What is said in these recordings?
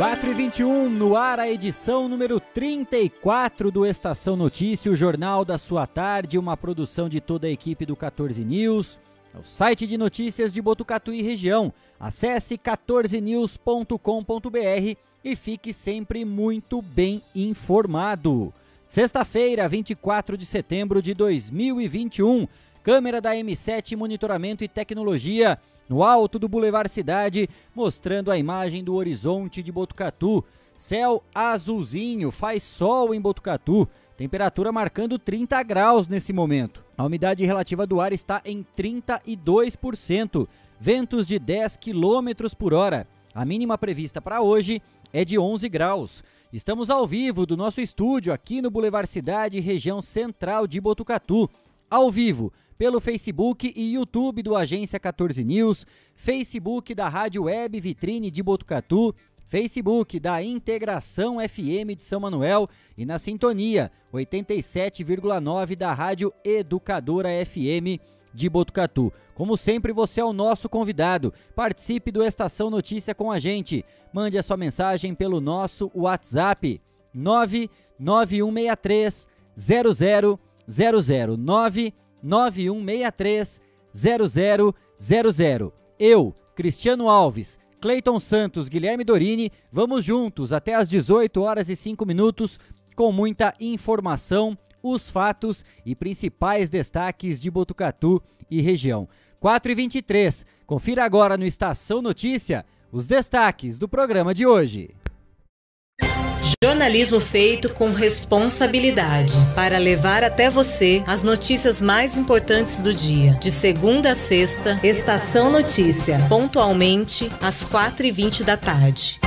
4 e 21 no ar a edição número 34 do Estação Notícia, o jornal da sua tarde, uma produção de toda a equipe do 14 News. É o site de notícias de Botucatu e região. Acesse 14news.com.br e fique sempre muito bem informado. Sexta-feira, 24 de setembro de 2021. Câmera da M7 Monitoramento e Tecnologia no alto do Boulevard Cidade, mostrando a imagem do horizonte de Botucatu. Céu azulzinho, faz sol em Botucatu. Temperatura marcando 30 graus nesse momento. A umidade relativa do ar está em 32%. Ventos de 10 km por hora. A mínima prevista para hoje é de 11 graus. Estamos ao vivo do nosso estúdio aqui no Boulevard Cidade, região central de Botucatu. Ao vivo pelo Facebook e YouTube do Agência 14 News, Facebook da Rádio Web Vitrine de Botucatu, Facebook da Integração FM de São Manuel e na sintonia 87,9 da Rádio Educadora FM de Botucatu. Como sempre, você é o nosso convidado. Participe do Estação Notícia com a gente. Mande a sua mensagem pelo nosso WhatsApp 99163 0000 9163 0000. Eu, Cristiano Alves, Cleiton Santos, Guilherme Dorini, vamos juntos até às 18 horas e 5 minutos com muita informação, os fatos e principais destaques de Botucatu e região. 4 e 23. Confira agora no Estação Notícia os destaques do programa de hoje. Jornalismo feito com responsabilidade para levar até você as notícias mais importantes do dia. De segunda a sexta, Estação Notícia, pontualmente às 4h20 da tarde.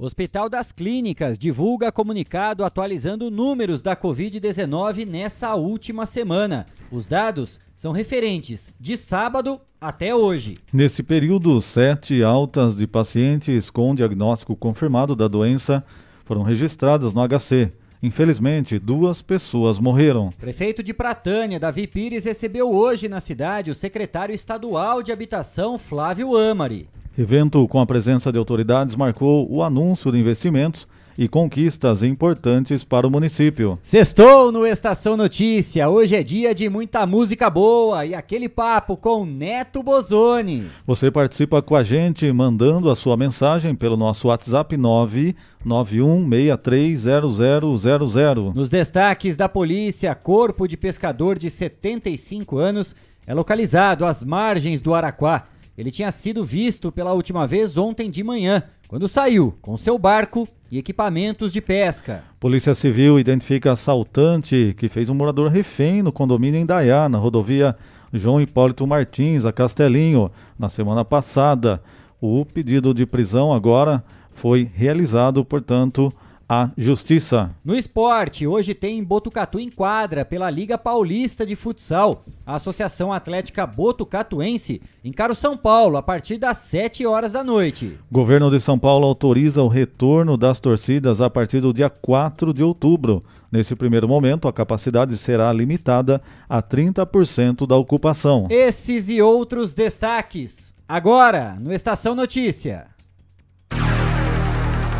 Hospital das Clínicas divulga comunicado atualizando números da Covid-19 nessa última semana. Os dados são referentes de sábado até hoje. Nesse período, sete altas de pacientes com diagnóstico confirmado da doença foram registradas no HC. Infelizmente, duas pessoas morreram. Prefeito de Pratânia, Davi Pires, recebeu hoje na cidade o secretário estadual de Habitação, Flávio Amari. Evento com a presença de autoridades marcou o anúncio de investimentos e conquistas importantes para o município. Sextou no Estação Notícia. Hoje é dia de muita música boa e aquele papo com Neto Bozoni. Você participa com a gente mandando a sua mensagem pelo nosso WhatsApp 991630000. Nos destaques da polícia, corpo de pescador de 75 anos é localizado às margens do Araquá. Ele tinha sido visto pela última vez ontem de manhã, quando saiu com seu barco e equipamentos de pesca. Polícia Civil identifica assaltante que fez um morador refém no condomínio em Dayá, na rodovia João Hipólito Martins, a Castelinho, na semana passada. O pedido de prisão agora foi realizado, portanto, à justiça. No esporte, hoje tem Botucatu em quadra pela Liga Paulista de Futsal. A Associação Atlética Botucatuense encara o São Paulo a partir das 7 horas da noite. Governo de São Paulo autoriza o retorno das torcidas a partir do dia 4 de outubro. Nesse primeiro momento, a capacidade será limitada a 30% da ocupação. Esses e outros destaques. Agora, no Estação Notícia.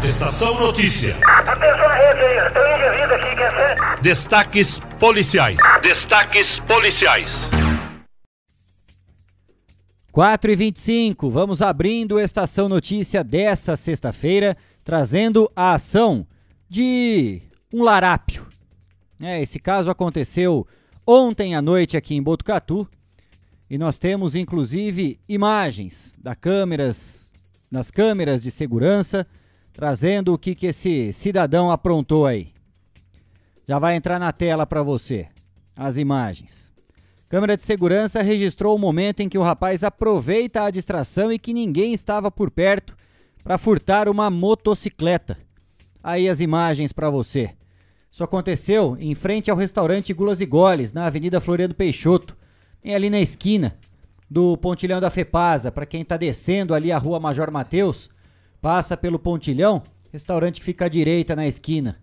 Estação Notícia. Atenção, rede aí, tem um indivíduo aqui, quer ser? Destaques policiais. Destaques policiais. 4 e 25 vamos abrindo a Estação Notícia dessa sexta-feira, trazendo a ação de um larápio. É, esse caso aconteceu ontem à noite aqui em Botucatu e nós temos inclusive imagens da câmeras, nas câmeras de segurança trazendo o que, que esse cidadão aprontou aí. Já vai entrar na tela para você as imagens. Câmera de segurança registrou o momento em que o rapaz aproveita a distração e que ninguém estava por perto para furtar uma motocicleta. Aí as imagens para você. Isso aconteceu em frente ao restaurante Gulas e Goles, na Avenida Floriano Peixoto, bem ali na esquina do Pontilhão da Fepasa. Para quem está descendo ali a Rua Major Mateus, passa pelo Pontilhão, restaurante que fica à direita na esquina.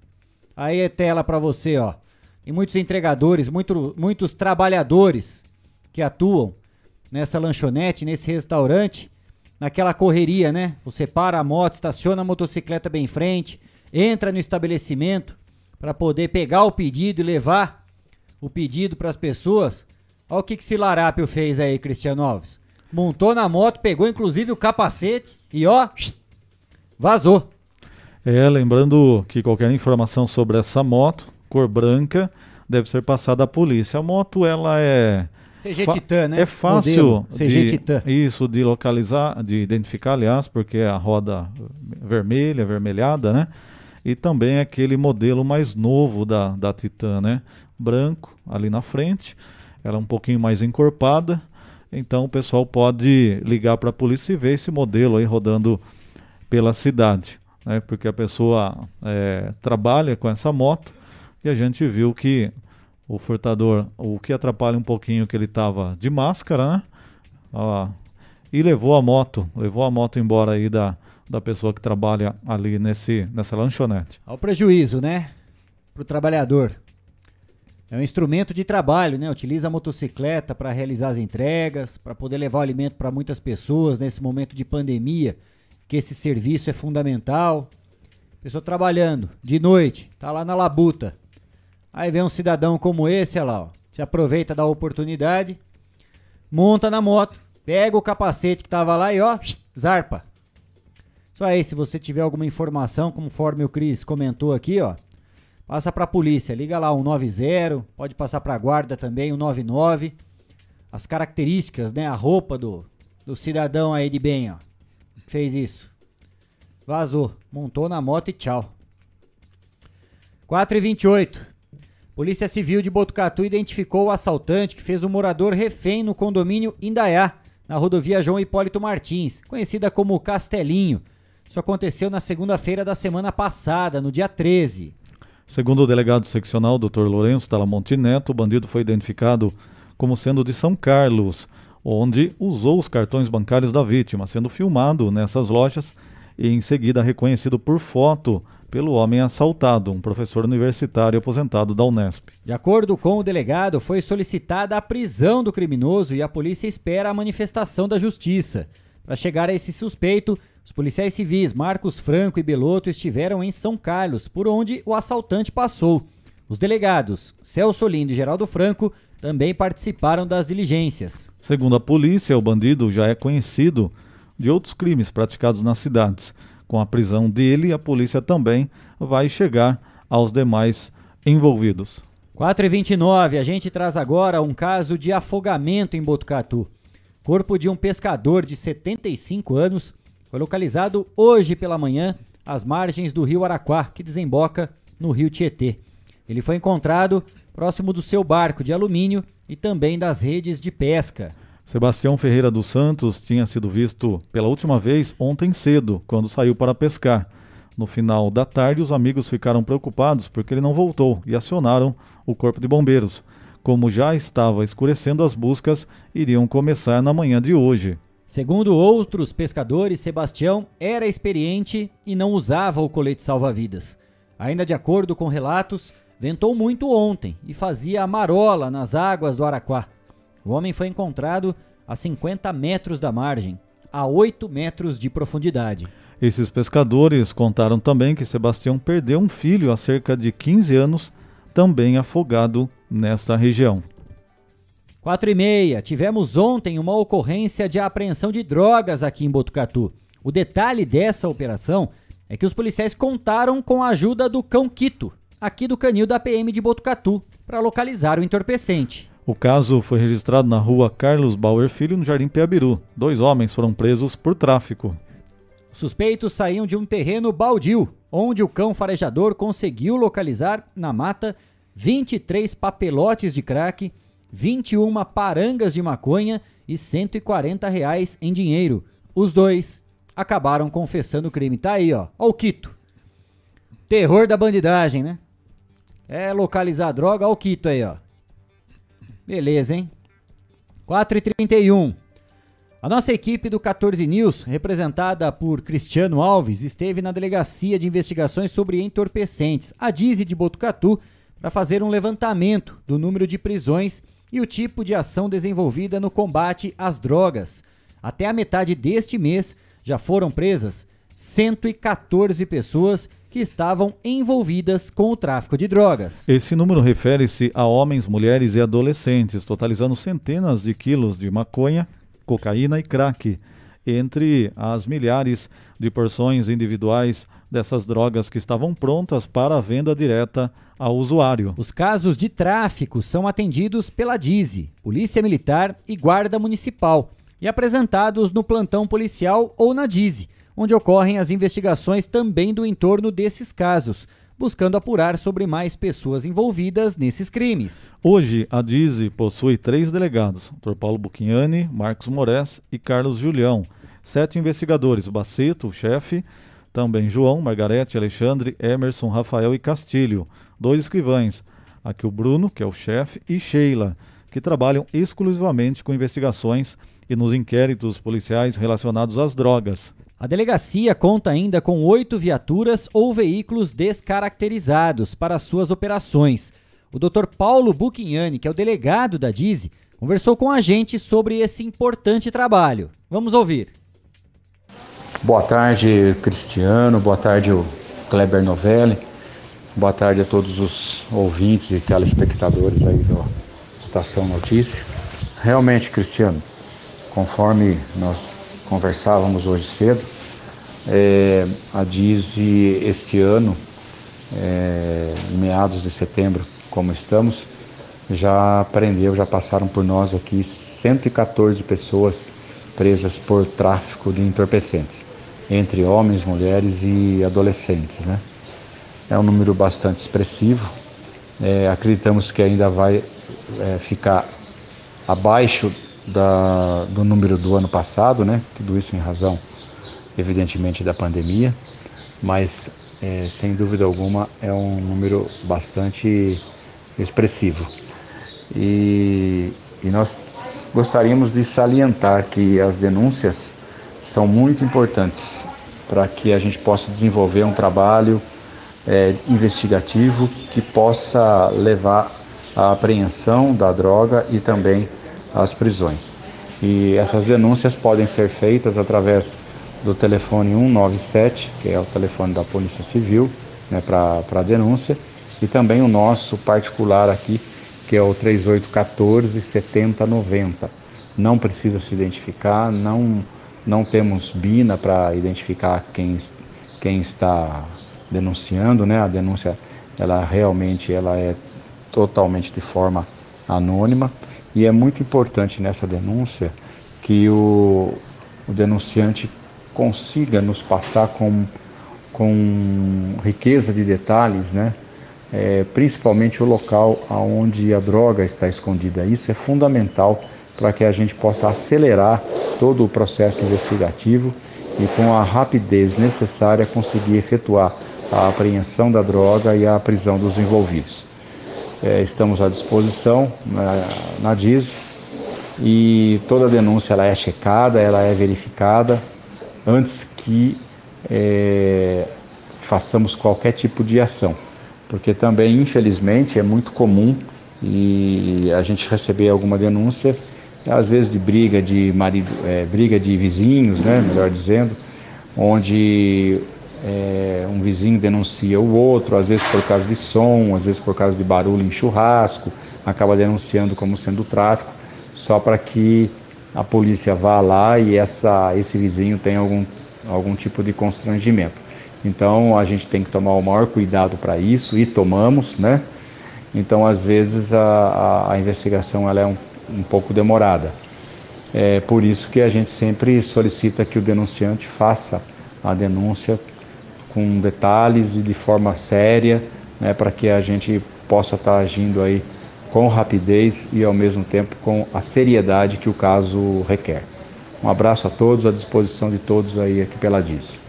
Aí é tela para você, ó. Tem muitos entregadores, muito, muitos trabalhadores que atuam nessa lanchonete, nesse restaurante, naquela correria, né? Você para a moto, estaciona a motocicleta bem em frente, entra no estabelecimento para poder pegar o pedido e levar o pedido para as pessoas. Olha o que, que esse larápio fez aí, Cristiano Alves. Montou na moto, pegou inclusive o capacete e ó, vazou. É, lembrando que qualquer informação sobre essa moto, cor branca, deve ser passada à polícia. A moto, ela é... CG Titan, né? É fácil Modelo, CG de, Titan. isso, de localizar, de identificar, aliás, porque é a roda vermelha, avermelhada, né? E também é aquele modelo mais novo da, da Titan, né? Branco, ali na frente. Ela é um pouquinho mais encorpada. Então o pessoal pode ligar para a polícia e ver esse modelo aí rodando pela cidade. Né? Porque a pessoa é, trabalha com essa moto e a gente viu que o furtador, o que atrapalha um pouquinho que ele estava de máscara, né? E levou a moto, levou a moto embora aí da, da pessoa que trabalha ali nesse, nessa lanchonete. Ao prejuízo, né? Para o trabalhador. É um instrumento de trabalho, né? Utiliza a motocicleta para realizar as entregas, para poder levar o alimento para muitas pessoas nesse momento de pandemia, que esse serviço é fundamental. Pessoa trabalhando de noite, tá lá na labuta. Aí vem um cidadão como esse, olha lá, ó, se aproveita da oportunidade, monta na moto, pega o capacete que tava lá e ó, zarpa. Só aí, se você tiver alguma informação, conforme o Cris comentou aqui, ó, passa pra polícia, liga lá 190, pode passar pra guarda também, 199. As características, né, a roupa do, do cidadão aí de bem, ó, fez isso. Vazou, montou na moto e tchau. 4 e 28. Polícia Civil de Botucatu identificou o assaltante que fez o morador refém no condomínio Indaiá, na rodovia João Hipólito Martins, conhecida como Castelinho. Isso aconteceu na segunda-feira da semana passada, no dia 13. Segundo o delegado seccional Dr. Lourenço Talamonte Neto, o bandido foi identificado como sendo de São Carlos, onde usou os cartões bancários da vítima, sendo filmado nessas lojas e em seguida reconhecido por foto pelo homem assaltado, um professor universitário aposentado da Unesp. De acordo com o delegado, foi solicitada a prisão do criminoso e a polícia espera a manifestação da justiça. Para chegar a esse suspeito, os policiais civis Marcos Franco e Beloto estiveram em São Carlos, por onde o assaltante passou. Os delegados Celso Lindo e Geraldo Franco também participaram das diligências. Segundo a polícia, o bandido já é conhecido de outros crimes praticados nas cidades. Com a prisão dele, a polícia também vai chegar aos demais envolvidos. 4 e 29 a gente traz agora um caso de afogamento em Botucatu. Corpo de um pescador de 75 anos foi localizado hoje pela manhã às margens do rio Araquá, que desemboca no rio Tietê. Ele foi encontrado próximo do seu barco de alumínio e também das redes de pesca. Sebastião Ferreira dos Santos tinha sido visto pela última vez ontem cedo, quando saiu para pescar. No final da tarde, os amigos ficaram preocupados porque ele não voltou e acionaram o Corpo de Bombeiros. Como já estava escurecendo, as buscas iriam começar na manhã de hoje. Segundo outros pescadores, Sebastião era experiente e não usava o colete salva-vidas. Ainda de acordo com relatos, ventou muito ontem e fazia a marola nas águas do Araquá. O homem foi encontrado a 50 metros da margem, a 8 metros de profundidade. Esses pescadores contaram também que Sebastião perdeu um filho há cerca de 15 anos, também afogado nesta região. 4 e meia, tivemos ontem uma ocorrência de apreensão de drogas aqui em Botucatu. O detalhe dessa operação é que os policiais contaram com a ajuda do cão Quito, aqui do canil da PM de Botucatu, para localizar o entorpecente. O caso foi registrado na rua Carlos Bauer Filho, no Jardim Piabiru. Dois homens foram presos por tráfico. Os suspeitos saíam de um terreno baldio, onde o cão farejador conseguiu localizar na mata 23 papelotes de crack, 21 parangas de maconha e 140 reais em dinheiro. Os dois acabaram confessando o crime. Tá aí, ó. Ó o Quito. Terror da bandidagem, né? É localizar a droga, ó o Quito aí, ó. Beleza, hein? 4h31. A nossa equipe do 14 News, representada por Cristiano Alves, esteve na Delegacia de Investigações sobre Entorpecentes, a DIZI de Botucatu, para fazer um levantamento do número de prisões e o tipo de ação desenvolvida no combate às drogas. Até a metade deste mês já foram presas 114 pessoas que estavam envolvidas com o tráfico de drogas. Esse número refere-se a homens, mulheres e adolescentes, totalizando centenas de quilos de maconha, cocaína e crack, entre as milhares de porções individuais dessas drogas que estavam prontas para a venda direta ao usuário. Os casos de tráfico são atendidos pela DIZI, Polícia Militar e Guarda Municipal, e apresentados no plantão policial ou na DIZI, onde ocorrem as investigações também do entorno desses casos, buscando apurar sobre mais pessoas envolvidas nesses crimes. Hoje, a DIZI possui três delegados, Dr. Paulo Bucchiani, Marcos Mores e Carlos Julião, sete investigadores, Baceto, o chefe, também João, Margarete, Alexandre, Emerson, Rafael e Castilho, dois escrivães, aqui o Bruno, que é o chefe, e Sheila, que trabalham exclusivamente com investigações e nos inquéritos policiais relacionados às drogas. A delegacia conta ainda com oito viaturas ou veículos descaracterizados para suas operações. O Dr. Paulo Bucchiani, que é o delegado da DIZI, conversou com a gente sobre esse importante trabalho. Vamos ouvir. Boa tarde, Cristiano. Boa tarde, Kleber Novelli. Boa tarde a todos os ouvintes e telespectadores aí da Estação Notícia. Realmente, Cristiano, conforme nós conversávamos hoje cedo, é, a DISE este ano, é, meados de setembro, como estamos, já prendeu, já passaram por nós aqui 114 pessoas presas por tráfico de entorpecentes, entre homens, mulheres e adolescentes. Né? É um número bastante expressivo. É, acreditamos que ainda vai é, ficar abaixo da, do número do ano passado, né? Tudo isso em razão, evidentemente, da pandemia, mas é, sem dúvida alguma é um número bastante expressivo. E, e nós gostaríamos de salientar que as denúncias são muito importantes para que a gente possa desenvolver um trabalho é, investigativo que possa levar à apreensão da droga e também às prisões. E essas denúncias podem ser feitas através do telefone 197, que é o telefone da Polícia Civil, né, para denúncia, e também o nosso particular aqui, que é o 3814 7090. Não precisa se identificar, não, não temos BINA para identificar quem, quem está denunciando, né? A denúncia ela realmente ela é totalmente de forma anônima e é muito importante nessa denúncia que o, o denunciante consiga nos passar com, com riqueza de detalhes, né? É, principalmente o local onde a droga está escondida. Isso é fundamental para que a gente possa acelerar todo o processo investigativo e com a rapidez necessária conseguir efetuar a apreensão da droga e a prisão dos envolvidos. É, estamos à disposição na, na DIS e toda denúncia ela é checada, ela é verificada antes que é, façamos qualquer tipo de ação, porque também infelizmente é muito comum e a gente receber alguma denúncia às vezes de briga de marido, é, briga de vizinhos, né, melhor dizendo, onde é, um vizinho denuncia o outro, às vezes por causa de som, às vezes por causa de barulho em churrasco, acaba denunciando como sendo tráfico, só para que a polícia vá lá e essa, esse vizinho tenha algum, algum tipo de constrangimento. Então a gente tem que tomar o maior cuidado para isso e tomamos, né? Então às vezes a, a, a investigação ela é um, um pouco demorada. É por isso que a gente sempre solicita que o denunciante faça a denúncia com detalhes e de forma séria, né, para que a gente possa estar tá agindo aí com rapidez e ao mesmo tempo com a seriedade que o caso requer. Um abraço a todos, à disposição de todos aí aqui pela DIS.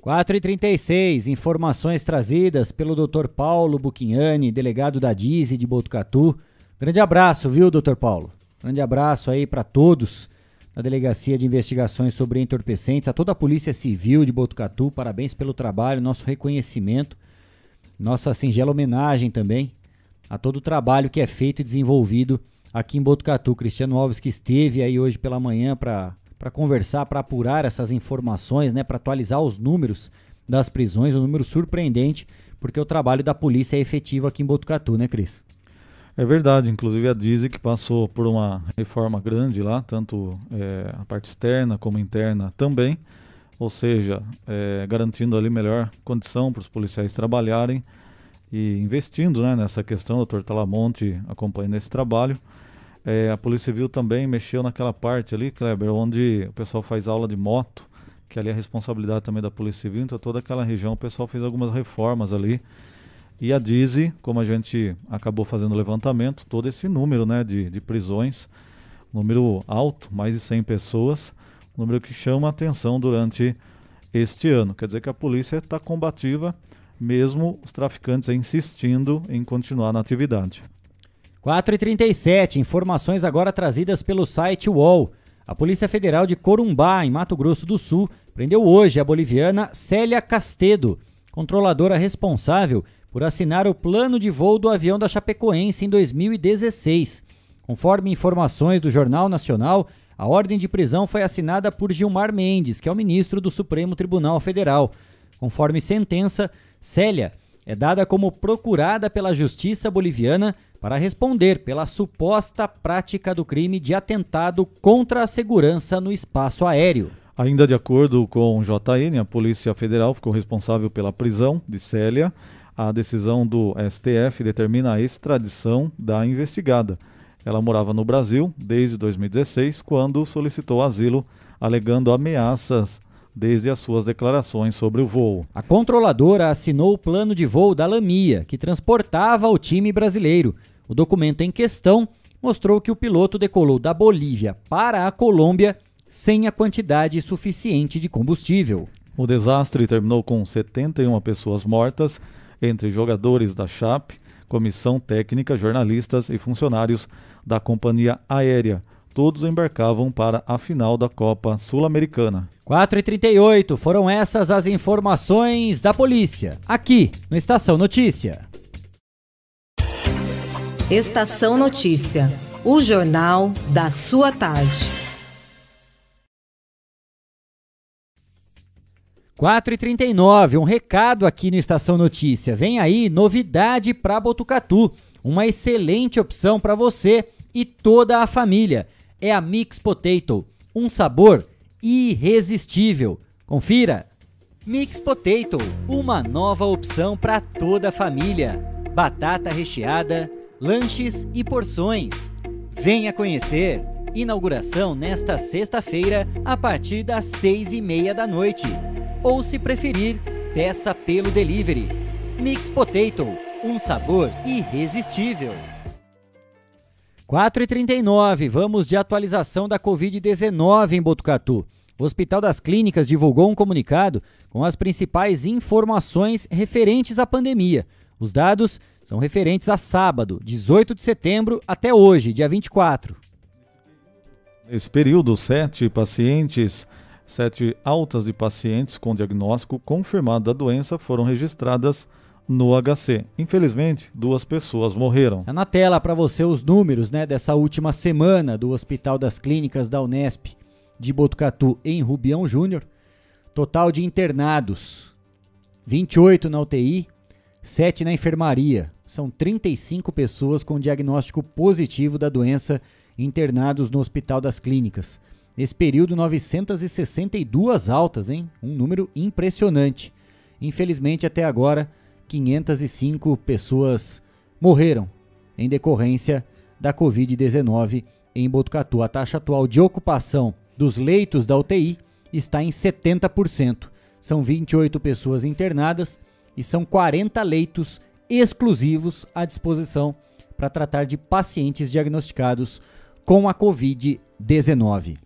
4h36, informações trazidas pelo Dr. Paulo Bucchiani, delegado da DISE de Botucatu. Grande abraço, viu, Dr. Paulo? Grande abraço aí para todos da Delegacia de Investigações sobre Entorpecentes, a toda a Polícia Civil de Botucatu. Parabéns pelo trabalho, nosso reconhecimento, nossa singela homenagem também a todo o trabalho que é feito e desenvolvido aqui em Botucatu. Cristiano Alves que esteve aí hoje pela manhã para para conversar, para apurar essas informações, né, para atualizar os números das prisões, um número surpreendente, porque o trabalho da polícia é efetivo aqui em Botucatu, né, Cris? É verdade, inclusive a Dizzy que passou por uma reforma grande lá, tanto é, a parte externa como interna também, ou seja, é, garantindo ali melhor condição para os policiais trabalharem e investindo né, nessa questão, o doutor Talamonte acompanhando esse trabalho. É, a Polícia Civil também mexeu naquela parte ali, Kleber, onde o pessoal faz aula de moto, que ali é responsabilidade também da Polícia Civil, então toda aquela região o pessoal fez algumas reformas ali. E a Dize, como a gente acabou fazendo o levantamento, todo esse número né, de, de prisões, número alto, mais de 100 pessoas, número que chama a atenção durante este ano. Quer dizer que a polícia está combativa, mesmo os traficantes insistindo em continuar na atividade. 4h37, informações agora trazidas pelo site UOL. A Polícia Federal de Corumbá, em Mato Grosso do Sul, prendeu hoje a boliviana Célia Castedo, controladora responsável por assinar o plano de voo do avião da Chapecoense em 2016. Conforme informações do Jornal Nacional, a ordem de prisão foi assinada por Gilmar Mendes, que é o ministro do Supremo Tribunal Federal. Conforme sentença, Célia é dada como procurada pela Justiça Boliviana para responder pela suposta prática do crime de atentado contra a segurança no espaço aéreo. Ainda de acordo com o JN, a Polícia Federal ficou responsável pela prisão de Célia. A decisão do STF determina a extradição da investigada. Ela morava no Brasil desde 2016, quando solicitou asilo, alegando ameaças desde as suas declarações sobre o voo. A controladora assinou o plano de voo da Lamia, que transportava o time brasileiro. O documento em questão mostrou que o piloto decolou da Bolívia para a Colômbia sem a quantidade suficiente de combustível. O desastre terminou com 71 pessoas mortas, entre jogadores da Chape, comissão técnica, jornalistas e funcionários da companhia aérea. Todos embarcavam para a final da Copa Sul-Americana. 4h38 foram essas as informações da polícia, aqui no Estação Notícia. Estação Notícia, o jornal da sua tarde. 4h39, um recado aqui no Estação Notícia. Vem aí novidade para Botucatu. Uma excelente opção para você e toda a família. É a Mix Potato, um sabor irresistível. Confira! Mix Potato, uma nova opção para toda a família. Batata recheada, lanches e porções. Venha conhecer! Inauguração nesta sexta-feira a partir das seis e meia da noite. Ou se preferir, peça pelo delivery. Mix Potato, um sabor irresistível. 4h39, vamos de atualização da Covid-19 em Botucatu. O Hospital das Clínicas divulgou um comunicado com as principais informações referentes à pandemia. Os dados são referentes a sábado, 18 de setembro, até hoje, dia 24. Nesse período, sete pacientes, sete altas de pacientes com diagnóstico confirmado da doença foram registradas no HC. Infelizmente, duas pessoas morreram. Tá na tela para você os números né, dessa última semana do Hospital das Clínicas da Unesp de Botucatu em Rubião Júnior. Total de internados: 28 na UTI, 7 na enfermaria, são 35 pessoas com diagnóstico positivo da doença internados no Hospital das Clínicas. Nesse período, 962 altas, hein? Um número impressionante. Infelizmente, até agora, 505 pessoas morreram em decorrência da Covid-19 em Botucatu. A taxa atual de ocupação dos leitos da UTI está em 70%. São 28 pessoas internadas e são 40 leitos exclusivos à disposição para tratar de pacientes diagnosticados com a Covid-19.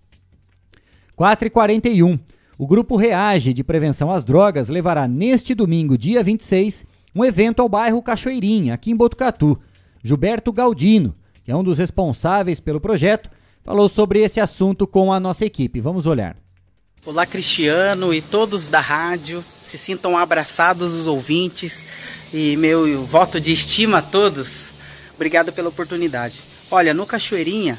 4h41. O Grupo Reage de Prevenção às Drogas levará neste domingo, dia 26, um evento ao bairro Cachoeirinha, aqui em Botucatu. Gilberto Galdino, que é um dos responsáveis pelo projeto, falou sobre esse assunto com a nossa equipe. Vamos olhar. Olá, Cristiano e todos da rádio. Se sintam abraçados os ouvintes e meu voto de estima a todos. Obrigado pela oportunidade. Olha, no Cachoeirinha,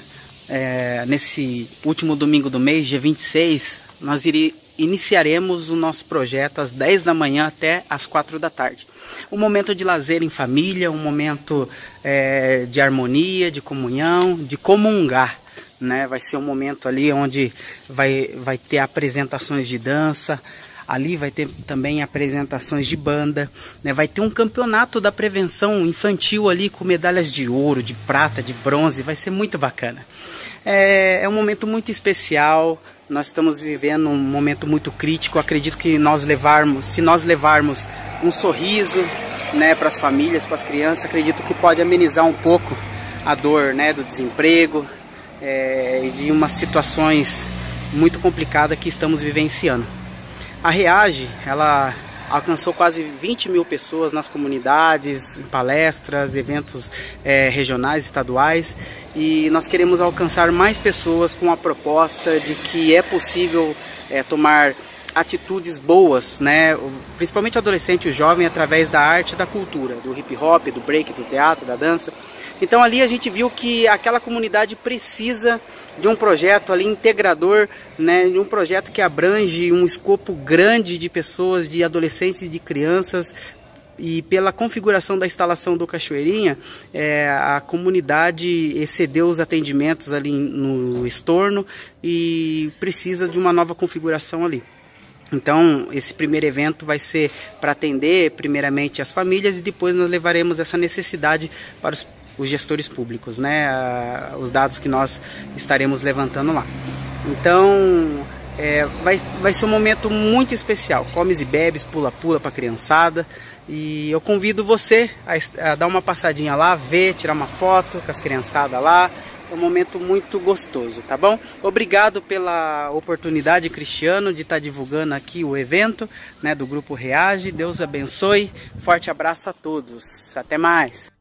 é, nesse último domingo do mês, dia 26, nós iri, iniciaremos o nosso projeto às 10 da manhã até às 4 da tarde. Um momento de lazer em família, um momento é, de harmonia, de comunhão, de comungar. Né? Vai ser um momento ali onde vai, vai ter apresentações de dança, Ali vai ter também apresentações de banda, né? vai ter um campeonato da prevenção infantil ali com medalhas de ouro, de prata, de bronze, vai ser muito bacana. É, é um momento muito especial, nós estamos vivendo um momento muito crítico. Acredito que nós levarmos, se nós levarmos um sorriso, né, para as famílias, para as crianças, acredito que pode amenizar um pouco a dor, né, do desemprego é, de umas situações muito complicadas que estamos vivenciando. A Reage, ela alcançou quase 20 mil pessoas nas comunidades, em palestras, eventos é, regionais, estaduais, e nós queremos alcançar mais pessoas com a proposta de que é possível é, tomar atitudes boas, né? principalmente o adolescente e o jovem, através da arte e da cultura, do hip hop, do break, do teatro, da dança. Então ali a gente viu que aquela comunidade precisa de um projeto ali integrador, né, de um projeto que abrange um escopo grande de pessoas, de adolescentes e de crianças, e pela configuração da instalação do Cachoeirinha, é, a comunidade excedeu os atendimentos ali no estorno e precisa de uma nova configuração ali. Então, esse primeiro evento vai ser para atender primeiramente as famílias e depois nós levaremos essa necessidade para os os gestores públicos, né, os dados que nós estaremos levantando lá. Então, é, vai, vai ser um momento muito especial. Comes e bebes, pula-pula para a criançada. E eu convido você a, a, dar uma passadinha lá, ver, tirar uma foto com as criançadas lá. É um momento muito gostoso, tá bom? Obrigado pela oportunidade, Cristiano, de estar tá divulgando aqui o evento né, do Grupo Reage. Deus abençoe. Forte abraço a todos. Até mais.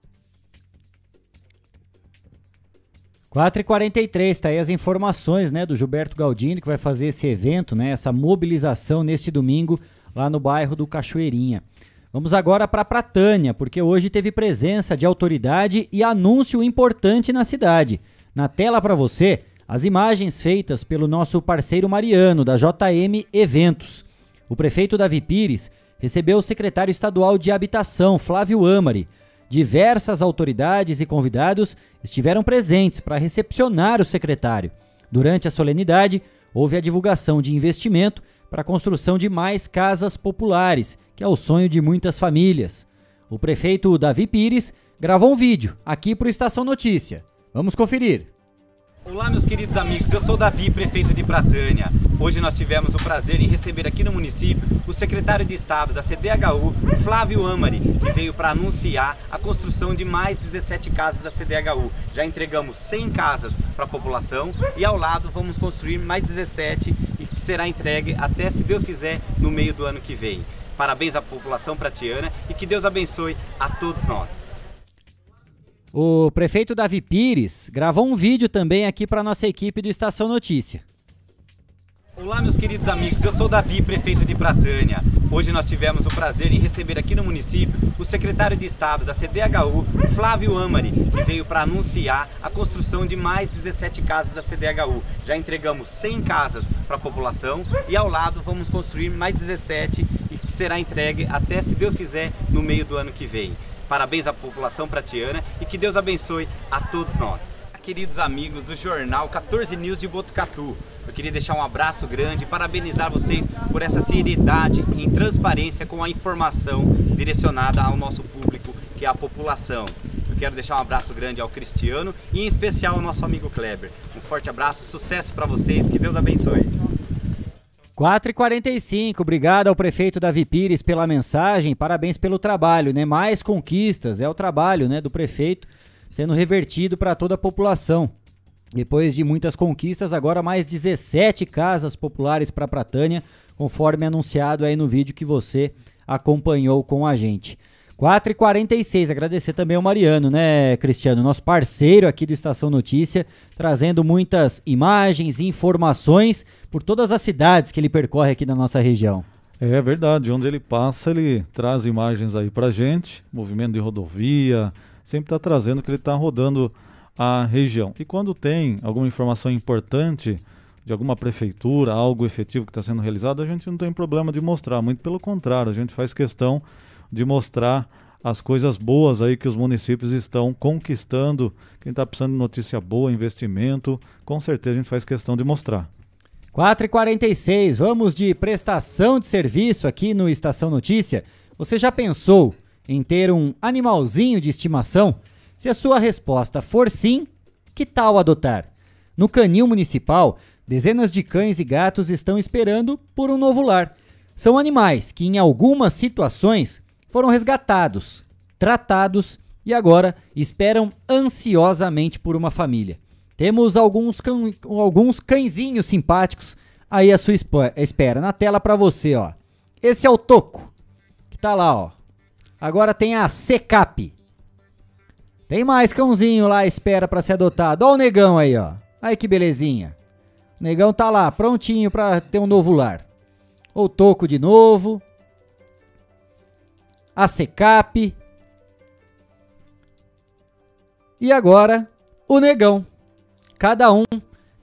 4h43, tá aí as informações né, do Gilberto Galdino, que vai fazer esse evento, né, essa mobilização neste domingo lá no bairro do Cachoeirinha. Vamos agora para Pratânia, porque hoje teve presença de autoridade e anúncio importante na cidade. Na tela para você, as imagens feitas pelo nosso parceiro Mariano, da JM Eventos. O prefeito Davi Pires recebeu o secretário estadual de Habitação, Flávio Amari, Diversas autoridades e convidados estiveram presentes para recepcionar o secretário. Durante a solenidade, houve a divulgação de investimento para a construção de mais casas populares, que é o sonho de muitas famílias. O prefeito Davi Pires gravou um vídeo aqui para o Estação Notícia. Vamos conferir. Olá meus queridos amigos, eu sou Davi, prefeito de Pratânia. Hoje nós tivemos o prazer em receber aqui no município o secretário de Estado da CDHU, Flávio Amari, que veio para anunciar a construção de mais 17 casas da CDHU. Já entregamos 100 casas para a população e ao lado vamos construir mais 17 e que será entregue até, se Deus quiser, no meio do ano que vem. Parabéns à população pratiana e que Deus abençoe a todos nós. O prefeito Davi Pires gravou um vídeo também aqui para nossa equipe do Estação Notícia. Olá meus queridos amigos, eu sou Davi, prefeito de Pratânia. Hoje nós tivemos o prazer em receber aqui no município o secretário de Estado da CDHU, Flávio Amari, que veio para anunciar a construção de mais 17 casas da CDHU. Já entregamos 100 casas para a população e ao lado vamos construir mais 17 e que será entregue até, se Deus quiser, no meio do ano que vem. Parabéns à população pratiana e que Deus abençoe a todos nós. Queridos amigos do jornal 14 News de Botucatu, eu queria deixar um abraço grande e parabenizar vocês por essa seriedade em transparência com a informação direcionada ao nosso público, que é a população. Eu quero deixar um abraço grande ao Cristiano e em especial ao nosso amigo Kleber. Um forte abraço, sucesso para vocês, que Deus abençoe. 4h45, obrigado ao prefeito Davi Pires pela mensagem, parabéns pelo trabalho, né? Mais conquistas, é o trabalho né, do prefeito sendo revertido para toda a população. Depois de muitas conquistas, agora mais 17 casas populares para Pratânia, conforme anunciado aí no vídeo que você acompanhou com a gente. 4h46, agradecer também ao Mariano, né, Cristiano? Nosso parceiro aqui do Estação Notícia, trazendo muitas imagens e informações por todas as cidades que ele percorre aqui na nossa região. É verdade, onde ele passa, ele traz imagens aí pra gente, movimento de rodovia, sempre está trazendo que ele está rodando a região. E quando tem alguma informação importante de alguma prefeitura, algo efetivo que está sendo realizado, a gente não tem problema de mostrar, muito pelo contrário, a gente faz questão de mostrar as coisas boas aí que os municípios estão conquistando. Quem está precisando de notícia boa, investimento, com certeza a gente faz questão de mostrar. 4h46, vamos de prestação de serviço aqui no Estação Notícia. Você já pensou em ter um animalzinho de estimação? Se a sua resposta for sim, que tal adotar? No Canil Municipal, dezenas de cães e gatos estão esperando por um novo lar. São animais que, em algumas situações, foram resgatados, tratados e agora esperam ansiosamente por uma família. Temos alguns, cão, alguns cãezinhos simpáticos aí à sua espera. Na tela para você, ó. Esse é o Toco, que tá lá, ó. Agora tem a Secap. Tem mais cãozinho lá à espera para ser adotado. Ó o negão aí, ó. Aí que belezinha. O negão tá lá, prontinho para ter um novo lar. O Toco de novo a Secap. E agora, o Negão. Cada um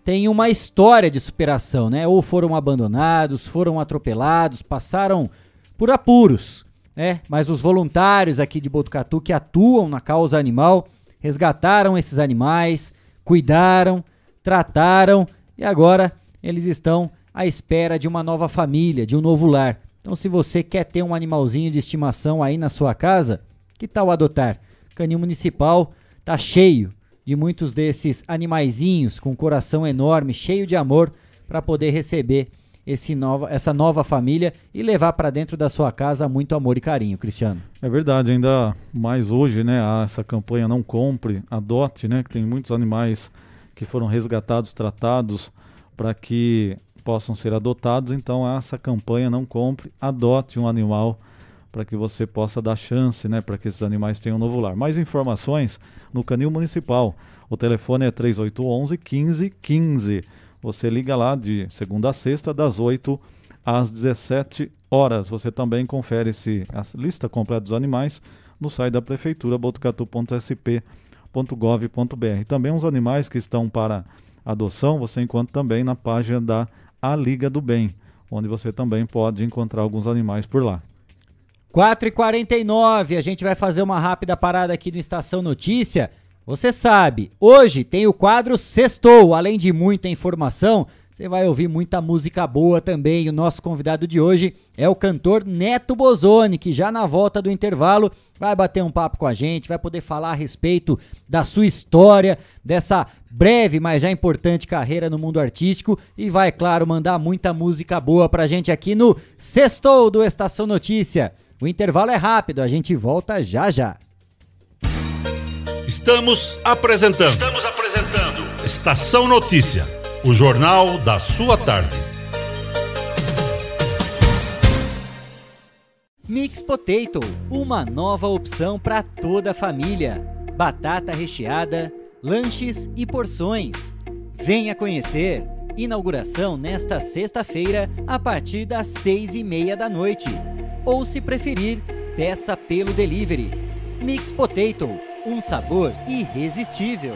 tem uma história de superação, né? Ou foram abandonados, foram atropelados, passaram por apuros, né? Mas os voluntários aqui de Botucatu que atuam na causa animal resgataram esses animais, cuidaram, trataram e agora eles estão à espera de uma nova família, de um novo lar. Então, se você quer ter um animalzinho de estimação aí na sua casa, que tal adotar? Canil Municipal tá cheio de muitos desses animaizinhos com coração enorme, cheio de amor, para poder receber esse nova, essa nova família e levar para dentro da sua casa muito amor e carinho, Cristiano. É verdade, ainda mais hoje, né? essa campanha Não Compre, Adote, né? Que tem muitos animais que foram resgatados, tratados para que possam ser adotados. Então, essa campanha não compre, adote um animal para que você possa dar chance, né, para que esses animais tenham um novo lar. Mais informações no Canil Municipal. O telefone é 3811 1515. Você liga lá de segunda a sexta, das 8 às 17 horas. Você também confere se a lista completa dos animais no site da prefeitura botucatu.sp.gov.br. Também os animais que estão para adoção você encontra também na página da a Liga do Bem, onde você também pode encontrar alguns animais por lá. 4h49, a gente vai fazer uma rápida parada aqui no Estação Notícia. Você sabe, hoje tem o quadro Sextou, além de muita informação, você vai ouvir muita música boa também. O nosso convidado de hoje é o cantor Neto Bozoni, que já na volta do intervalo vai bater um papo com a gente, vai poder falar a respeito da sua história, dessa breve, mas já importante carreira no mundo artístico e vai, claro, mandar muita música boa pra gente aqui no Sextou do Estação Notícia. O intervalo é rápido, a gente volta já já. Estamos apresentando. Estamos apresentando. Estação Notícia o Jornal da Sua Tarde. Mix Potato, uma nova opção para toda a família. Batata recheada, lanches e porções. Venha conhecer. Inauguração nesta sexta-feira a partir das seis e meia da noite. Ou se preferir, peça pelo delivery. Mix Potato, um sabor irresistível.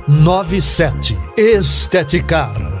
3497. Esteticar.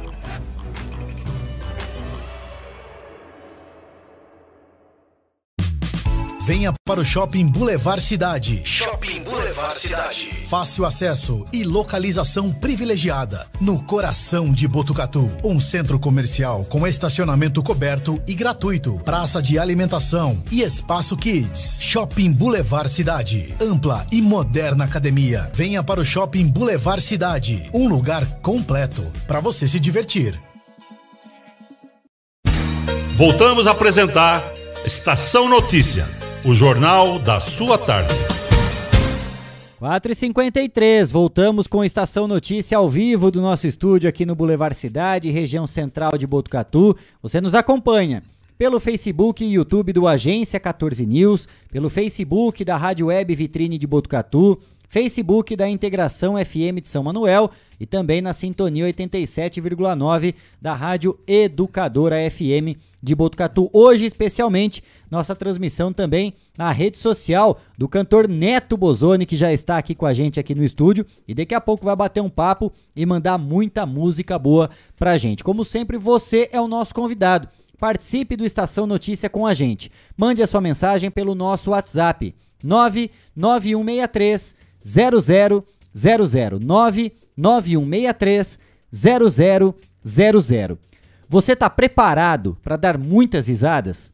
Venha para o Shopping Boulevard Cidade. Shopping Boulevard Cidade. Fácil acesso e localização privilegiada. No coração de Botucatu. Um centro comercial com estacionamento coberto e gratuito. Praça de alimentação e espaço kids. Shopping Boulevard Cidade. Ampla e moderna academia. Venha para o Shopping Boulevard Cidade. Um lugar completo para você se divertir. Voltamos a apresentar Estação Notícia, o jornal da sua tarde. 4h53, voltamos com Estação Notícia ao vivo do nosso estúdio aqui no Boulevard Cidade, região central de Botucatu. Você nos acompanha pelo Facebook e YouTube do Agência 14 News, pelo Facebook da Rádio Web Vitrine de Botucatu, Facebook da Integração FM de São Manuel e também na sintonia 87,9 da Rádio Educadora FM de Botucatu. Hoje, especialmente, nossa transmissão também na rede social do cantor Neto Bozoni, que já está aqui com a gente aqui no estúdio e daqui a pouco vai bater um papo e mandar muita música boa pra gente. Como sempre, você é o nosso convidado. Participe do Estação Notícia com a gente. Mande a sua mensagem pelo nosso WhatsApp 99163 0000 99163 0000. Você está preparado para dar muitas risadas?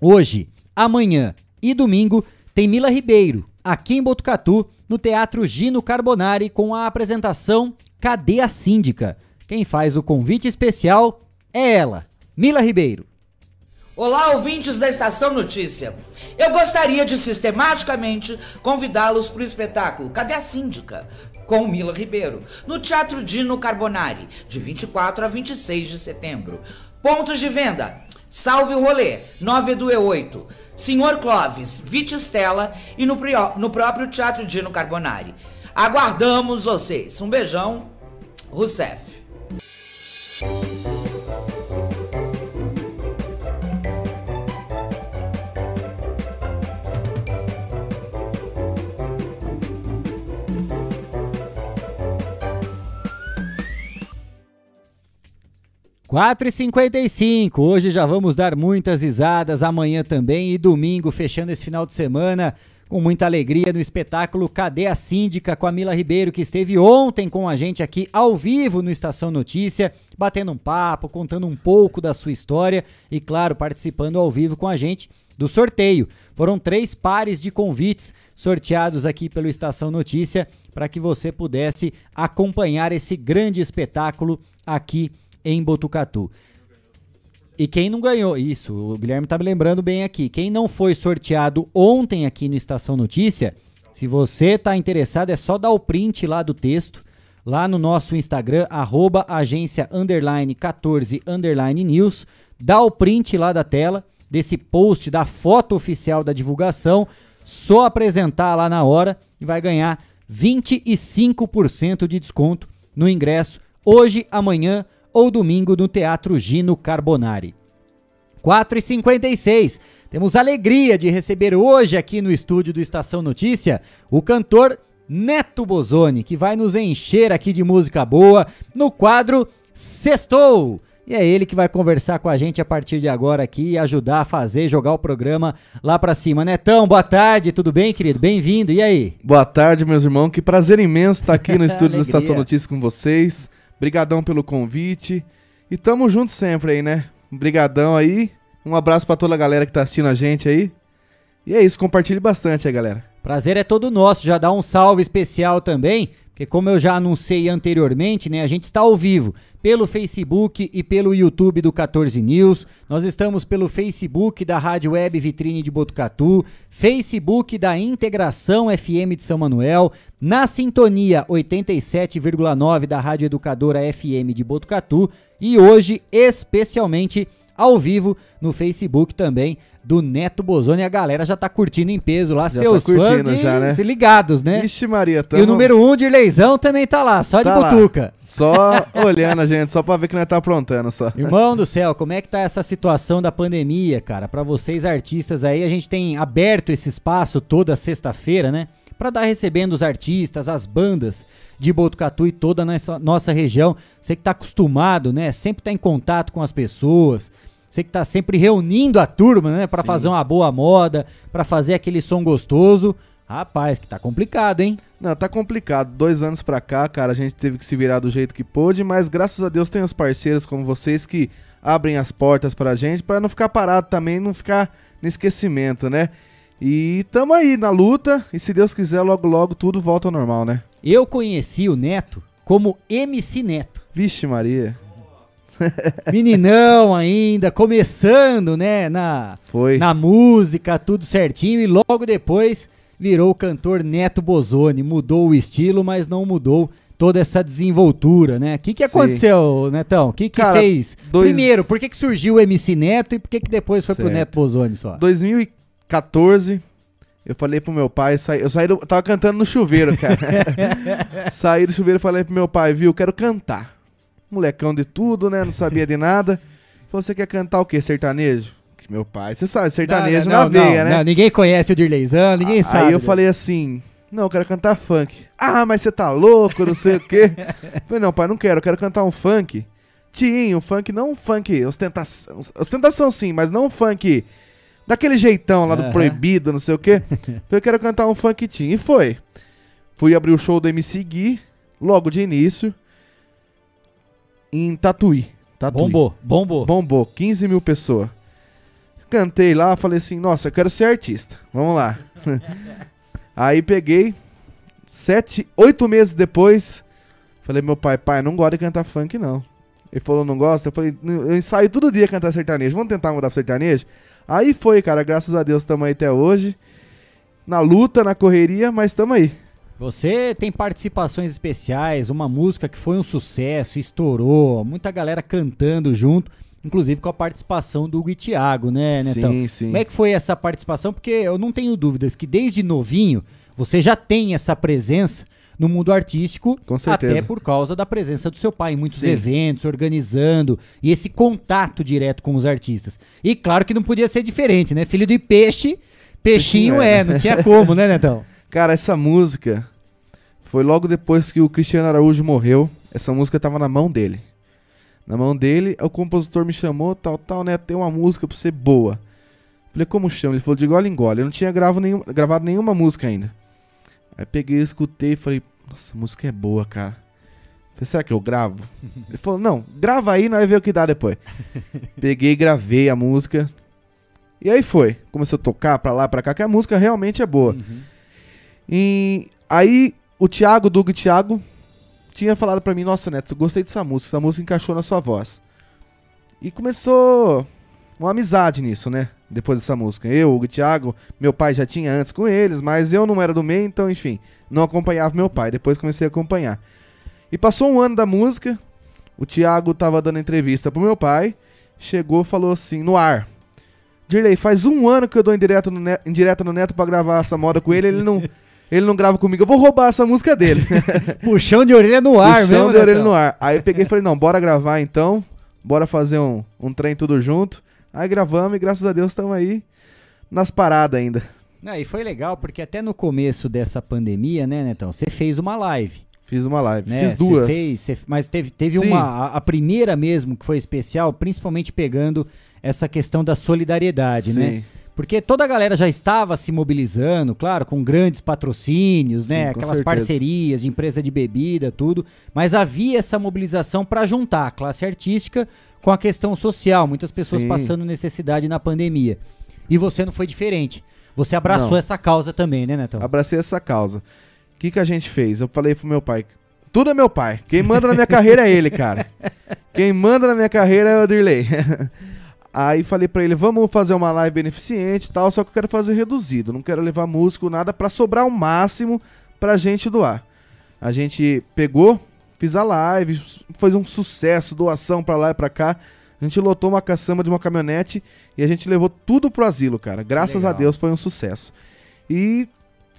Hoje, amanhã e domingo tem Mila Ribeiro, aqui em Botucatu, no Teatro Gino Carbonari, com a apresentação Cadê a Síndica? Quem faz o convite especial é ela, Mila Ribeiro. Olá, ouvintes da Estação Notícia. Eu gostaria de sistematicamente convidá-los para o espetáculo Cadê a Síndica? Com Mila Ribeiro, no Teatro Dino Carbonari, de 24 a 26 de setembro. Pontos de venda: Salve o Rolê, 9 do E8, Senhor Clóvis, Vite Stella e no, no próprio Teatro Dino Carbonari. Aguardamos vocês. Um beijão, Rousseff. Quatro e cinquenta e cinco. Hoje já vamos dar muitas risadas, amanhã também e domingo, fechando esse final de semana com muita alegria no espetáculo Cadê a Síndica com a Mila Ribeiro, que esteve ontem com a gente aqui ao vivo no Estação Notícia, batendo um papo, contando um pouco da sua história e, claro, participando ao vivo com a gente do sorteio. Foram três pares de convites sorteados aqui pelo Estação Notícia para que você pudesse acompanhar esse grande espetáculo aqui em Botucatu. E quem não ganhou, isso, o Guilherme tá me lembrando bem aqui. Quem não foi sorteado ontem aqui no Estação Notícia, se você tá interessado, é só dar o print lá do texto, lá no nosso Instagram, arroba agência underline 14 underline news. Dá o print lá da tela, desse post, da foto oficial da divulgação, só apresentar lá na hora e vai ganhar 25% de desconto no ingresso hoje, amanhã ou domingo no Teatro Gino Carbonari. 4h56. Temos alegria de receber hoje aqui no estúdio do Estação Notícia o cantor Neto Bozoni, que vai nos encher aqui de música boa no quadro Sextou. E é ele que vai conversar com a gente a partir de agora aqui e ajudar a fazer, jogar o programa lá pra cima. Netão, boa tarde, tudo bem, querido? Bem-vindo, e aí? Boa tarde, meus irmãos. Que prazer imenso estar aqui no estúdio do Estação Notícias com vocês. Brigadão pelo convite. E tamo junto sempre aí, né? Brigadão aí. Um abraço pra toda a galera que tá assistindo a gente aí. E é isso, compartilhe bastante aí, galera. Prazer é todo nosso. Já dá um salve especial também, porque como eu já anunciei anteriormente, né, a gente está ao vivo pelo Facebook e pelo YouTube do 14 News. Nós estamos pelo Facebook da Rádio Web Vitrine de Botucatu, Facebook da Integração FM de São Manuel, na sintonia 87,9 da Rádio Educadora FM de Botucatu e hoje especialmente ao vivo no Facebook também do Neto Bozoni. A galera já tá curtindo em peso lá, Já seus tá curtindo fãs de, já, né? se ligados, né? Vixe Maria, E tamo... o número 1 um de Leizão também tá lá, só de Tá lá. butuca. Só olhando a gente, só pra ver que nós tá aprontando só. Irmão do céu, como é que tá essa situação da pandemia, cara? Pra vocês artistas aí, a gente tem aberto esse espaço toda sexta-feira, né? Pra dar recebendo os artistas, as bandas de Botucatu e toda a nossa, nossa região. Você que tá acostumado, né? Sempre tá em contato com as pessoas. Você que tá sempre reunindo a turma, né? Pra Sim. fazer uma boa moda, pra fazer aquele som gostoso. Rapaz, que tá complicado, hein? Não, tá complicado. Dois anos pra cá, cara, a gente teve que se virar do jeito que pôde, mas graças a Deus tem os parceiros como vocês que abrem as portas pra gente, pra não ficar parado também, não ficar no esquecimento, né? E tamo aí na luta, e se Deus quiser, logo logo tudo volta ao normal, né? Eu conheci o Neto como MC Neto. Vixe Maria. Meninão ainda, começando, né, na, Foi. na música, tudo certinho, e logo depois virou o cantor Neto Bozoni. Mudou o estilo, mas não mudou toda essa desenvoltura, né? O que, que Sim. aconteceu, Netão? O que, que Cara, fez? dois- Primeiro, por que, que surgiu o MC Neto e por que, que depois foi pro. Neto Bozoni só? 2014, eu falei pro meu pai, saí, eu saí do, tava cantando no chuveiro, cara. saí do chuveiro e falei pro meu pai, viu, quero cantar. Molecão de tudo, né, não sabia de nada. Falou, você quer cantar o quê, sertanejo? Que Meu pai, você sabe, sertanejo Não, na não, veia, não, né? não, ninguém conhece o Dirleizão, ninguém Aí sabe. eu falei assim, não, eu quero cantar funk. Ah, mas você tá louco, não sei o quê. falei, não, pai, não quero, eu quero cantar um funk. Tinha, um funk, não um funk ostentação, ostentação sim, mas não um funk daquele jeitão lá do Aham. proibido, não sei o quê. falei, eu quero cantar um funk teen. E foi. Fui abrir o show do MC Gui, logo de início, em Tatuí. Tatuí. Bombou, bombou. Bombou, 15 mil pessoas. Cantei lá, falei assim, nossa, eu quero ser artista. Vamos lá. Aí peguei, sete, oito meses depois, falei, meu pai, pai, não gosto de cantar funk, não. Ele falou, não gosta? Eu falei, eu ensaio todo dia cantar sertanejo, vamos tentar mudar pro sertanejo? Aí foi, cara, graças a Deus estamos aí até hoje. Na luta, na correria, mas estamos aí. Você tem participações especiais, uma música que foi um sucesso, estourou, muita galera cantando junto, inclusive com a participação do Hugo e Thiago, né, Netão? Sim, sim. Como é que foi essa participação? Porque eu não tenho dúvidas que desde novinho você já tem essa presença no mundo artístico, até por causa da presença do seu pai em muitos Sim. eventos, organizando, e esse contato direto com os artistas. E claro que não podia ser diferente, né? Filho de peixe, peixinho Peixinho é, é, não tinha como, né, Netão? Cara, essa música foi logo depois que o Cristiano Araújo morreu. Essa música tava na mão dele. Na mão dele, o compositor me chamou, tal, tal, né? Tem uma música pra ser boa. Falei, como chama? Ele falou, de gole em gole. Eu não tinha gravo nenhum, gravado nenhuma música ainda. Aí peguei, escutei e falei, nossa, a música é boa, cara. Falei, será que eu gravo? Ele falou, não, grava aí, nós vamos ver o que dá depois. peguei, gravei a música. E aí foi. Começou a tocar pra lá, pra cá, que a música realmente é boa. E aí o Thiago, Dugo e Thiago, tinha falado pra mim, nossa, Neto, eu gostei dessa música, essa música encaixou na sua voz. E começou uma amizade nisso, né? Depois dessa música. Eu, o Thiago, meu pai já tinha antes com eles, mas eu não era do meio, então, enfim, não acompanhava meu pai. Depois comecei a acompanhar. E passou um ano da música, o Thiago tava dando entrevista pro meu pai, chegou e falou assim, no ar. Dirley, faz um ano que eu dou indireta no, Neto, indireta no Neto pra gravar essa moda com ele, ele não, ele não grava comigo, eu vou roubar essa música dele. Puxão de orelha no ar Puxão mesmo, de orelha Netão. no ar. Aí eu peguei e falei, não, bora gravar então, bora fazer um, um trem tudo junto. Aí gravamos e graças a Deus estamos aí nas paradas ainda. Ah, e foi legal porque até no começo dessa pandemia, né, Netão, você fez uma live. Fiz uma live, né? fiz duas. Você fez, você- mas teve, teve Sim. uma, a, a primeira mesmo que foi especial, principalmente pegando essa questão da solidariedade, né? Porque toda a galera já estava se mobilizando, claro, com grandes patrocínios, Sim, né? Aquelas certeza. parcerias de empresa de bebida, tudo. Mas havia essa mobilização para juntar a classe artística com a questão social. Muitas pessoas Sim. passando necessidade na pandemia. E você não foi diferente. Você abraçou Não. essa causa também, né, Netão? Abracei essa causa. O que, que a gente fez? Eu falei pro meu pai. Tudo é meu pai. Quem manda na minha carreira é ele, cara. Quem manda na minha carreira é o Dirley. Aí falei pra ele, vamos fazer uma live beneficente e tal, só que eu quero fazer reduzido. Não quero levar músico, nada, pra sobrar o máximo pra gente doar. A gente pegou, fiz a live, foi um sucesso, doação pra lá e pra cá. A gente lotou uma caçamba de uma caminhonete e a gente levou tudo pro asilo, cara. Graças Legal. a Deus foi um sucesso. E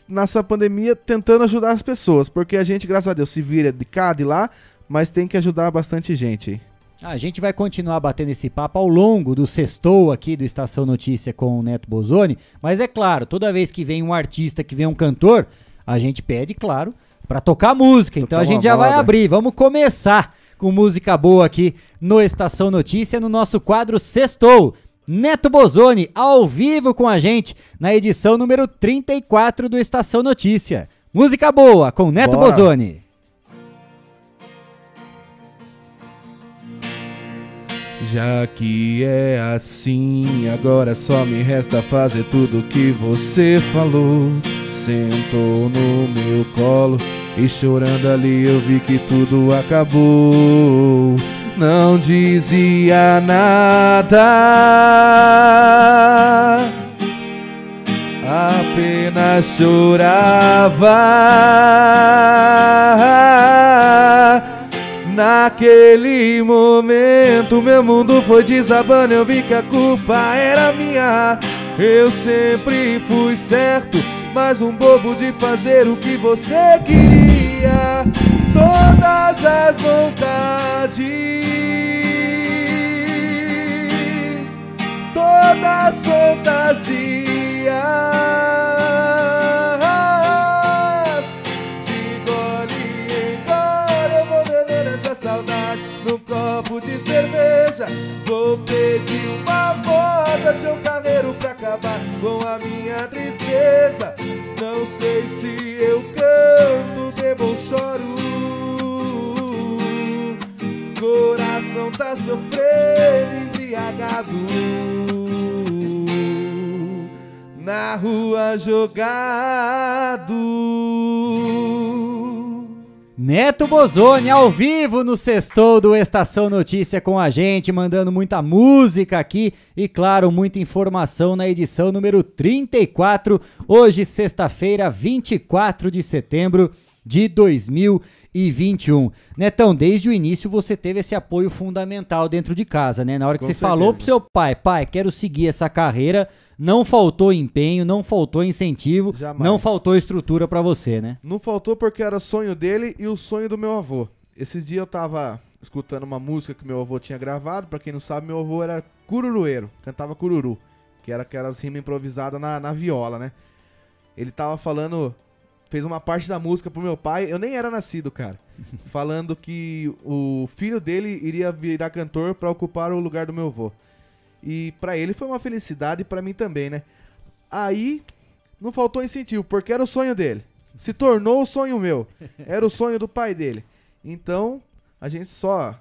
nessa pandemia tentando ajudar as pessoas, porque a gente, graças a Deus, se vira de cá, de lá, mas tem que ajudar bastante gente aí. A gente vai continuar batendo esse papo ao longo do sextou aqui do Estação Notícia com o Neto Bozoni, mas é claro, toda vez que vem um artista, que vem um cantor, a gente pede, claro, pra tocar música. então a gente já vai abrir, vamos começar com música boa aqui no Estação Notícia, no nosso quadro Sextou. Neto Bozoni, ao vivo com a gente, na edição número 34 do Estação Notícia. Música boa com Neto Bora. Bozoni. Já que é assim, agora só me resta fazer tudo que você falou. Sentou no meu colo e chorando ali eu vi que tudo acabou. Não dizia nada, apenas chorava. Naquele momento meu mundo foi desabando, eu vi que a culpa era minha. Eu sempre fui certo, mas um bobo de fazer o que você queria. Todas as vontades, todas as fantasias. Copo de cerveja. Vou pedir uma vodka de um carneiro pra acabar com a minha tristeza. Não sei se eu canto, bebo ou choro. Coração tá sofrendo, embriagado. Na rua jogado. Neto Bozoni ao vivo no Sextou do Estação Notícia com a gente, mandando muita música aqui e, claro, muita informação na edição número 34, hoje, sexta-feira, 24 de setembro de 2021. Netão, desde o início você teve esse apoio fundamental dentro de casa, né? Na hora que Com você falou pro certeza. seu pai, pai, quero seguir essa carreira, não faltou empenho, não faltou incentivo, Jamais. não faltou estrutura pra você, né? Não faltou porque era sonho dele e o sonho do meu avô. Esses dias eu tava escutando uma música que meu avô tinha gravado. Pra quem não sabe, meu avô era cururueiro, cantava cururu, que era aquelas rimas improvisadas na, na viola, né? Ele tava falando, fez uma parte da música pro meu pai, eu nem era nascido, cara. falando que o filho dele iria virar cantor pra ocupar o lugar do meu avô. E pra ele foi uma felicidade e pra mim também, né? Aí não faltou incentivo, porque era o sonho dele. Se tornou o sonho meu. Era o sonho do pai dele. Então, a gente só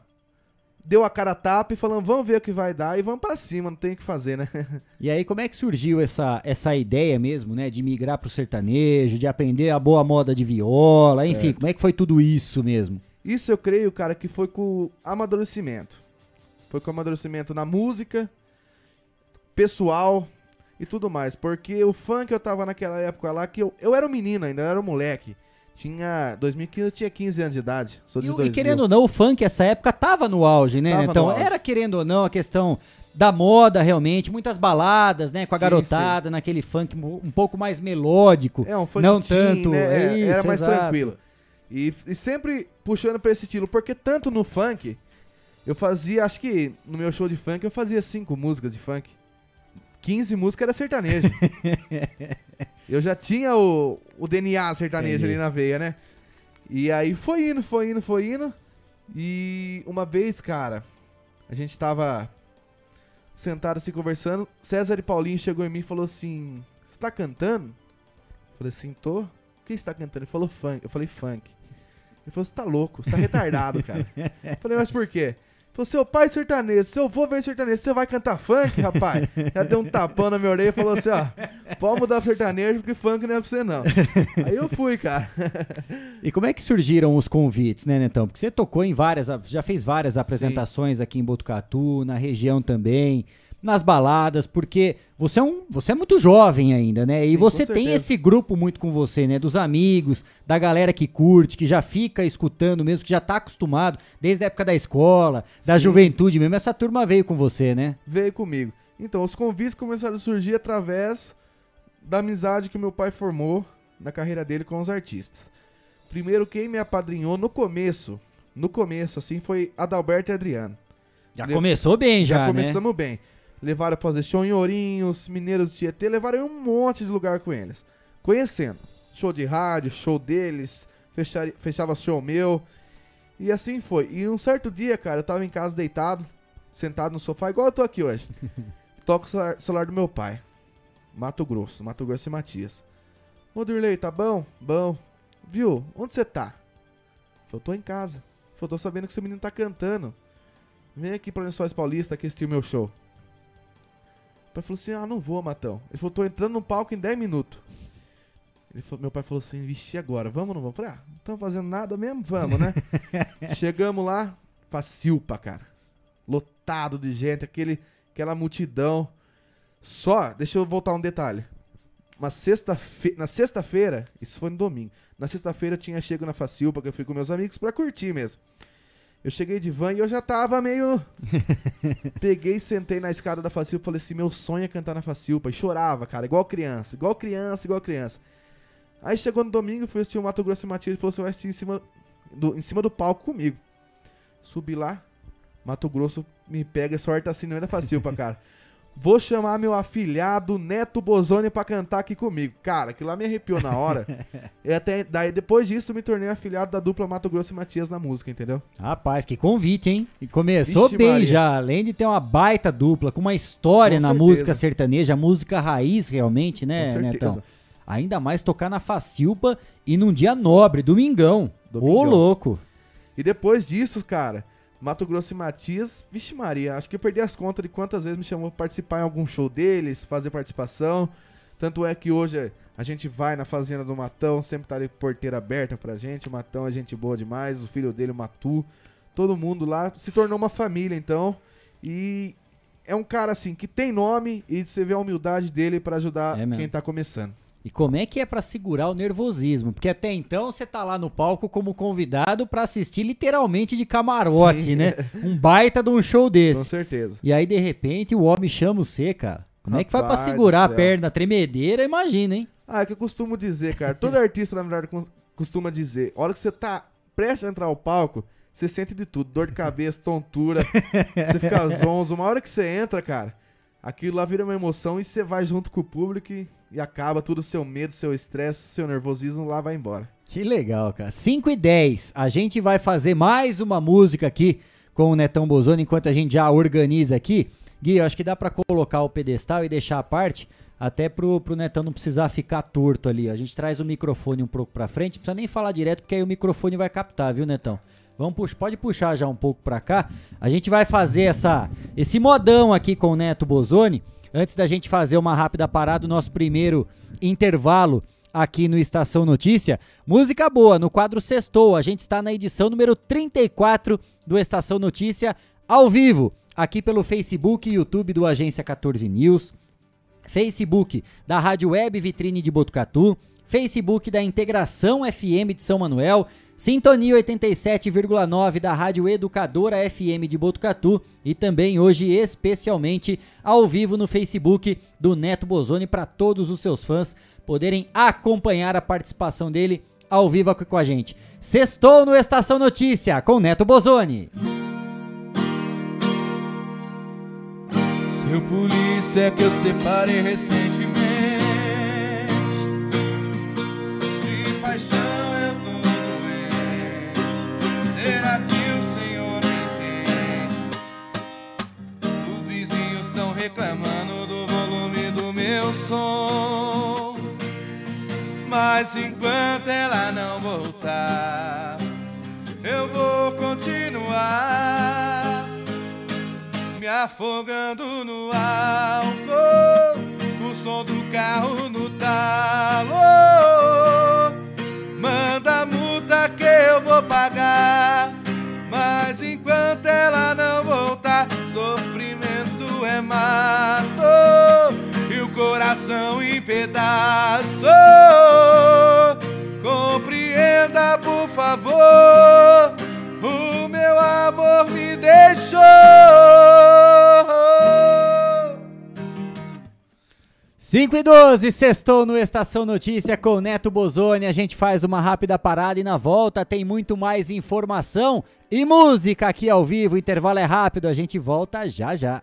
deu a cara a tapa e falamos, vamos ver o que vai dar e vamos pra cima, não tem o que fazer, né? E aí, como é que surgiu essa, essa ideia mesmo, né? De migrar pro sertanejo, de aprender a boa moda de viola, enfim, Certo. como é que foi tudo isso mesmo? Isso eu creio, cara, que foi com o amadurecimento. Foi com o amadurecimento na música, pessoal e tudo mais. Porque o funk eu tava naquela época lá que eu, eu era um menino ainda, eu era um moleque. Tinha. 2015 eu tinha 15 anos de idade. Sou de E, o- 2000. e querendo ou não, o funk essa época tava no auge, né? Tava no então, auge. era querendo ou não a questão da moda realmente, muitas baladas, né, com a Sim, garotada, naquele funk um pouco mais melódico, É um funk não teen, tanto, né? é É, isso, era mais exato. tranquilo. E, e sempre puxando pra esse estilo, porque tanto no funk, eu fazia, acho que no meu show de funk eu fazia cinco músicas de funk. 15 músicas era sertanejo. eu já tinha o, o DNA sertanejo Entendi. ali na veia, né? E aí foi indo, foi indo, foi indo. E uma vez, cara, a gente tava sentado assim conversando. César e Paulinho chegou em mim e falou assim: Você tá cantando? Eu falei assim: Tô. O que você tá cantando? Ele falou funk. Eu falei funk. Ele falou: Você tá louco, você tá retardado, cara. Eu falei: Mas por quê? Falou: Seu pai é sertanejo, seu avô veio sertanejo, você vai cantar funk, rapaz? Já deu um tapão na minha orelha e falou assim: Ó, pode mudar pro sertanejo porque funk não é pra você não. Aí eu fui, cara. E como é que surgiram os convites, né, Netão? Porque você tocou em várias, já fez várias apresentações aqui em Botucatu, na região também, nas baladas, porque você é um, você é muito jovem ainda, né? e Sim, você com tem certeza. esse grupo muito com você, né? Dos amigos, da galera que curte, que já fica escutando mesmo, que já tá acostumado desde a época da escola, da Sim. juventude mesmo. Essa turma veio com você, né? veio comigo. Então, os convites começaram a surgir através da amizade que meu pai formou na carreira dele com os artistas. Primeiro, quem me apadrinhou no começo, no começo, assim, foi Adalberto e Adriano. Já começou bem, já, Já né? começamos bem. Levaram pra fazer show em Ourinhos, Mineiros de Tietê, levaram em um monte de lugar com eles. Conhecendo. Show de rádio, show deles, fechar, fechava show meu. E assim foi. E um certo dia, cara, eu tava em casa deitado, sentado no sofá, igual eu tô aqui hoje. Toco o celular, celular do meu pai. Mato Grosso, Mato Grosso e Matias. Ô Dirley, tá bom? Bom. Viu? Onde você tá? Eu tô em casa. Eu tô sabendo que seu menino tá cantando. Vem aqui pra Lençóis Paulista que assistir o meu show. O pai falou assim: Ah, não vou, Matão. Ele falou: Tô entrando no palco em 10 minutos. Ele falou- meu pai falou assim: Vixe, agora? Vamos ou não vamos? Eu falei: Ah, não estamos fazendo nada mesmo? Vamos, né? Chegamos lá, facilpa, cara. Lotado de gente, aquele, aquela multidão. Só, deixa eu voltar um detalhe. Uma sexta na sexta-feira, isso foi no domingo. Na sexta-feira eu tinha chego na Facilpa, que eu fui com meus amigos pra curtir mesmo. Eu cheguei de van e eu já tava meio. Peguei, sentei na escada da Facilpa e falei assim: meu sonho é cantar na Facilpa. E chorava, cara, igual criança, igual criança, igual criança. Aí chegou no domingo, fui assistir o Mato Grosso e Matias e falou: você vai assistir em cima do, em cima do palco comigo. Subi lá, Mato Grosso me pega, sorte assim, não era Facilpa, cara. Vou chamar meu afilhado Neto Bozoni pra cantar aqui comigo. Cara, aquilo lá me arrepiou na hora. e até daí, depois disso, me tornei afilhado da dupla Mato Grosso e Matias na música, entendeu? Rapaz, que convite, hein? E começou Vixe bem Maria. já, além de ter uma baita dupla, com uma história Com na certeza. música sertaneja, música raiz realmente, né, Com. Netão? Ainda mais tocar na Facilpa e num dia nobre, domingão. Ô, Domingão. louco. E depois disso, cara, Mato Grosso e Matias, vixe Maria, acho que eu perdi as contas de quantas vezes me chamou pra participar em algum show deles, fazer participação. Tanto é que hoje a gente vai na fazenda do Matão, sempre tá ali porteira aberta pra gente. O Matão é gente boa demais, o filho dele, o Matu, todo mundo lá se tornou uma família, então. E é um cara assim que tem nome e você vê a humildade dele pra ajudar É quem tá começando. E como é que é pra segurar o nervosismo? Porque até então você tá lá no palco como convidado pra assistir literalmente de camarote, Sim. né? Um baita de um show desse. Com certeza. E aí, de repente, o homem chama você, cara. Como é que vai pra Rapaz segurar a perna tremedeira? Imagina, hein? Ah, é que eu costumo dizer, cara. Todo artista, na verdade, cos- costuma dizer. A hora que você tá prestes a entrar ao palco, você sente de tudo. Dor de cabeça, tontura. você fica zonzo. Uma hora que você entra, cara, aquilo lá vira uma emoção e você vai junto com o público e, acaba tudo o seu medo, seu estresse, seu nervosismo lá vai embora. Que legal, cara. 5 e 10. A gente vai fazer mais uma música aqui com o Netão Bozoni enquanto a gente já organiza aqui. Gui, eu acho que dá pra colocar o pedestal e deixar a parte, até pro, pro Netão não precisar ficar torto ali. A gente traz o microfone um pouco pra frente, não precisa nem falar direto, porque aí o microfone vai captar, viu, Netão? Vamos puxar, pode puxar já um pouco pra cá. A gente vai fazer essa, esse modão aqui com o Neto Bozoni. Antes da gente fazer uma rápida parada, o nosso primeiro intervalo aqui no Estação Notícia. Música boa, no quadro Sextou. A gente está na edição número 34 do Estação Notícia, ao vivo, aqui pelo Facebook e YouTube do Agência 14 News, Facebook da Rádio Web Vitrine de Botucatu, Facebook da Integração FM de São Manuel, Sintonia 87,9 da Rádio Educadora FM de Botucatu e também hoje especialmente ao vivo no Facebook do Neto Bozoni para todos os seus fãs poderem acompanhar a participação dele ao vivo aqui com a gente. Sextou no Estação Notícia com Neto Bozoni. Seu polícia que eu separei recentemente som Mas enquanto ela não voltar Eu vou continuar me afogando no álcool, o som do carro no talo. Manda a multa que eu vou pagar, mas enquanto ela não voltar, sofrimento é mato coração em pedaços. Compreenda, por favor, o meu amor me deixou. 5 e 12, sextou no Estação Notícia com Neto Bozoni. A gente faz uma rápida parada e na volta tem muito mais informação e música aqui ao vivo. O intervalo é rápido, a gente volta já já.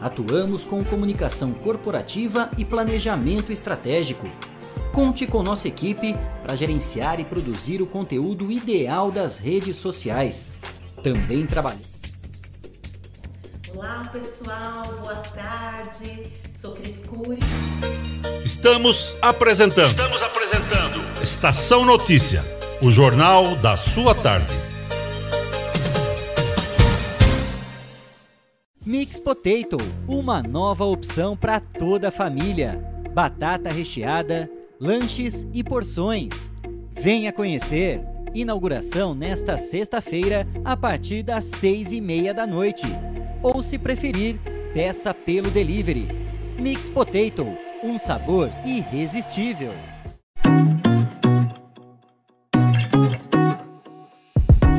Atuamos com comunicação corporativa e planejamento estratégico. Conte com nossa equipe para gerenciar e produzir o conteúdo ideal das redes sociais. Também trabalhamos. Olá pessoal, boa tarde. Sou Cris Cury. Estamos apresentando. Estamos apresentando. Estação Notícia, o jornal da sua tarde. Mix Potato, uma nova opção para toda a família. Batata recheada, lanches e porções. Venha conhecer. Inauguração nesta sexta-feira a partir das seis e meia da noite. Ou se preferir, peça pelo delivery. Mix Potato, um sabor irresistível.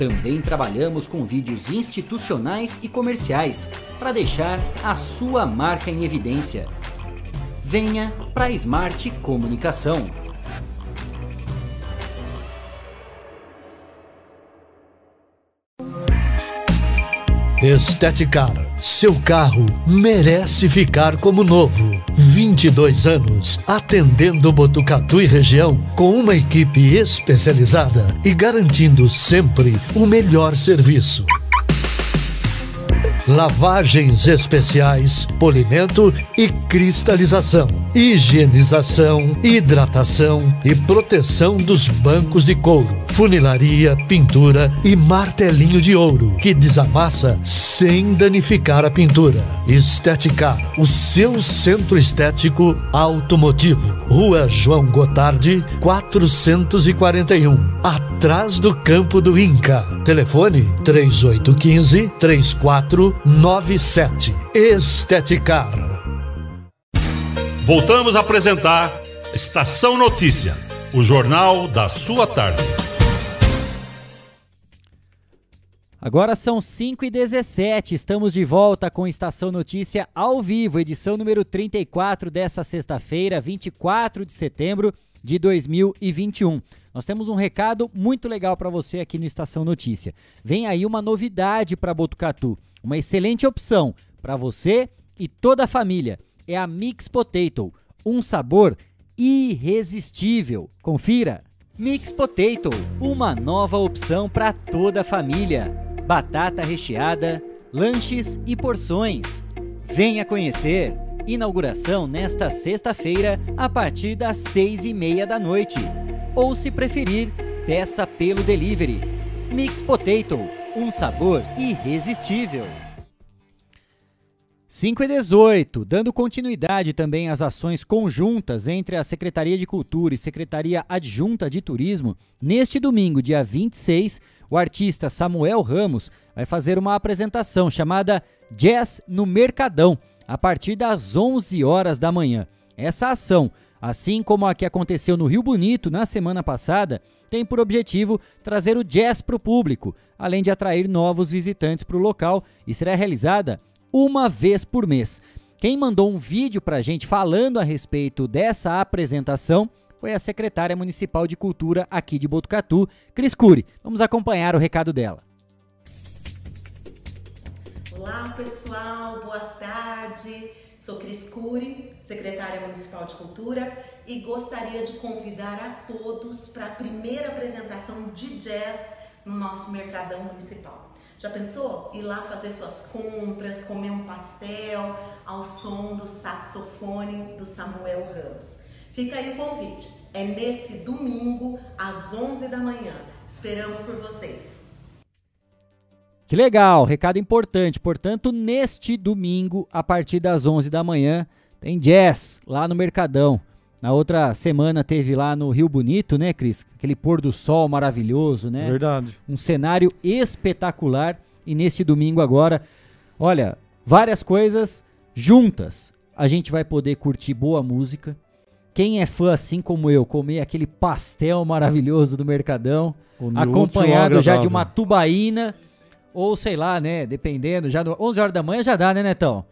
Também trabalhamos com vídeos institucionais e comerciais para deixar a sua marca em evidência. Venha para Smart Comunicação. Esteticar, seu carro merece ficar como novo. 22 anos atendendo Botucatu e região com uma equipe especializada e garantindo sempre o melhor serviço. Lavagens especiais, polimento e cristalização, higienização, hidratação e proteção dos bancos de couro, funilaria, pintura e martelinho de ouro que desamassa sem danificar a pintura. Esteticar, o seu centro estético automotivo. Rua João Gotardi, 441, atrás do campo do Inca. Telefone 3815 34 97. Esteticar. Voltamos a apresentar Estação Notícia, o jornal da sua tarde. Agora são 5 e 17 estamos de volta com Estação Notícia ao vivo, edição número 34 dessa sexta-feira, 24 de setembro de 2021. Nós temos um recado muito legal para você aqui no Estação Notícia. Vem aí uma novidade para Botucatu. Uma excelente opção para você e toda a família é a Mix Potato, um sabor irresistível. Confira! Mix Potato, uma nova opção para toda a família. Batata recheada, lanches e porções. Venha conhecer! Inauguração nesta sexta-feira a partir das seis e meia da noite. Ou se preferir, peça pelo delivery. Mix Potato um sabor irresistível. 5 e 18, dando continuidade também às ações conjuntas entre a Secretaria de Cultura e Secretaria Adjunta de Turismo, neste domingo, dia 26, o artista Samuel Ramos vai fazer uma apresentação chamada Jazz no Mercadão, a partir das 11 horas da manhã. Essa ação, assim como a que aconteceu no Rio Bonito na semana passada, tem por objetivo trazer o jazz para o público, além de atrair novos visitantes para o local e será realizada uma vez por mês. Quem mandou um vídeo para a gente falando a respeito dessa apresentação foi a secretária municipal de cultura aqui de Botucatu, Cris Cury. Vamos acompanhar o recado dela. Olá pessoal, boa tarde. Sou Cris Cury, secretária municipal de cultura e gostaria de convidar a todos para a primeira apresentação de jazz no nosso Mercadão Municipal. Já pensou ir lá fazer suas compras, comer um pastel ao som do saxofone do Samuel Ramos? Fica aí o convite. É nesse domingo às 11 da manhã. Esperamos por vocês. Que legal, recado importante. Portanto, neste domingo, a partir das 11 da manhã, tem jazz lá no Mercadão. Na outra semana teve lá no Rio Bonito, né, Cris? Aquele pôr do sol maravilhoso, né? Verdade. Um cenário espetacular. E nesse domingo agora, olha, várias coisas juntas. A gente vai poder curtir boa música, quem é fã assim como eu, comer aquele pastel maravilhoso do Mercadão, acompanhado ao já de uma tubaína, ou sei lá, né, dependendo, já no 11 horas da manhã já dá, né, Netão?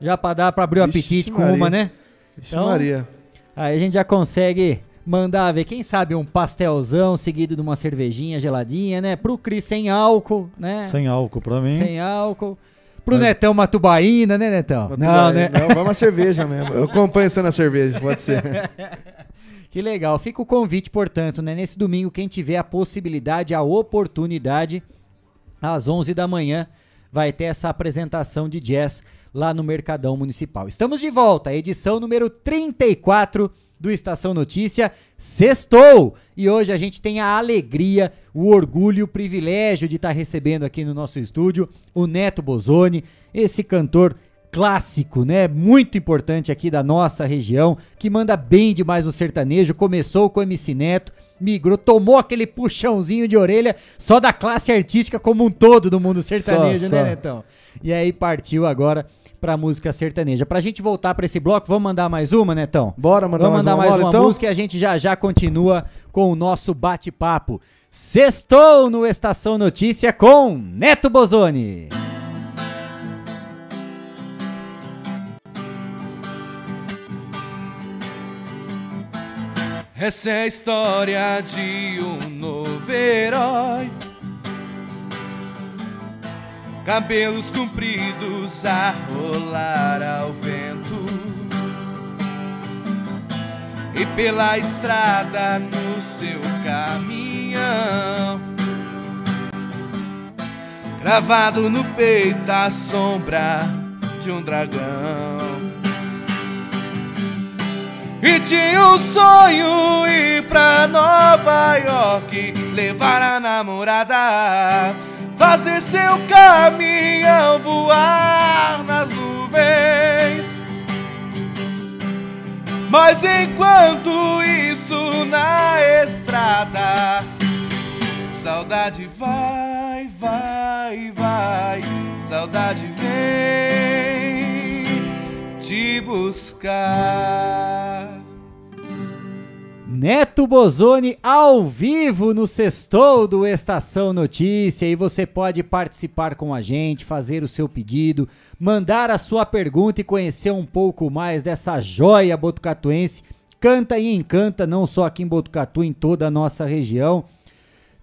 Já pra dar pra abrir o Vixe apetite com uma, né? Vixe Maria. Aí a gente já consegue mandar ver, quem sabe um pastelzão seguido de uma cervejinha geladinha, né? Pro Cris sem álcool, né? Sem álcool pra mim. Sem álcool. Pro Mas- Netão uma tubaína, né, Netão? Uma Não, tubaína. né? Não, vamos a cerveja mesmo. Eu acompanho sendo a cerveja, pode ser. Que legal. Fica o convite, portanto, né? Nesse domingo, quem tiver a possibilidade, a oportunidade, às 11 da manhã, vai ter essa apresentação de jazz lá no Mercadão Municipal. Estamos de volta, edição número 34 do Estação Notícia. Sextou! E hoje a gente tem a alegria, o orgulho o privilégio de estar recebendo aqui no nosso estúdio o Neto Bozoni, esse cantor clássico, né? Muito importante aqui da nossa região, que manda bem demais no sertanejo. Começou com o MC Neto, migrou, tomou aquele puxãozinho de orelha só da classe artística como um todo do mundo sertanejo, Só, né, só. Netão? E aí partiu agora pra música sertaneja. Pra gente voltar pra esse bloco, vamos mandar mais uma, Netão? Bora mandar vamos mais mandar uma mais bola, uma então? música e a gente já já continua com o nosso bate-papo. Sextou no Estação Notícia com Neto Bozoni. Essa é a história de um novo herói. Cabelos compridos a rolar ao vento. E pela estrada no seu caminhão. Gravado no peito a sombra de um dragão. E tinha um sonho ir pra Nova York, levar a namorada, fazer seu caminhão voar nas nuvens. Mas enquanto isso na estrada, saudade vai, vai, vai, saudade vem te buscar. Neto Bozoni ao vivo no Sextou do Estação Notícia e você pode participar com a gente, fazer o seu pedido, mandar a sua pergunta e conhecer um pouco mais dessa joia botucatuense. Canta e encanta, não só aqui em Botucatu, em toda a nossa região.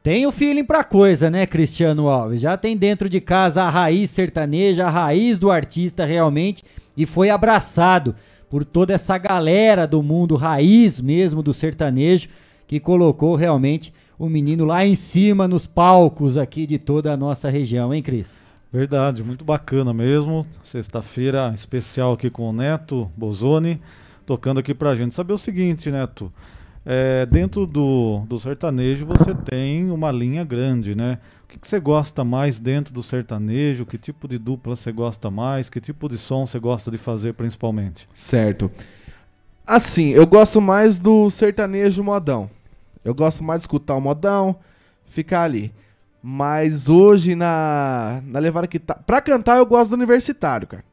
Tem o feeling pra coisa, né, Cristiano Alves? Já tem dentro de casa a raiz sertaneja, a raiz do artista realmente, e foi abraçado por toda essa galera do mundo raiz mesmo do sertanejo, que colocou realmente o menino lá em cima nos palcos aqui de toda a nossa região, hein, Cris? Verdade, muito bacana mesmo. Sexta-feira especial aqui com o Neto Bozoni, tocando aqui pra gente. Saber o seguinte, Neto, é, dentro do, do sertanejo você tem uma linha grande, né? O que, que você gosta mais dentro do sertanejo? Que tipo de dupla você gosta mais? Que tipo de som você gosta de fazer principalmente? Certo. Assim, eu gosto mais do sertanejo modão. Eu gosto mais de escutar o modão, ficar ali. Mas hoje na, na levada que tá. Pra cantar eu gosto do universitário, cara.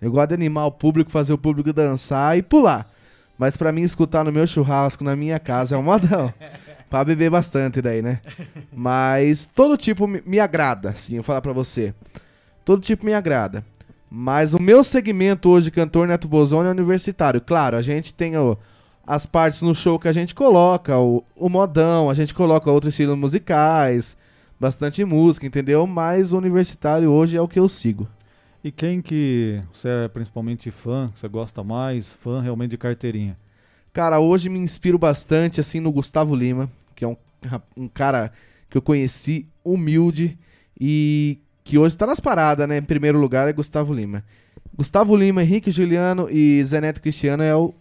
Eu gosto de animar o público, fazer o público dançar e pular. Mas pra mim escutar no meu churrasco, na minha casa, é um modão. pra beber bastante daí, né? Mas todo tipo me, me agrada, sim, eu vou falar pra você. Todo tipo me agrada. Mas o meu segmento hoje, cantor Neto Bozoni, é universitário. Claro, a gente tem o- as partes no show que a gente coloca, o, o modão, a gente coloca outros estilos musicais, bastante música, entendeu? Mas o universitário hoje é o que eu sigo. E quem que você é principalmente fã, que você gosta mais, fã realmente de carteirinha? Cara, hoje me inspiro bastante assim no Gustavo Lima, que é um, um cara que eu conheci humilde e que hoje tá nas paradas, né? Em primeiro lugar é Gustavo Lima. Gustavo Lima, Henrique Juliano e Zé Neto Cristiano é o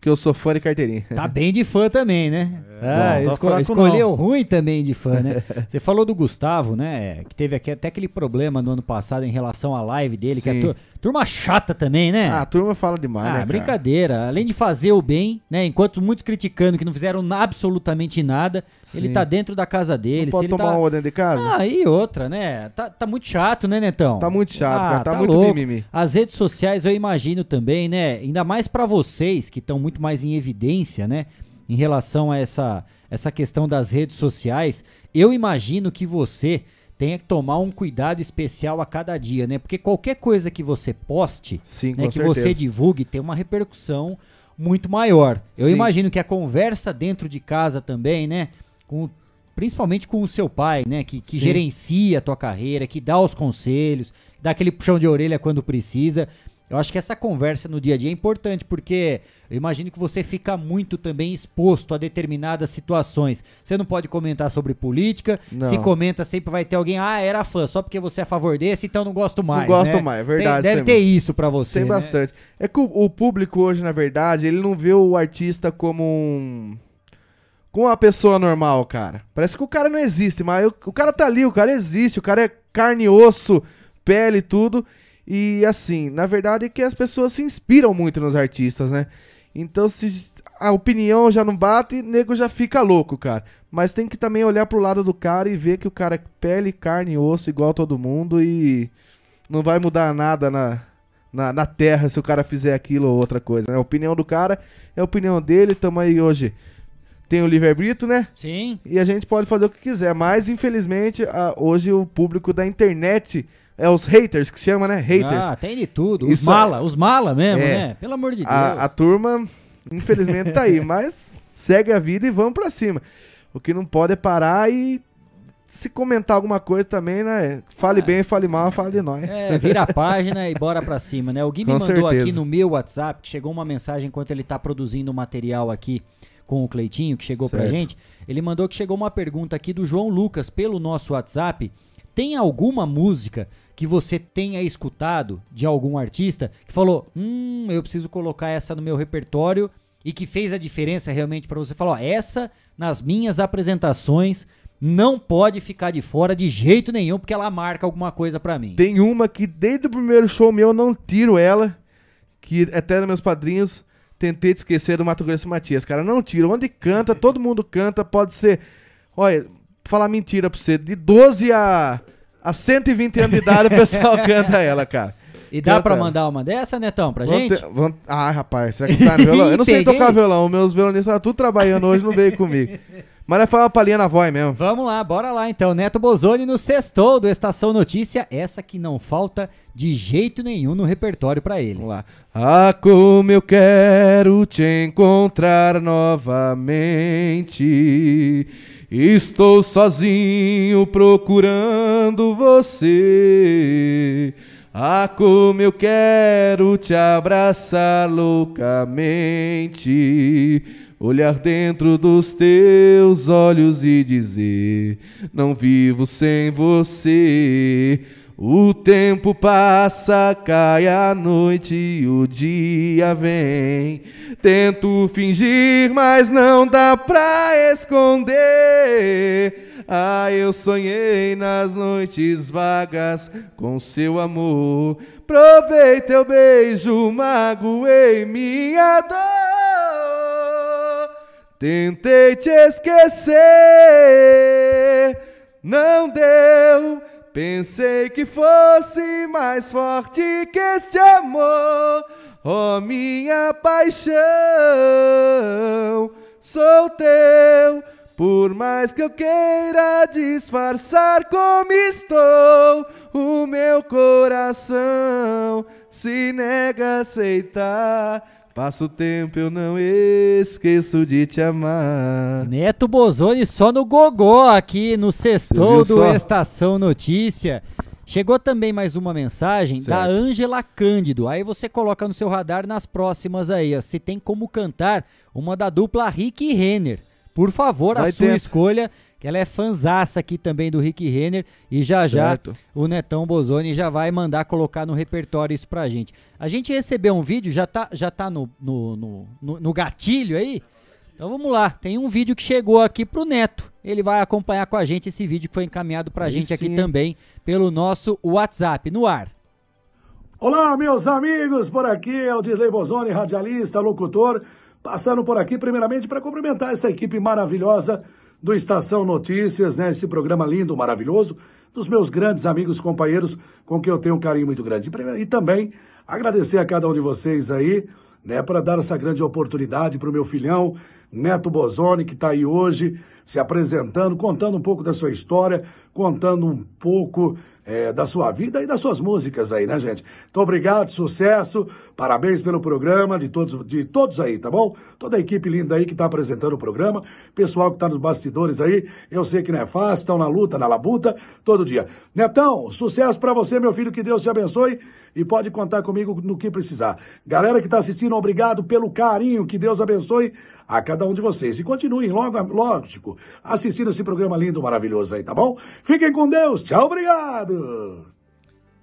que eu sou fã de carteirinha. Tá bem de fã também, né? ah, Bom, esco- escolheu não. ruim também de fã, né? Você falou do Gustavo, né? Que teve até aquele problema no ano passado em relação à live dele, que a Sim. tur- turma chata também, né? Ah, a turma fala demais, Ah, né, cara? brincadeira. Além de fazer o bem, né? Enquanto muitos criticando que não fizeram absolutamente nada, ele Sim. tá dentro da casa dele. Não pode ele tomar tá... uma dentro de casa? Ah, e outra, né? Tá, tá muito chato, né, Netão? Tá muito chato, Ah, cara. Tá, tá muito louco. mimimi. As redes sociais eu imagino também, né? Ainda mais pra vocês que estão muito muito mais em evidência, né? Em relação a essa, essa questão das redes sociais. Eu imagino que você tenha que tomar um cuidado especial a cada dia, né? Porque qualquer coisa que você poste, Sim, né, que certeza. você divulgue, tem uma repercussão muito maior. Eu Sim. imagino que a conversa dentro de casa também, né? Com, principalmente com o seu pai, né? Que, que gerencia a tua carreira, que dá os conselhos, dá aquele puxão de orelha quando precisa. Eu acho que essa conversa no dia a dia é importante, porque eu imagino que você fica muito também exposto a determinadas situações. Você não pode comentar sobre política, Não. se comenta sempre vai ter alguém, ah, era fã, só porque você é a favor desse, então não gosto mais. não gosto né? mais, é Tem- verdade. deve isso ter isso pra você. Tem né? bastante. É que o, o público hoje, na verdade, ele não vê o artista como um. como uma pessoa normal, cara. Parece que o cara não existe, mas o, o cara tá ali, o cara existe, o cara é carne, osso, pele e tudo. E assim, na verdade é que as pessoas se inspiram muito nos artistas, né? Então, se a opinião já não bate, nego já fica louco, cara. Mas tem que também olhar pro lado do cara e ver que o cara é pele, carne e osso igual todo mundo e não vai mudar nada na, na, na terra se o cara fizer aquilo ou outra coisa. Né? A opinião do cara é a opinião dele. Tamo aí hoje. Tem o livre-arbítrio, né? Sim. E a gente pode fazer o que quiser. Mas, infelizmente, a- hoje o público da internet é os haters, que chama, né? Haters. Ah, tem de tudo. Os Isso mala, os mala mesmo, É. né? Pelo amor de Deus. A, a turma, infelizmente, tá aí. Mas segue a vida e vamos pra cima. O que não pode é parar e se comentar alguma coisa também, né? Fale bem, fale mal, fale de nós. É, vira a página e bora pra cima, né? O Gui me mandou certeza. aqui no meu WhatsApp, que chegou uma mensagem enquanto ele tá produzindo o material aqui com o Cleitinho, que chegou pra Certo. gente. Ele mandou que chegou uma pergunta aqui do João Lucas pelo nosso WhatsApp. Tem alguma música que você tenha escutado de algum artista que falou: Hum, eu preciso colocar essa no meu repertório e que fez a diferença realmente pra você? Falou: essa nas minhas apresentações não pode ficar de fora de jeito nenhum, porque ela marca alguma coisa pra mim. Tem uma que desde o primeiro show meu eu não tiro ela, que até nos meus padrinhos tentei te esquecer do Mato Grosso e Matias, cara. Não tiro. Onde canta, todo mundo canta, pode ser. Olha, falar mentira pra você, de 12 a, a 120 anos de idade o pessoal canta ela, cara. E dá Canta pra ela. mandar uma dessa, Netão, pra Vamos gente? ter- vamos- Ah, rapaz, será que está no violão? Eu não sei tocar violão, meus violonistas estavam tudo trabalhando hoje, não veio comigo. Mas é falar uma palhinha na voz mesmo. Vamos lá, bora lá então. Neto Bozoni no sextou do Estação Notícia, essa que não falta de jeito nenhum no repertório pra ele. Vamos lá. Ah, como eu quero te encontrar novamente. Estou sozinho procurando você. Ah, como eu quero te abraçar loucamente. Olhar dentro dos teus olhos e dizer: Não vivo sem você. O tempo passa, cai a noite e o dia vem. Tento fingir, mas não dá pra esconder. Ah, eu sonhei nas noites vagas com seu amor. Provei teu beijo, magoei minha dor. Tentei te esquecer, não deu. Pensei que fosse mais forte que este amor, oh minha paixão. Sou teu, por mais que eu queira disfarçar como estou, o meu coração se nega a aceitar. Passa o tempo, eu não esqueço de te amar. Neto Bozoni só no gogó aqui no sextou do só? Estação Notícia. Chegou também mais uma mensagem da Certo. Ângela Cândido. Aí você coloca no seu radar nas próximas aí, ó. Se tem como cantar uma da dupla Rick e Renner. Por favor, a Vai sua dentro. escolha, que ela é fanzaça aqui também do Rick Renner. E já Certo. já o Netão Bozoni já vai mandar colocar no repertório isso pra gente. A gente recebeu um vídeo, já tá, já tá no, no, no, no- no gatilho aí? Então vamos lá, tem um vídeo que chegou aqui pro Neto. Ele vai acompanhar com a gente esse vídeo que foi encaminhado pra Aí gente aqui sim, hein? também pelo nosso WhatsApp, no ar. Olá, meus amigos, por aqui é o Dirley Bozoni, radialista, locutor, passando por aqui primeiramente para cumprimentar essa equipe maravilhosa do Estação Notícias, né? Esse programa lindo, maravilhoso, dos meus grandes amigos, companheiros, com quem eu tenho um carinho muito grande. E também agradecer a cada um de vocês aí, né, para dar essa grande oportunidade para o meu filhão, Neto Bozoni, que está aí hoje se apresentando, contando um pouco da sua história, contando um pouco é, da sua vida e das suas músicas aí, né, gente? Então, obrigado, sucesso, parabéns pelo programa de todos, de todos aí, tá bom? Toda a equipe linda aí que está apresentando o programa, pessoal que está nos bastidores aí, eu sei que não é fácil, estão na luta, na labuta, todo dia. Netão, sucesso para você, meu filho, que Deus te abençoe e pode contar comigo no que precisar. Galera que está assistindo, obrigado pelo carinho, que Deus abençoe a cada um de vocês. E continuem, logo, lógico, assistindo esse programa lindo, maravilhoso aí, tá bom? Fiquem com Deus, tchau, obrigado!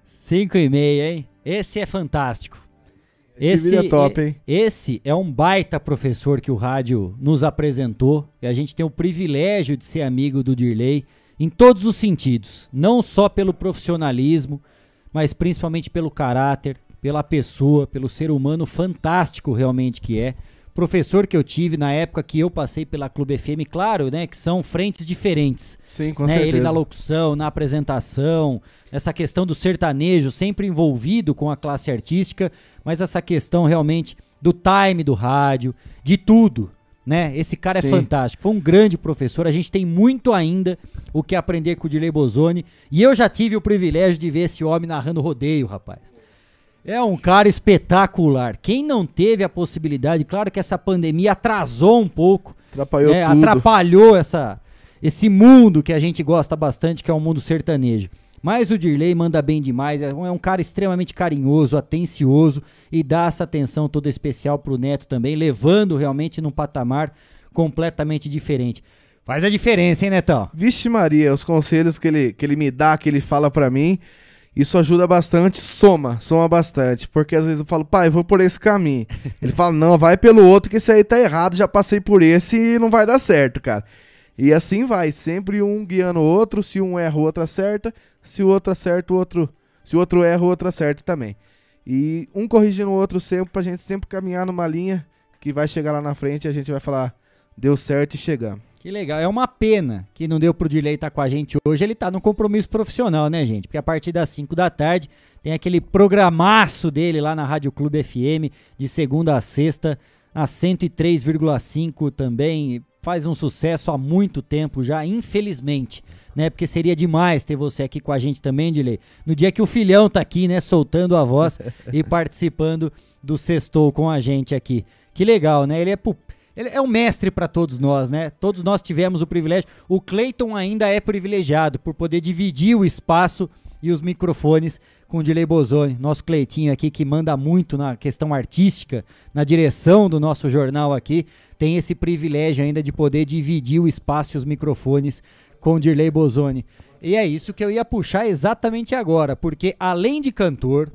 5 e meia, hein? Esse é fantástico. Esse vídeo é top, hein? Esse é um baita professor que o rádio nos apresentou e a gente tem o privilégio de ser amigo do Dirley em todos os sentidos, não só pelo profissionalismo, mas principalmente pelo caráter, pela pessoa, pelo ser humano fantástico realmente que é. Professor que eu tive na época que eu passei pela Clube FM, claro, né, que são frentes diferentes. Sim, com né, certeza. Ele na locução, na apresentação, essa questão do sertanejo sempre envolvido com a classe artística, mas essa questão realmente do time do rádio, de tudo, né? Esse cara Sim. é fantástico, foi um grande professor, a gente tem muito ainda o que aprender com o Dilei Bozoni, e eu já tive o privilégio de ver esse homem narrando rodeio, rapaz. É um cara espetacular. Quem não teve a possibilidade, claro que essa pandemia atrasou um pouco, Atrapalhou né, tudo. atrapalhou essa, esse mundo que a gente gosta bastante, que é o mundo sertanejo. Mas o Dirley manda bem demais, é um é um cara extremamente carinhoso, atencioso e dá essa atenção toda especial pro Neto também, levando realmente num patamar completamente diferente. Faz a diferença, hein, Netão? Vixe Maria, os conselhos que ele, que ele me dá, que ele fala pra mim, isso ajuda bastante, soma, soma bastante. Porque às vezes eu falo, pai, eu vou por esse caminho. Ele fala, não, vai pelo outro, que esse aí tá errado, já passei por esse e não vai dar certo, cara. E assim vai, sempre um guiando o outro, se um erra, o outro acerta, se o outro acerta, o outro. Se o outro erra, o outro acerta também. E um corrigindo o outro sempre, pra gente sempre caminhar numa linha que vai chegar lá na frente e a gente vai falar, deu certo e chegamos. Que legal. É uma pena que não deu pro Dirley estar com a gente hoje. Ele tá no compromisso profissional, né, gente? Porque a partir das 5 da tarde tem aquele programaço dele lá na Rádio Clube FM, de segunda a sexta, a 103,5 também. Faz um sucesso há muito tempo já, infelizmente, né? Porque seria demais ter você aqui com a gente também, Dirley. No dia que o filhão tá aqui, né, soltando a voz e participando do Sextou com a gente aqui. Que legal, né? Ele é pu- ele é um mestre para todos nós, né? Todos nós tivemos o privilégio. O Clayton ainda é privilegiado por poder dividir o espaço e os microfones com o Dilei Bozoni, nosso Cleitinho aqui que manda muito na questão artística, na direção do nosso jornal aqui, tem esse privilégio ainda de poder dividir o espaço e os microfones com o Dirley Bozoni. E é isso que eu ia puxar exatamente agora, porque além de cantor,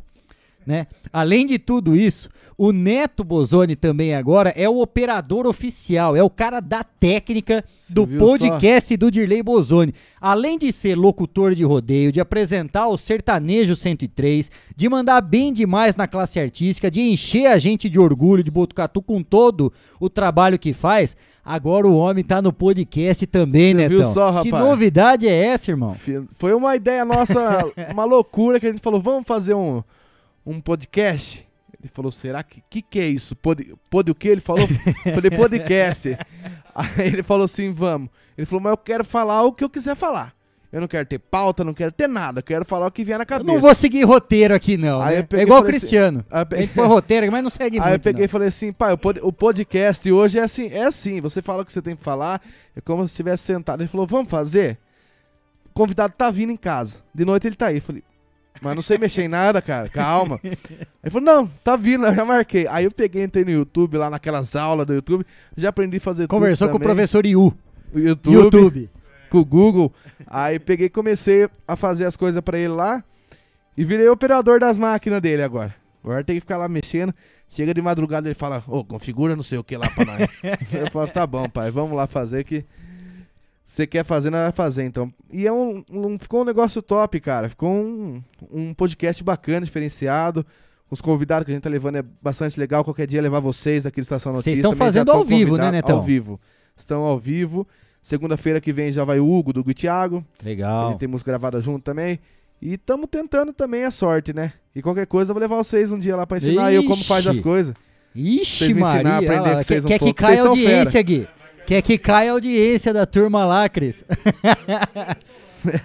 né? Além de tudo isso, o Neto Bozoni também agora é o operador oficial, é o cara da técnica do viu podcast do Dirley Bozoni. Além de ser locutor de rodeio, de apresentar o Sertanejo 103, de mandar bem demais na classe artística, de encher a gente de orgulho de Botucatu com todo o trabalho que faz, agora o homem tá no podcast também, Você Netão. viu só, que rapaz? novidade é essa, irmão? Foi uma ideia nossa, uma loucura que a gente falou, vamos fazer um, um podcast? Ele falou, será que que, que é isso? Pod, pod o que? Ele falou, falei, podcast. Aí ele falou assim, vamos. Ele falou, mas eu quero falar o que eu quiser falar. Eu não quero ter pauta, não quero ter nada, eu quero falar o que vier na Eu cabeça. não vou seguir roteiro aqui, não. Né? eu peguei É igual o assim- Cristiano. Aí eu pe- A gente põe roteiro, mas não segue muito. Aí eu peguei não. e falei assim, pai, o podcast hoje é assim, é assim, você fala o que você tem que falar, é como se estivesse sentado. Ele falou, vamos fazer? O convidado tá vindo em casa. De noite ele tá aí. Eu falei, mas não sei mexer em nada, cara, calma. Ele falou, não, tá vindo, eu já marquei. Aí eu peguei, entrei no YouTube, lá naquelas aulas do YouTube, já aprendi a fazer Conversou com o professor Iu. O YouTube, YouTube. Com o Google. Aí peguei e comecei a fazer as coisas pra ele lá. E virei operador das máquinas dele agora. Agora tem que ficar lá mexendo. Chega de madrugada ele fala, ô, configura não sei o que lá pra nós. eu falo, tá bom, pai, vamos lá fazer que. Você quer fazer, nós vai fazer, então. E é um, um- ficou um negócio top, cara. Ficou um, um podcast bacana, diferenciado. Os convidados que a gente tá levando é bastante legal. Qualquer dia levar vocês aqui do Estação Notícia. Vocês estão fazendo ao vivo, né, Netão? Ao vivo. Estão ao vivo. Segunda-feira que vem já vai o Hugo do Thiago. Legal. Gente tem música gravada junto também. E estamos tentando também a sorte, né? E qualquer coisa eu vou levar vocês um dia lá pra ensinar eu como faz as Ixi. coisas. Ixi, Vocês me ensinar, Maria, aprender com vocês quer, um quer que pouco. caia Vocês a são fera. audiência, Gui. Quer que caia a audiência da turma lá, Cris.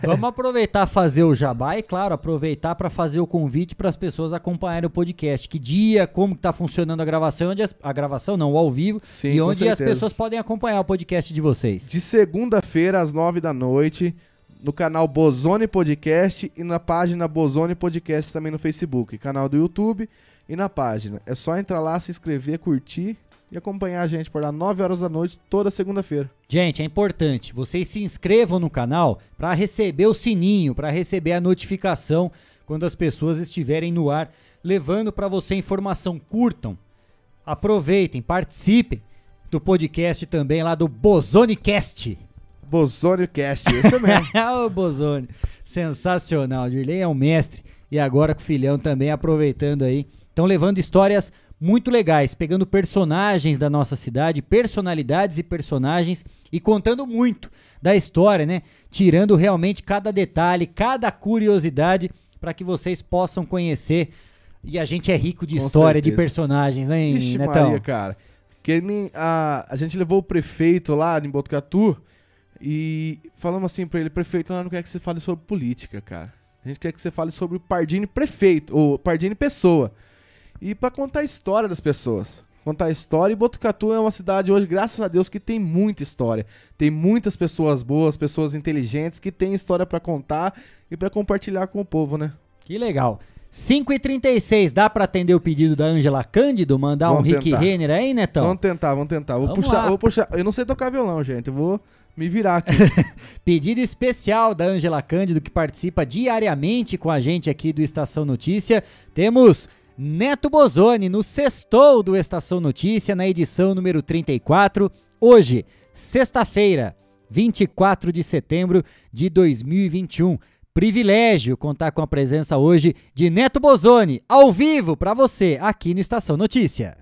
Vamos aproveitar fazer o jabá e, claro, aproveitar para fazer o convite para as pessoas acompanharem o podcast. Que dia, como que tá funcionando a gravação, onde as- a gravação não, o ao vivo, Sim, e onde as pessoas podem acompanhar o podcast de vocês. De segunda-feira às nove da noite, no canal Bozone Podcast e na página Bozone Podcast também no Facebook, canal do YouTube e na página. É só entrar lá, se inscrever, curtir e acompanhar a gente por lá 9 horas da noite toda segunda-feira. Gente, é importante, vocês se inscrevam no canal para receber o sininho, para receber a notificação quando as pessoas estiverem no ar, levando para você informação. Curtam, aproveitem, participem do podcast também lá do Bozonecast. Bozone Cast, esse mesmo. o Bozone, sensacional. Dirley é um mestre e agora com o filhão também aproveitando aí. Estão levando histórias muito legais, pegando personagens da nossa cidade, personalidades e personagens e contando muito da história, né? Tirando realmente cada detalhe, cada curiosidade para que vocês possam conhecer. E a gente é rico de Com história, de certeza. personagens, hein, Ixi, Netão? Maria, cara. Que nem a, a gente levou o prefeito lá em Botucatu e falamos assim pra ele, prefeito, eu não quero que você fale sobre política, cara. A gente quer que você fale sobre o Pardini prefeito, ou Pardini pessoa. E pra contar a história das pessoas. Contar a história. E Botucatu é uma cidade hoje, graças a Deus, que tem muita história. Tem muitas pessoas boas, pessoas inteligentes que têm história pra contar e pra compartilhar com o povo, né? Que legal. 5h36, dá pra atender o pedido da Ângela Cândido? Mandar um Vamos Rick tentar. Renner aí, Netão? Vamos tentar, vamos tentar. Vou Vamos puxar, lá. vou puxar. Eu não sei tocar violão, gente. Eu vou me virar aqui. Pedido especial da Ângela Cândido, que participa diariamente com a gente aqui do Estação Notícia. Temos Neto Bozoni no sextou do Estação Notícia, na edição número 34. Hoje, sexta-feira, 24 de setembro de 2021. Privilégio contar com a presença hoje de Neto Bozoni, ao vivo para você, aqui no Estação Notícia.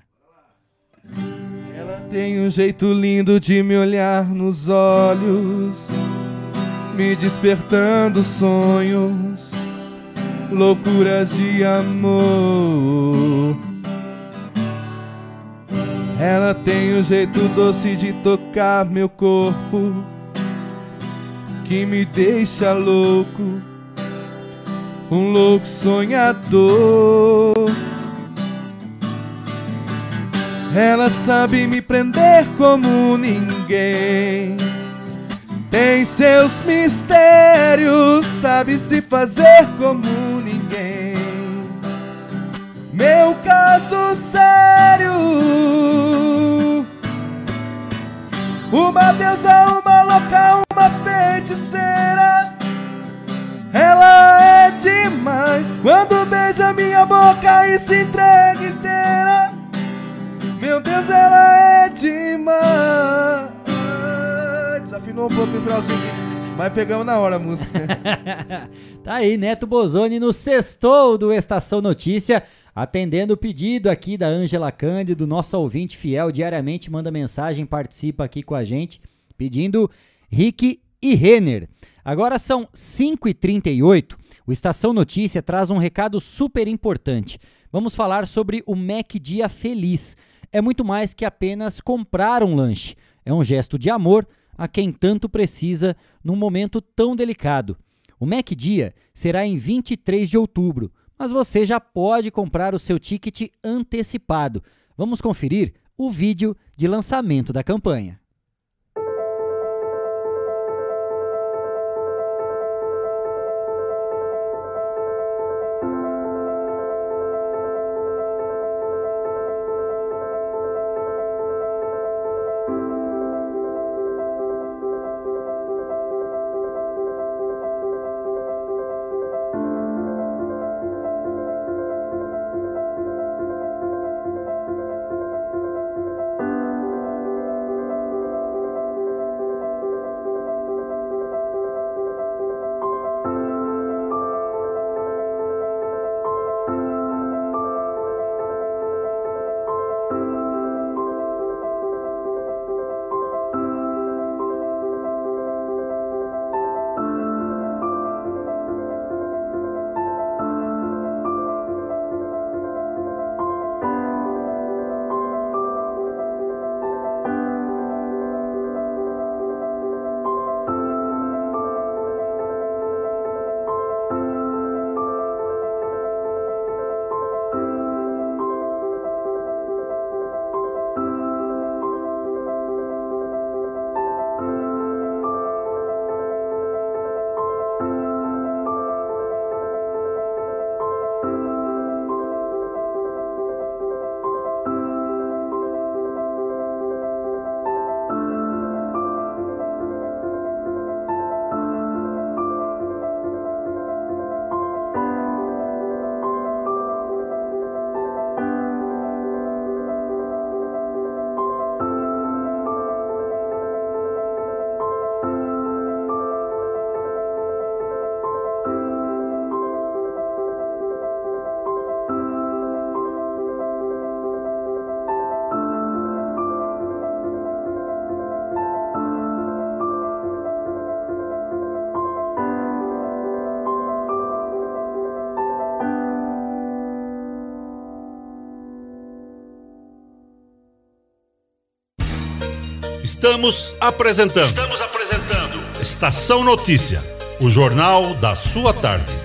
Ela tem um jeito lindo de me olhar nos olhos, me despertando sonhos, loucuras de amor. Ela tem um jeito doce de tocar meu corpo, que me deixa louco, um louco sonhador. Ela sabe me prender como ninguém. Tem seus mistérios, sabe se fazer como ninguém. Meu caso sério. Uma deusa, uma louca, uma feiticeira. Ela é demais quando beija minha boca e se entrega inteira. Meu Deus, ela é demais. Um pouco no mas pegamos na hora a música. Tá aí, Neto Bozoni no sextou do Estação Notícia, atendendo o pedido aqui da Ângela Cândido, nossa ouvinte fiel, diariamente manda mensagem, participa aqui com a gente, pedindo Rick e Renner. Agora são 5h38, o Estação Notícia traz um recado super importante. Vamos falar sobre o Mac Dia Feliz. É muito mais que apenas comprar um lanche. É um gesto de amor a quem tanto precisa num momento tão delicado. O Mac Dia será em 23 de outubro, mas você já pode comprar o seu ticket antecipado. Vamos conferir o vídeo de lançamento da campanha. Estamos apresentando. Estamos apresentando. Estação Notícia, o jornal da sua tarde.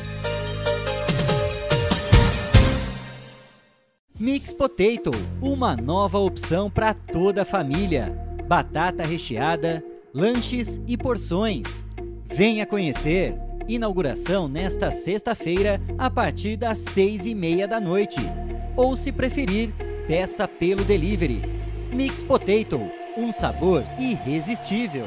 Mix Potato, uma nova opção para toda a família. Batata recheada, lanches e porções. Venha conhecer. Inauguração nesta sexta-feira a partir das seis e meia da noite. Ou se preferir, peça pelo delivery. Mix Potato, um sabor irresistível.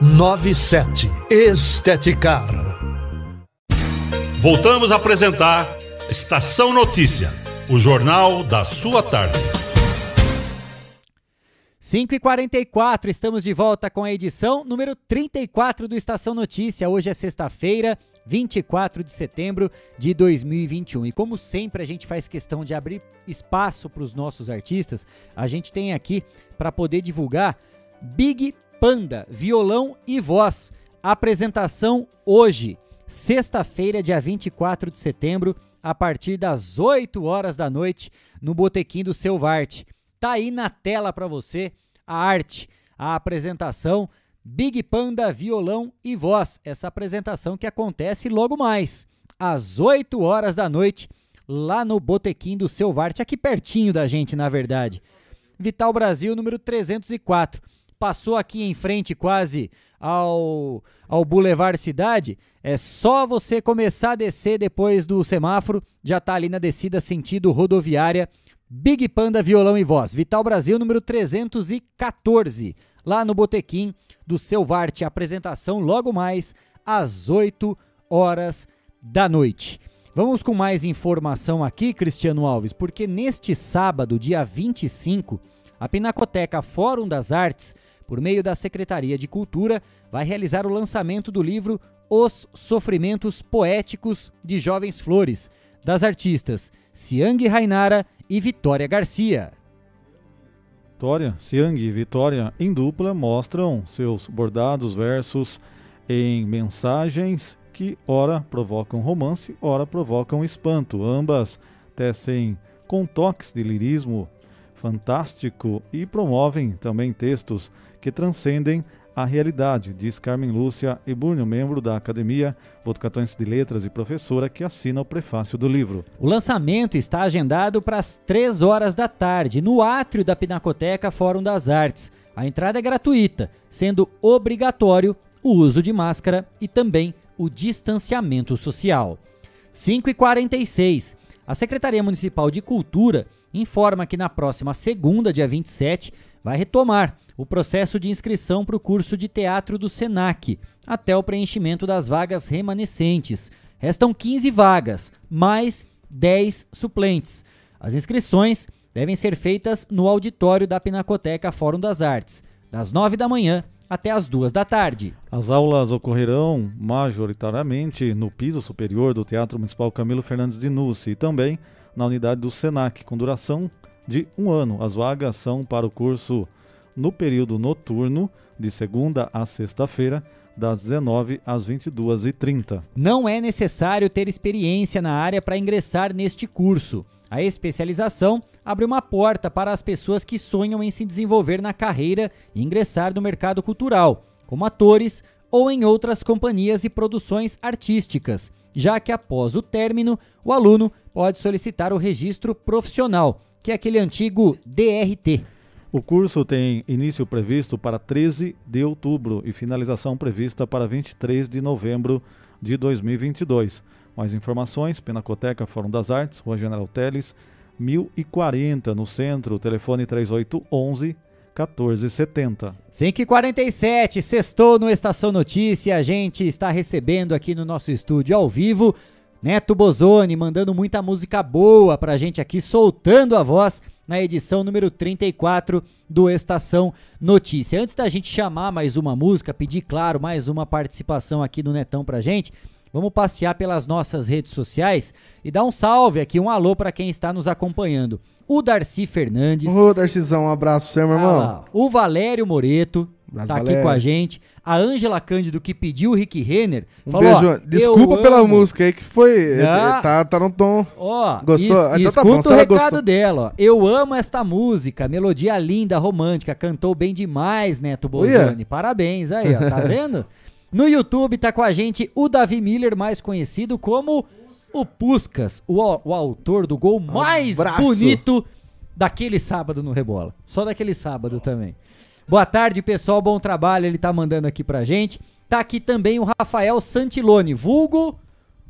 3497. Esteticar. Voltamos a apresentar Estação Notícia, o jornal da sua tarde. 5 e 44 estamos de volta com a edição número 34 do Estação Notícia. Hoje é sexta-feira, 24 de setembro de 2021. E como sempre a gente faz questão de abrir espaço para os nossos artistas, a gente tem aqui para poder divulgar Big Panda, violão e voz. Apresentação hoje, sexta-feira, dia 24 de setembro, a partir das 8 horas da noite, no Botequim do Seu Varte. Tá aí na tela para você a arte, a apresentação Big Panda Violão e Voz. Essa apresentação que acontece logo mais, às 8 horas da noite, lá no Botequim do Seu Varte, aqui pertinho da gente, na verdade. Vital Brasil, número 304. Passou aqui em frente quase ao, ao Boulevard Cidade. É só você começar a descer depois do semáforo, já tá ali na descida sentido rodoviária Big Panda Violão e Voz, Vital Brasil número 314, lá no Botequim do Seu Varte, apresentação logo mais às 8 horas da noite. Vamos com mais informação aqui, Cristiano Alves, porque neste sábado, dia 25, a Pinacoteca Fórum das Artes, por meio da Secretaria de Cultura, vai realizar o lançamento do livro Os Sofrimentos Poéticos de Jovens Flores, das artistas Siang Rainara e Vitória Garcia. Vitória, Siang e Vitória em dupla mostram seus bordados versos em mensagens que ora provocam romance, ora provocam espanto. Ambas tecem com toques de lirismo fantástico e promovem também textos que transcendem a realidade, diz Carmen Lúcia Eburnio, membro da Academia Botucatuense de Letras e professora que assina o prefácio do livro. O lançamento está agendado para as 3 horas da tarde, no átrio da Pinacoteca Fórum das Artes. A entrada é gratuita, sendo obrigatório o uso de máscara e também o distanciamento social. 5 e 46 A Secretaria Municipal de Cultura informa que na próxima segunda, dia 27, vai retomar o processo de inscrição para o curso de teatro do SENAC, até o preenchimento das vagas remanescentes. Restam 15 vagas, mais 10 suplentes. As inscrições devem ser feitas no auditório da Pinacoteca Fórum das Artes, das 9 da manhã até as 2 da tarde. As aulas ocorrerão majoritariamente no piso superior do Teatro Municipal Camilo Fernandes de Núcia e também na unidade do SENAC, com duração de um ano. As vagas são para o curso no período noturno, de segunda a sexta-feira, das 19 às 22h30. Não é necessário ter experiência na área para ingressar neste curso. A especialização abre uma porta para as pessoas que sonham em se desenvolver na carreira e ingressar no mercado cultural, como atores ou em outras companhias e produções artísticas, já que após o término, o aluno pode solicitar o registro profissional, que é aquele antigo DRT. O curso tem início previsto para 13 de outubro e finalização prevista para 23 de novembro de 2022. Mais informações, Pinacoteca Fórum das Artes, Rua General Teles, 1040, no centro, telefone 3811 1470. 5 e 47 sextou no Estação Notícia. A gente está recebendo aqui no nosso estúdio ao vivo Neto Bozoni, mandando muita música boa pra gente aqui, soltando a voz na edição número 34 do Estação Notícia. Antes da gente chamar mais uma música, pedir, claro, mais uma participação aqui do Netão pra gente, vamos passear pelas nossas redes sociais e dar um salve aqui, um alô para quem está nos acompanhando. O Darcy Fernandes. Ô, Darcizão, um abraço pra você, meu irmão. Ah, o Valério Moreto. Tá aqui com a gente. A Ângela Cândido, que pediu o Rick Renner. Um falou, beijo. Desculpa pela amo. música aí que foi. Ah. Tá, tá no tom. Ó, Gostou? es- Ah, então tá escuta bom, o recado gostou. dela, ó. Eu amo esta música, melodia linda, romântica, cantou bem demais, Neto. Bolzani. Parabéns aí, ó, tá vendo? No YouTube tá com a gente o Davi Miller, mais conhecido como o Puscas, o, o autor do gol mais bonito daquele sábado no Rebola. Só daquele sábado também. Boa tarde, pessoal. Bom trabalho. Ele tá mandando aqui pra gente. Tá aqui também o Rafael Santilone, vulgo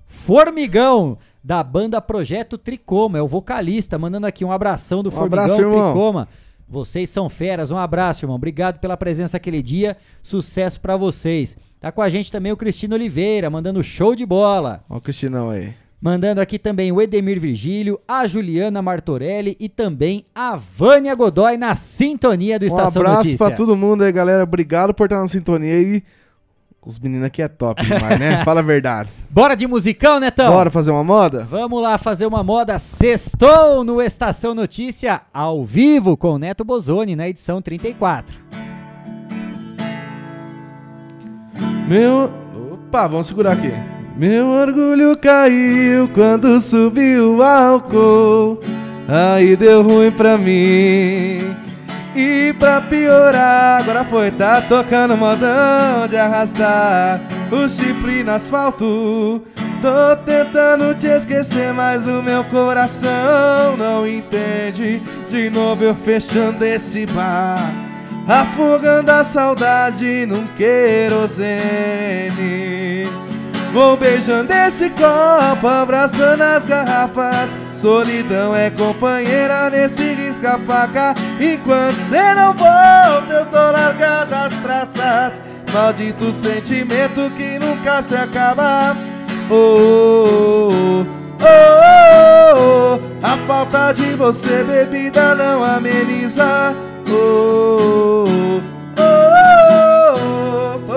Formigão, da banda Projeto Tricoma. É o vocalista, mandando aqui um abração do Um Formigão abraço. Tricoma. Vocês são feras. Um abraço, irmão. Obrigado pela presença aquele dia. Sucesso pra vocês. Tá com a gente também o Cristino Oliveira, mandando show de bola. Ó o Cristinão aí. Mandando aqui também o Edemir Virgílio, a Juliana Martorelli e também a Vânia Godoy na sintonia do Um Estação abraço Notícia. pra todo mundo aí, galera. Obrigado por estar na sintonia aí. Os meninos aqui é top demais, né? Fala a verdade. Bora de musicão, Netão? Bora fazer uma moda? Vamos lá fazer uma moda. Sextou no Estação Notícia, ao vivo com o Neto Bozoni, na edição 34. Meu. Opa, vamos segurar aqui. Meu orgulho caiu quando subiu o álcool. Aí deu ruim pra mim. E pra piorar, agora foi, tá tocando modão de arrastar o chifre no asfalto. Tô tentando te esquecer, mas o meu coração não entende. De novo eu fechando esse bar. Afogando a saudade num querosene Vou beijando esse copo, abraçando as garrafas. Solidão é companheira nesse risca-faca Enquanto cê não volta, eu tô largado as traças. Maldito sentimento que nunca se acaba. Oh, oh, oh, oh, oh. A falta de você, bebida, não ameniza. Oh, oh, oh, oh.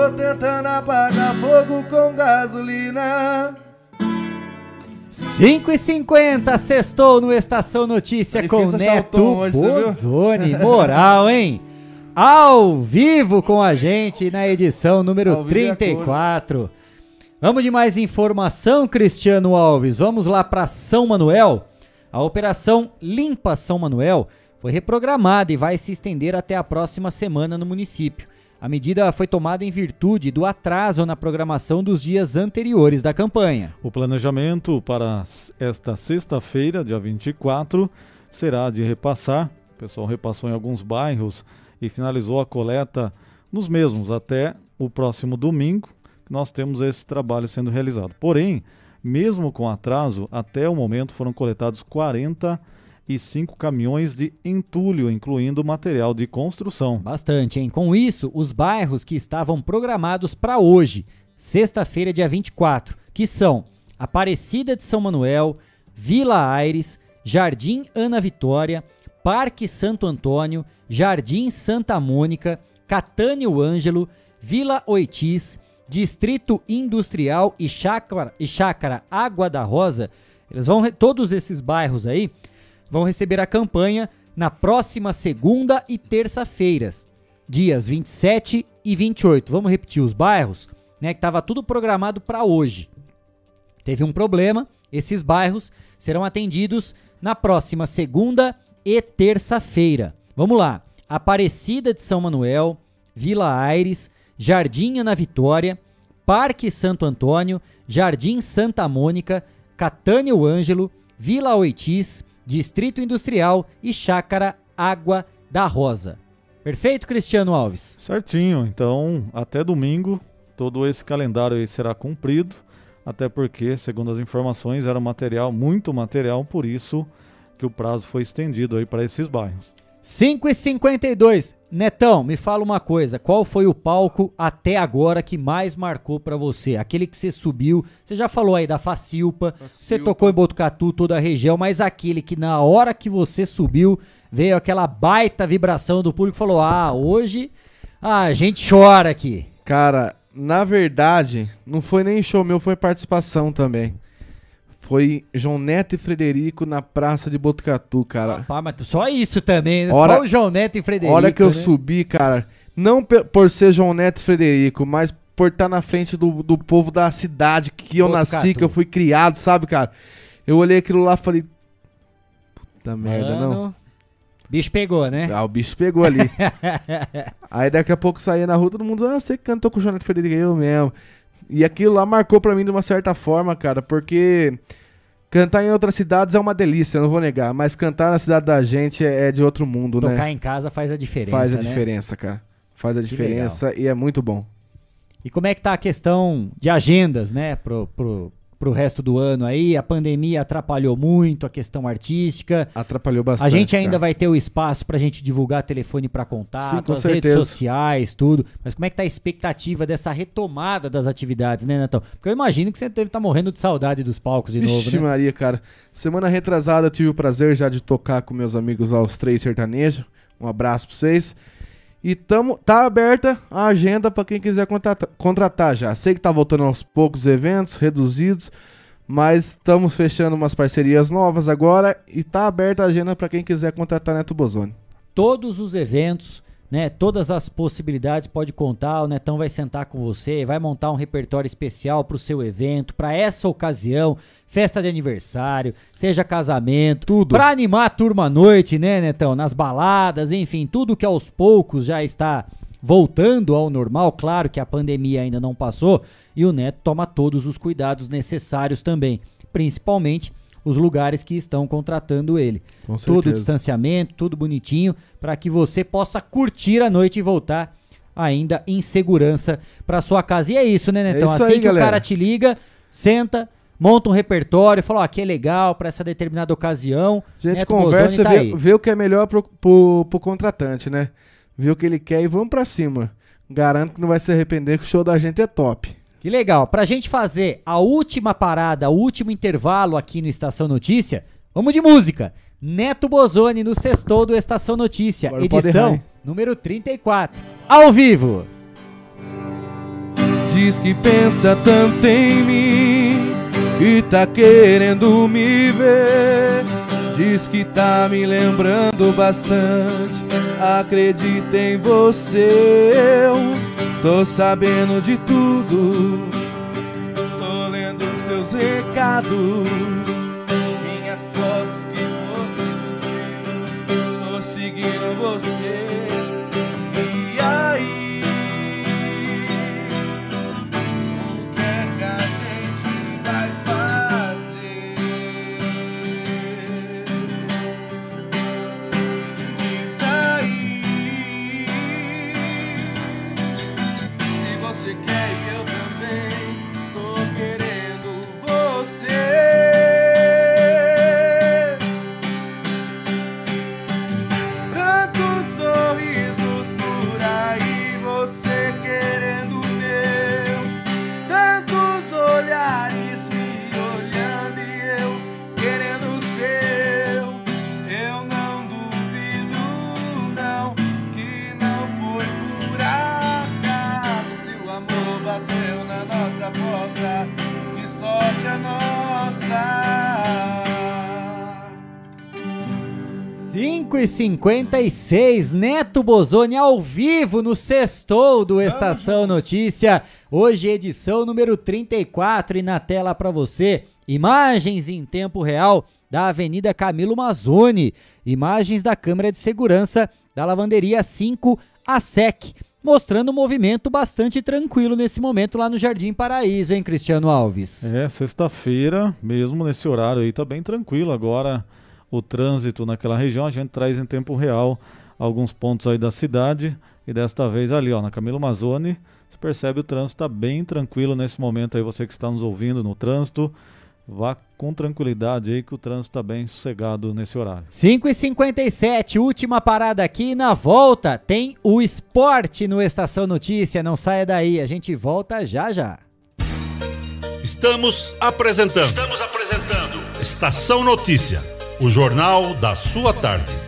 Tô tentando apagar fogo com gasolina 5 e 50 sextou no Estação Notícia Tá com Neto hoje? Bozoni. Moral, hein? Ao vivo com a gente na edição número Ao vivo é 34. Vamos de mais informação, Cristiano Alves. Vamos lá para São Manuel. A operação Limpa São Manuel foi reprogramada e vai se estender até a próxima semana no município. A medida foi tomada em virtude do atraso na programação dos dias anteriores da campanha. O planejamento para esta sexta-feira, dia 24, será de repassar. O pessoal repassou em alguns bairros e finalizou a coleta nos mesmos até o próximo domingo. Nós temos esse trabalho sendo realizado. Porém, mesmo com atraso, até o momento foram coletados 45 caminhões de entulho, incluindo material de construção. Bastante, hein? Com isso, os bairros que estavam programados para hoje, sexta-feira, dia 24, que são Aparecida de São Manuel, Vila Aires, Jardim Ana Vitória, Parque Santo Antônio, Jardim Santa Mônica, Catânio Ângelo, Vila Oitis, Distrito Industrial e Chácara, e Chácara Água da Rosa, eles vão todos esses bairros aí vão receber a campanha na próxima segunda e terça-feiras, dias 27 e 28. Vamos repetir os bairros, né, que estava tudo programado para hoje. Teve um problema, esses bairros serão atendidos na próxima segunda e terça-feira. Vamos lá. Aparecida de São Manuel, Vila Aires, Jardim Ana Vitória, Parque Santo Antônio, Jardim Santa Mônica, Catânio Ângelo, Vila Oitis, Distrito Industrial e Chácara Água da Rosa. Perfeito, Cristiano Alves? Certinho. Então, até domingo, todo esse calendário aí será cumprido, até porque, segundo as informações, era material, muito material, por isso que o prazo foi estendido aí para esses bairros. 5 e 52 Netão, me fala uma coisa, qual foi o palco até agora que mais marcou para você? Aquele que você subiu, você já falou aí da Facilpa, Facilpa, você tocou em Botucatu, toda a região, mas aquele que na hora que você subiu, veio aquela baita vibração do público e falou, ah, hoje a gente chora aqui. Cara, na verdade, não foi nem show meu, foi participação também. Foi João Neto e Frederico na Praça de Botucatu, cara. Mas só isso também, né? Hora, só o João Neto e Frederico. Hora que eu né? subi, cara, não por ser João Neto e Frederico, mas por estar na frente do, do povo da cidade que eu Botucatu. nasci, que eu fui criado, sabe, cara? Eu olhei aquilo lá e falei. Puta merda, Mano, não. Bicho pegou, né? Ah, o bicho pegou ali. Aí daqui a pouco saía na rua, todo mundo, ah, você cantou com o João Neto e Frederico, eu mesmo. E aquilo lá marcou pra mim de uma certa forma, cara, porque cantar em outras cidades é uma delícia, não vou negar, mas cantar na cidade da gente é, é de outro mundo, Tocar né? Tocar em casa faz a diferença, Faz a né? diferença, cara. Faz a que diferença legal. e é muito bom. E como é que tá a questão de agendas, né, pro, pro, pro resto do ano aí. A pandemia atrapalhou muito a questão artística. Atrapalhou bastante. A gente ainda cara. vai ter o espaço pra gente divulgar telefone para contato, Sim, as certeza. redes sociais, tudo. Mas como é que tá a expectativa dessa retomada das atividades, né, Netão? Porque eu imagino que você deve estar tá morrendo de saudade dos palcos de Vixe novo, né? Maria, cara. Semana retrasada eu tive o prazer já de tocar com meus amigos lá, os três sertanejos. Um abraço pra vocês. E tamo, tá aberta a agenda para quem quiser contratar, contratar já. Sei que tá voltando aos poucos eventos, reduzidos, mas estamos fechando umas parcerias novas agora e tá aberta a agenda para quem quiser contratar Neto Bozoni. Todos os eventos, né, todas as possibilidades pode contar, o Netão vai sentar com você, vai montar um repertório especial para o seu evento, para essa ocasião, festa de aniversário, seja casamento, tudo. Para animar a turma à noite, né, Netão, nas baladas, enfim, tudo que aos poucos já está voltando ao normal, claro que a pandemia ainda não passou, e o Neto toma todos os cuidados necessários também, principalmente os lugares que estão contratando ele. Com Todo certeza. distanciamento, tudo bonitinho, para que você possa curtir a noite e voltar ainda em segurança para sua casa. E é isso, né, Netão? isso assim aí, que galera. o cara te liga, senta, monta um repertório, fala, ó, aqui é legal para essa determinada ocasião. A gente Neto conversa e tá vê, vê o que é melhor pro, pro, pro contratante, né? Vê o que ele quer e vamos pra cima. Garanto que não vai se arrepender que o show da gente é top. Que legal. Pra gente fazer a última parada, o último intervalo aqui no Estação Notícia, vamos de música. Neto Bozoni no sextou do Estação Notícia, Agora edição número 34. Ao vivo. Diz que pensa tanto em mim e tá querendo me ver. Diz que tá me lembrando bastante. Acredita em você. Eu tô sabendo de tudo. Tô lendo seus recados. Minhas fotos que você curtiu. Tô seguindo você. 5 e 56 Neto Bozoni ao vivo no Sextou do Estação Notícia. Hoje, edição número 34 e na tela para você, imagens em tempo real da Avenida Camilo Mazzoni, imagens da câmera de segurança da lavanderia 5 a SEC, mostrando um movimento bastante tranquilo nesse momento lá no Jardim Paraíso, hein, Cristiano Alves? É, sexta-feira, mesmo nesse horário aí, tá bem tranquilo agora o trânsito naquela região. A gente traz em tempo real alguns pontos aí da cidade e desta vez ali, ó, na Camilo Mazzoni, você percebe o trânsito tá bem tranquilo nesse momento aí, você que está nos ouvindo no trânsito, vá com tranquilidade aí que o trânsito tá bem sossegado nesse horário. 5 e 57 última parada aqui na volta tem o esporte no Estação Notícia, não saia daí, a gente volta já já. Estamos apresentando. Estamos apresentando. Estação Notícia, o jornal da sua tarde.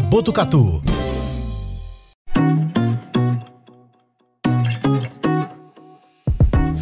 Botucatu.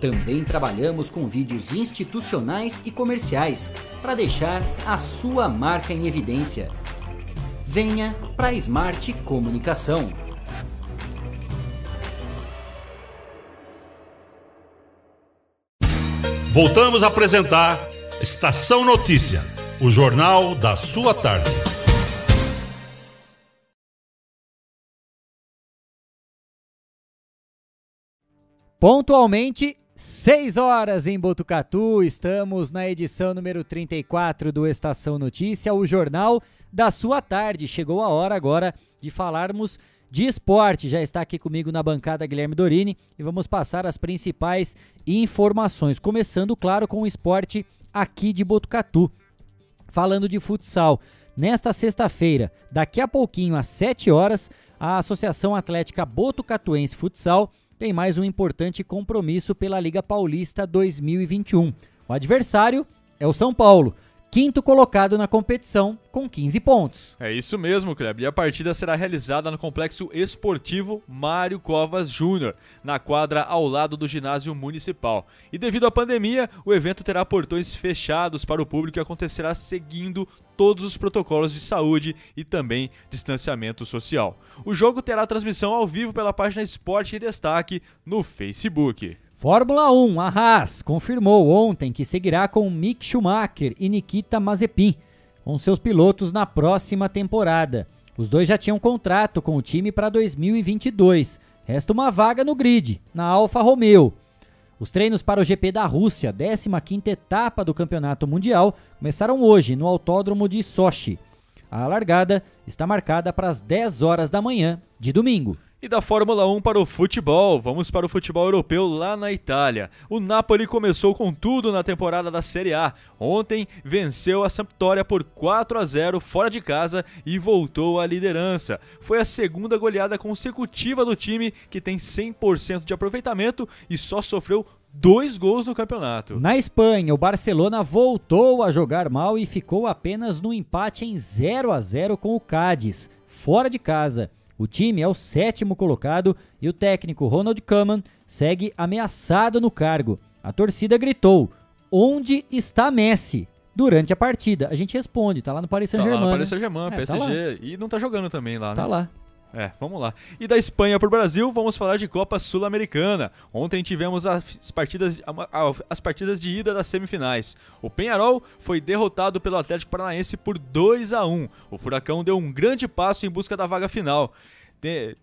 Também trabalhamos com vídeos institucionais e comerciais para deixar a sua marca em evidência. Venha para Smart Comunicação. Voltamos a apresentar Estação Notícia, o jornal da sua tarde. Pontualmente, 6 horas em Botucatu, estamos na edição número 34 do Estação Notícia, o jornal da sua tarde. Chegou a hora agora de falarmos de esporte. Já está aqui comigo na bancada Guilherme Dorini e vamos passar as principais informações. Começando, claro, com o esporte aqui de Botucatu. Falando de futsal, nesta sexta-feira, daqui a pouquinho, às 7 horas, a Associação Atlética Botucatuense Futsal tem mais um importante compromisso pela Liga Paulista 2021. O adversário é o São Paulo, quinto colocado na competição com 15 pontos. É isso mesmo, Kleber. E a partida será realizada no Complexo Esportivo Mário Covas Júnior, na quadra ao lado do ginásio municipal. E devido à pandemia, o evento terá portões fechados para o público e acontecerá seguindo todos os protocolos de saúde e também distanciamento social. O jogo terá transmissão ao vivo pela página Esporte e Destaque no Facebook. Fórmula 1, a Haas confirmou ontem que seguirá com Mick Schumacher e Nikita Mazepin com seus pilotos na próxima temporada. Os dois já tinham contrato com o time para 2022. Resta uma vaga no grid, na Alfa Romeo. Os treinos para o GP da Rússia, 15ª etapa do Campeonato Mundial, começaram hoje no Autódromo de Sochi. A largada está marcada para as 10 horas da manhã de domingo. E da Fórmula 1 para o futebol, vamos para o futebol europeu lá na Itália. O Napoli começou com tudo na temporada da Série A. Ontem venceu a Sampdoria por 4 a 0 fora de casa e voltou à liderança. Foi a segunda goleada consecutiva do time que tem 100% de aproveitamento e só sofreu dois gols no campeonato. Na Espanha, o Barcelona voltou a jogar mal e ficou apenas no empate em 0 a 0 com o Cádiz, fora de casa. O time é o sétimo colocado e o técnico Ronald Koeman segue ameaçado no cargo. A torcida gritou: Onde está Messi? Durante a partida. A gente responde, tá lá no Paris Saint-Germain. Tá lá no né? Paris Saint-Germain, É, PSG. tá lá. e não tá jogando também lá, né? Tá lá. É, vamos lá. E da Espanha para o Brasil, vamos falar de Copa Sul-Americana. Ontem tivemos as partidas, as partidas de ida das semifinais. O Penharol foi derrotado pelo Atlético Paranaense por 2 a 1. O Furacão deu um grande passo em busca da vaga final.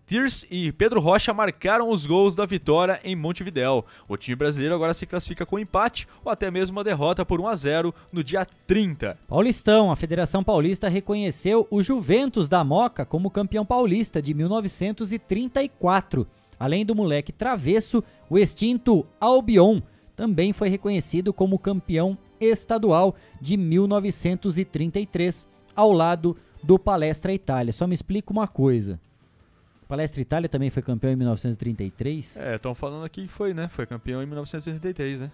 Tirs e Pedro Rocha marcaram os gols da vitória em Montevidéu. O time brasileiro agora se classifica com empate ou até mesmo uma derrota por 1 a 0 no dia 30. Paulistão, a Federação Paulista reconheceu o Juventus da Moca como campeão paulista de 1934. Além do moleque travesso, o extinto Albion também foi reconhecido como campeão estadual de 1933, ao lado do Palestra Itália. Só me explica uma coisa. Palestra Itália também foi campeão em 1933? É, estão falando aqui que foi, né? Foi campeão em 1983, né?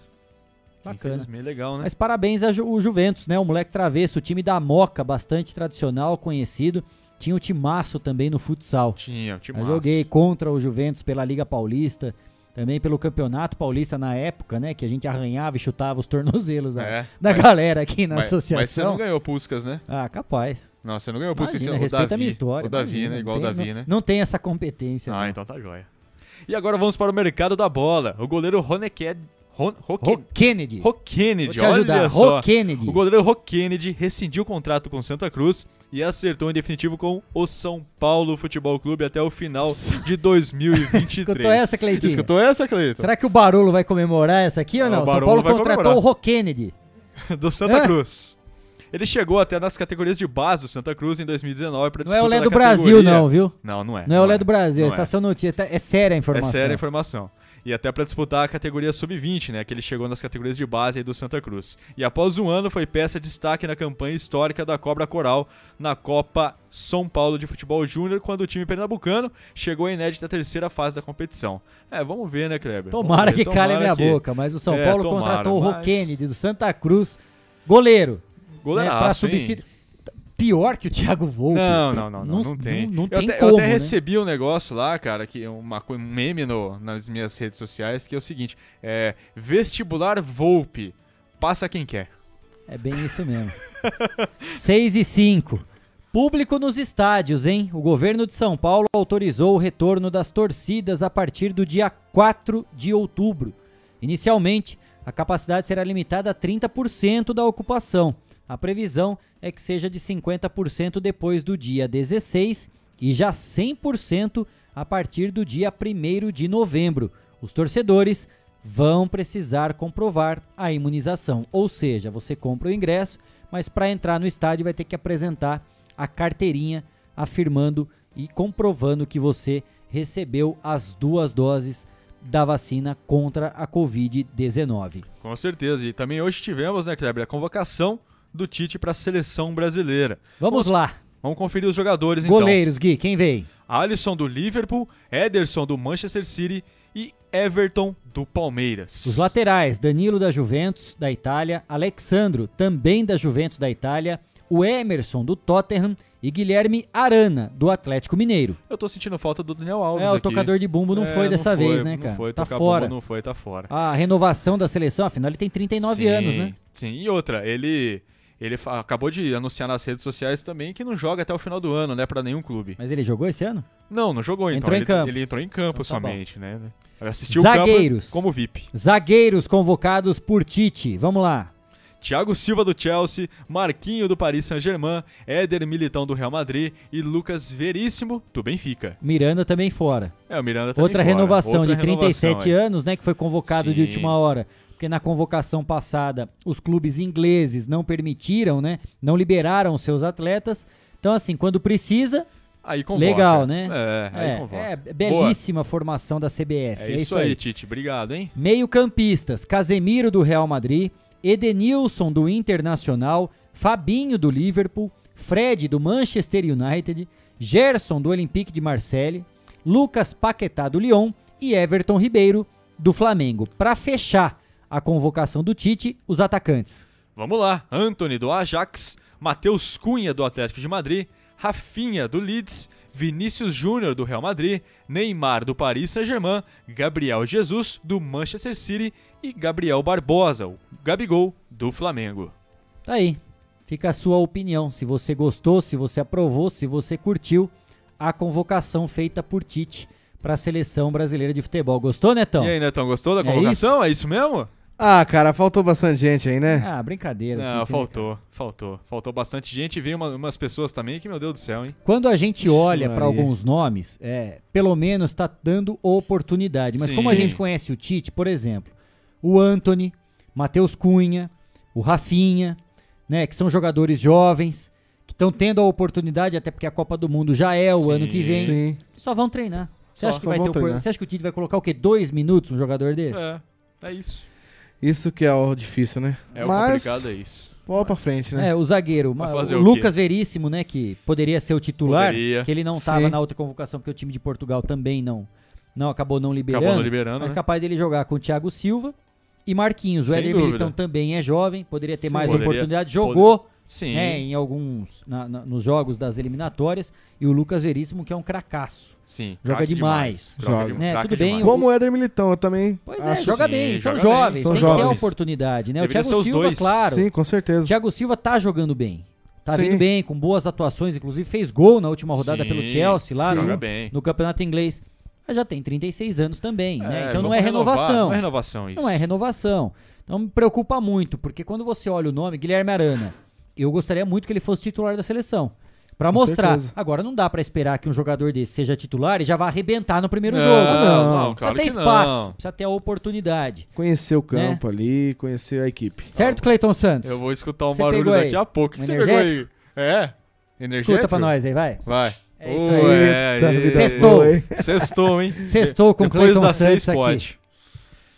Bacana. Legal, né? Mas parabéns ao Ju- Juventus, né? O moleque travesso, o time da Moca, bastante tradicional, conhecido. Tinha o timaço também no futsal. Tinha, o Eu timaço. joguei contra o Juventus pela Liga Paulista, também pelo Campeonato Paulista na época, né? Que a gente arranhava e chutava os tornozelos da, É, da mas- galera aqui na mas- associação. Mas você não ganhou Puscas, né? Ah, capaz. Não, você não ganhou Puscas. Imagina, o respeita Davi, a minha história. O Davi, imagina, né? não Igual o tem- Davi, não, né? Não tem essa competência. Ah, não. então tá jóia. E agora vamos para o mercado da bola. O goleiro Roneked... Ron, Ro- Kennedy. Ro Kennedy, Vou te ajudar. olha Ro só. Kennedy. O goleiro Ro Kennedy rescindiu o contrato com Santa Cruz e acertou em definitivo com o São Paulo Futebol Clube até o final de 2023. Escutou essa, Cleitinho? Escutou essa, Cleiton? Será que o Barolo vai comemorar essa aqui ou Ah, não? o São Barolo Paulo vai contratou comemorar. o Ro Kennedy. do Santa? Cruz. Ele chegou até nas categorias de base do Santa Cruz em 2019 para Não é o Lé do Brasil, não, viu? Não, não é. Não é o Lé do Brasil, a não é. estação notícia. É séria a informação. É séria a informação. E até para disputar a categoria sub-20, né? Que ele chegou nas categorias de base aí do Santa Cruz. E após um ano foi peça de destaque na campanha histórica da Cobra Coral na Copa São Paulo de Futebol Júnior, quando o time pernambucano chegou à inédita terceira fase da competição. É, vamos ver, né, Kleber? Tomara ver, que cale a minha que- boca, mas o São É, Paulo tomara, contratou o mas- Ro Kennedy do Santa Cruz, goleiro. Goleiraço, pra hein? substituir. Pior que o Thiago Volpe. Não, não, não, não, não, tem. Não, eu, tem até, como, eu até né? recebi um negócio lá, cara, que uma, um meme no- nas minhas redes sociais, que é o seguinte: é, vestibular Volpe, passa quem quer. É bem isso mesmo. 6 e 5. Público nos estádios, hein? O governo de São Paulo autorizou o retorno das torcidas a partir do dia 4 de outubro. Inicialmente, a capacidade será limitada a 30% da ocupação. A previsão é que seja de 50% depois do dia 16 e já 100% a partir do dia 1 de novembro. Os torcedores vão precisar comprovar a imunização, ou seja, você compra o ingresso, mas para entrar no estádio vai ter que apresentar a carteirinha afirmando e comprovando que você recebeu as duas doses da vacina contra a Covid-19. Com certeza. E também hoje tivemos, né, Kleber, a convocação do Tite para a seleção brasileira. Vamos lá. Vamos conferir os jogadores então. Goleiros, Gui, quem veio? Alisson do Liverpool, Ederson do Manchester City e Everton do Palmeiras. Os laterais, Danilo da Juventus, da Itália, Alexandro, também da Juventus da Itália, o Emerson do Tottenham e Guilherme Arana, do Atlético Mineiro. Eu tô sentindo falta do Daniel Alves É, o aqui. tocador de bumbo não É, foi dessa foi, vez, né, não cara? foi, tá tocar fora. não foi, tá fora. A renovação da seleção, afinal, ele tem 39 Sim, anos, né? Sim, e outra, ele ele acabou de anunciar nas redes sociais também que não joga até o final do ano, né, pra nenhum clube. Mas ele jogou esse ano? Não, não jogou, então. Entrou em ele, campo. ele entrou em campo Então tá somente, né? Assistiu o campo Zagueiros. como VIP. Zagueiros convocados por Tite. Vamos lá. Thiago Silva do Chelsea, Marquinho do Paris Saint-Germain, Éder Militão do Real Madrid e Lucas Veríssimo do Benfica. Miranda também fora. É, o Miranda também Outra fora. renovação Outra de 37 renovação, é. anos, né, que foi convocado de Sim. última hora. Porque na convocação passada, os clubes ingleses não permitiram, né? Não liberaram seus atletas. Então, assim, quando precisa, Aí convoca. legal, né? É, aí convoca. é belíssima formação da CBF. É, isso aí, Tite. Obrigado, hein? Meio-campistas: Casemiro do Real Madrid, Edenilson do Internacional, Fabinho do Liverpool, Fred do Manchester United, Gerson do Olympique de Marseille, Lucas Paquetá do Lyon e Everton Ribeiro do Flamengo. Para fechar a convocação do Tite, os atacantes. Vamos lá. Anthony do Ajax, Matheus Cunha do Atlético de Madrid, Rafinha do Leeds, Vinícius Júnior do Real Madrid, Neymar do Paris Saint-Germain, Gabriel Jesus do Manchester City e Gabriel Barbosa, o Gabigol do Flamengo. Tá aí. Fica a sua opinião. Se você gostou, se você aprovou, se você curtiu a convocação feita por Tite para a seleção brasileira de futebol. Gostou, Netão? E aí, Netão, gostou da É convocação? É isso, mesmo? Ah, cara, faltou bastante gente aí, né? Ah, brincadeira. Não, né, faltou, faltou. Faltou bastante gente e veio uma- umas pessoas também que, meu Deus do céu, hein? Quando a gente olha para alguns nomes, é, pelo menos está dando oportunidade. Mas como a Sim. gente conhece o Tite, por exemplo, o Anthony, Matheus Cunha, o Rafinha, né, que são jogadores jovens, que estão tendo a oportunidade, até porque a Copa do Mundo já é o Sim. ano que vem, Sim. só vão treinar. Você Só- acha, que só vai vão ter treinar. Você acha que o Tite vai colocar o quê? Dois minutos um jogador desse? É, é isso. Isso que é o difícil, né? É o Mas, complicado, é isso. Bola pra frente, né? É, o zagueiro, o o quê? Lucas Veríssimo, né, que poderia ser o titular, Poderia. que ele não estava Sim. na outra convocação porque o time de Portugal também não não acabou não liberando. Acabou não liberando, mas né? capaz dele jogar com o Thiago Silva e Marquinhos. O Sem Éder. Militão também é jovem, poderia ter Sim. mais Poderia- oportunidade. Jogou Sim. né, em alguns na- na- nos jogos das eliminatórias e o Lucas Veríssimo que é um cracaço. Sim, Joga demais. demais. Joga Joga. Né, tudo bem, demais. Como o Éder Militão, eu também. Pois é, acho joga sim, bem, são joga jovens, bem. São tem que ter a jovens. oportunidade, né? Deveria o Thiago Silva, dois. claro. Sim, com certeza. O Thiago Silva tá jogando bem. Tá Sim. vindo bem, com boas atuações, inclusive fez gol na última rodada Sim, pelo Chelsea lá no, no Campeonato Inglês. Mas já tem 36 anos também, né? É, Então não é renovar, renovação. Não é renovação isso. Não é renovação. Então me preocupa muito, porque quando você olha o nome, Guilherme Arana, eu gostaria muito que ele fosse titular da seleção. Pra mostrar. certeza. Agora não dá pra esperar que um jogador desse seja titular e já vá arrebentar no primeiro Não, jogo. não, Precisa claro ter que espaço, não. precisa ter a oportunidade. Conhecer o Né? campo ali, conhecer a equipe. Certo, Cleiton Santos? Eu vou escutar um Você barulho daqui a pouco. O que você pegou aí? É? Energético? Escuta pra nós aí, vai. Vai. É isso Ué, aí. Eita, aí. vida Sextou. boa, hein? Sextou, hein? Sextou com Depois Cleiton Santos aqui. pode.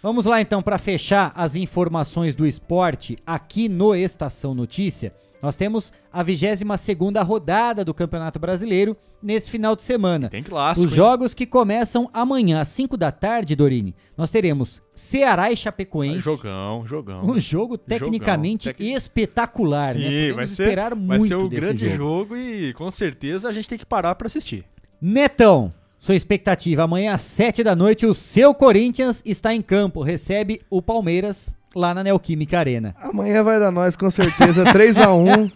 Vamos lá então para fechar as informações do esporte aqui no Estação Notícia. Nós temos a 22ª rodada do Campeonato Brasileiro nesse final de semana. Tem clássico, Os hein? jogos que começam amanhã às 5 da tarde, Dorini. Nós teremos Ceará e Chapecoense. Jogão, jogão. Um jogo tecnicamente Jogão. Tec- espetacular, né? Sim, Podemos vai ser, esperar vai muito ser o desse grande jogo. jogo. e com certeza a gente tem que parar pra assistir. Netão, sua expectativa amanhã às 7 da noite, o seu Corinthians está em campo, recebe o Palmeiras lá na Neoquímica Arena. Amanhã vai dar nós, com certeza. 3x1.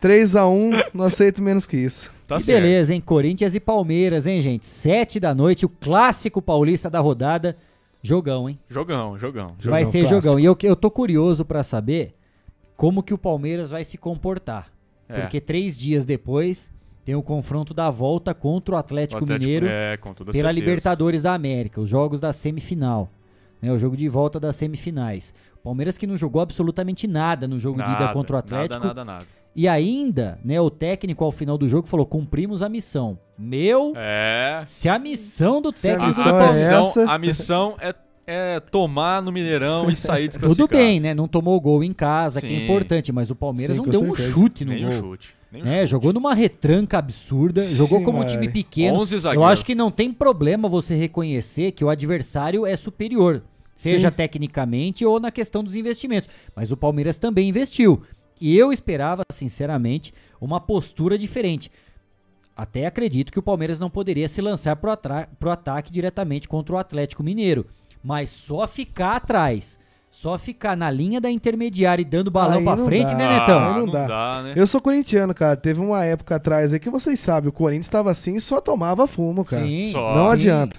3x1, não aceito menos que isso. Tá que certo. beleza, hein? Corinthians e Palmeiras, hein, gente? 7 da noite, o clássico paulista da rodada. Jogão, hein? Jogão, jogão. vai Jogão ser clássico. jogão. E eu, eu tô curioso pra saber como que o Palmeiras vai se comportar. É. Porque três dias depois tem o confronto da volta contra o Atlético, O Atlético- Mineiro é, com toda pela certeza. Libertadores da América, os jogos da semifinal. Né, o jogo de volta das semifinais. Palmeiras que não jogou absolutamente nada no jogo de ida Nada, contra o nada, Atlético. Nada, nada, E ainda, né, o técnico ao final do jogo falou: cumprimos a missão. Meu, É. se a missão do a técnico do missão é essa- A missão é, é tomar no Mineirão e sair desclassificado. Tudo bem, né? Não tomou gol em casa, que é Sim. importante, mas o Palmeiras Sim, não deu um certeza. chute no Nem um gol. chute. Nem um né? chute. Jogou numa retranca absurda, jogou como um time pequeno. 11 Eu acho que não tem problema você reconhecer que o adversário é superior, seja Sim. tecnicamente ou na questão dos investimentos. Mas o Palmeiras também investiu. E eu esperava, sinceramente, uma postura diferente. Até acredito que o Palmeiras não poderia se lançar pro, atra- pro ataque diretamente contra o Atlético Mineiro. Mas só ficar atrás, só ficar na linha da intermediária e dando balão Aí pra não frente, dá. né, Netão? Aí não, não dá. dá, né? Eu sou corintiano, cara. Teve uma época atrás aí que vocês sabem, o Corinthians estava assim e só tomava fumo, cara. Sim, Não sim. adianta.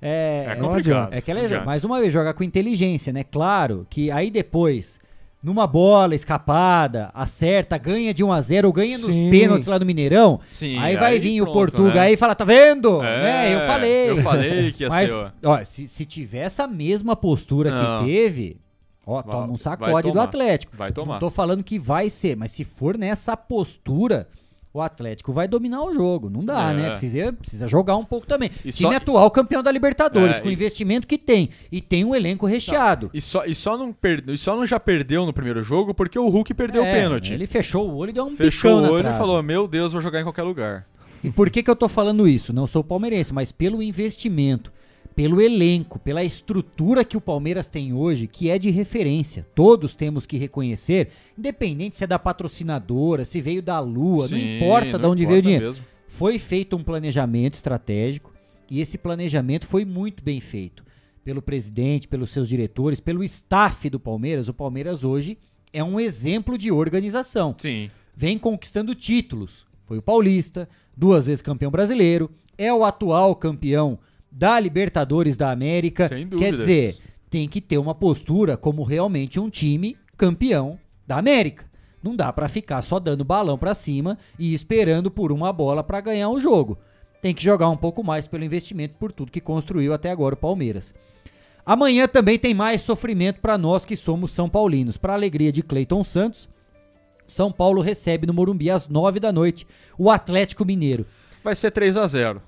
É, É não complicado, adianta. É que ela, não adianta. mais uma vez, joga com inteligência, né? Claro que aí depois, numa bola escapada, acerta, ganha de 1 a 0 ou ganha nos Sim. pênaltis lá no Mineirão. Sim, aí vai aí vir o pronto, Portuga né? aí e fala, tá vendo? É, né? Eu falei. eu falei que ia Mas, ser, ó. ó, se, se tiver essa mesma postura Não. que teve, ó, Vai- toma um sacode do. Atlético. Vai tomar. Não tô falando que vai ser, mas se for nessa postura, o Atlético vai dominar o jogo. Não dá, É. né? Precisa, precisa jogar um pouco também. E Time só- atual campeão da Libertadores, É, com o e- investimento que tem. E tem um elenco recheado. E só, e, só não perde, e só não já perdeu no primeiro jogo porque o Hulk perdeu É, o pênalti. Ele fechou o olho e deu um Fechou o olho e falou: Meu Deus, vou jogar em qualquer lugar. E por que, que eu tô falando isso? Não sou palmeirense, mas pelo investimento, pelo elenco, pela estrutura que o Palmeiras tem hoje, que é de referência. Todos temos que reconhecer, independente se é da patrocinadora, se veio da Lua, não Sim, importa não de onde veio o importa dinheiro. mesmo. Foi feito um planejamento estratégico e esse planejamento foi muito bem feito pelo presidente, pelos seus diretores, pelo staff do Palmeiras. O Palmeiras hoje é um exemplo de organização. Sim. Vem conquistando títulos. Foi o Paulista, duas vezes campeão brasileiro, é o atual campeão da Libertadores da América. Sem Quer dúvidas. dizer, tem que ter uma postura como realmente um time campeão da América. Não dá pra ficar só dando balão pra cima e esperando por uma bola pra ganhar o jogo. Tem que jogar um pouco mais pelo investimento por tudo que construiu até agora o Palmeiras. Amanhã também tem mais sofrimento pra nós que somos São Paulinos. Pra alegria de Cleiton Santos, São Paulo recebe no Morumbi às 9 da noite o Atlético Mineiro. Vai ser 3 a 0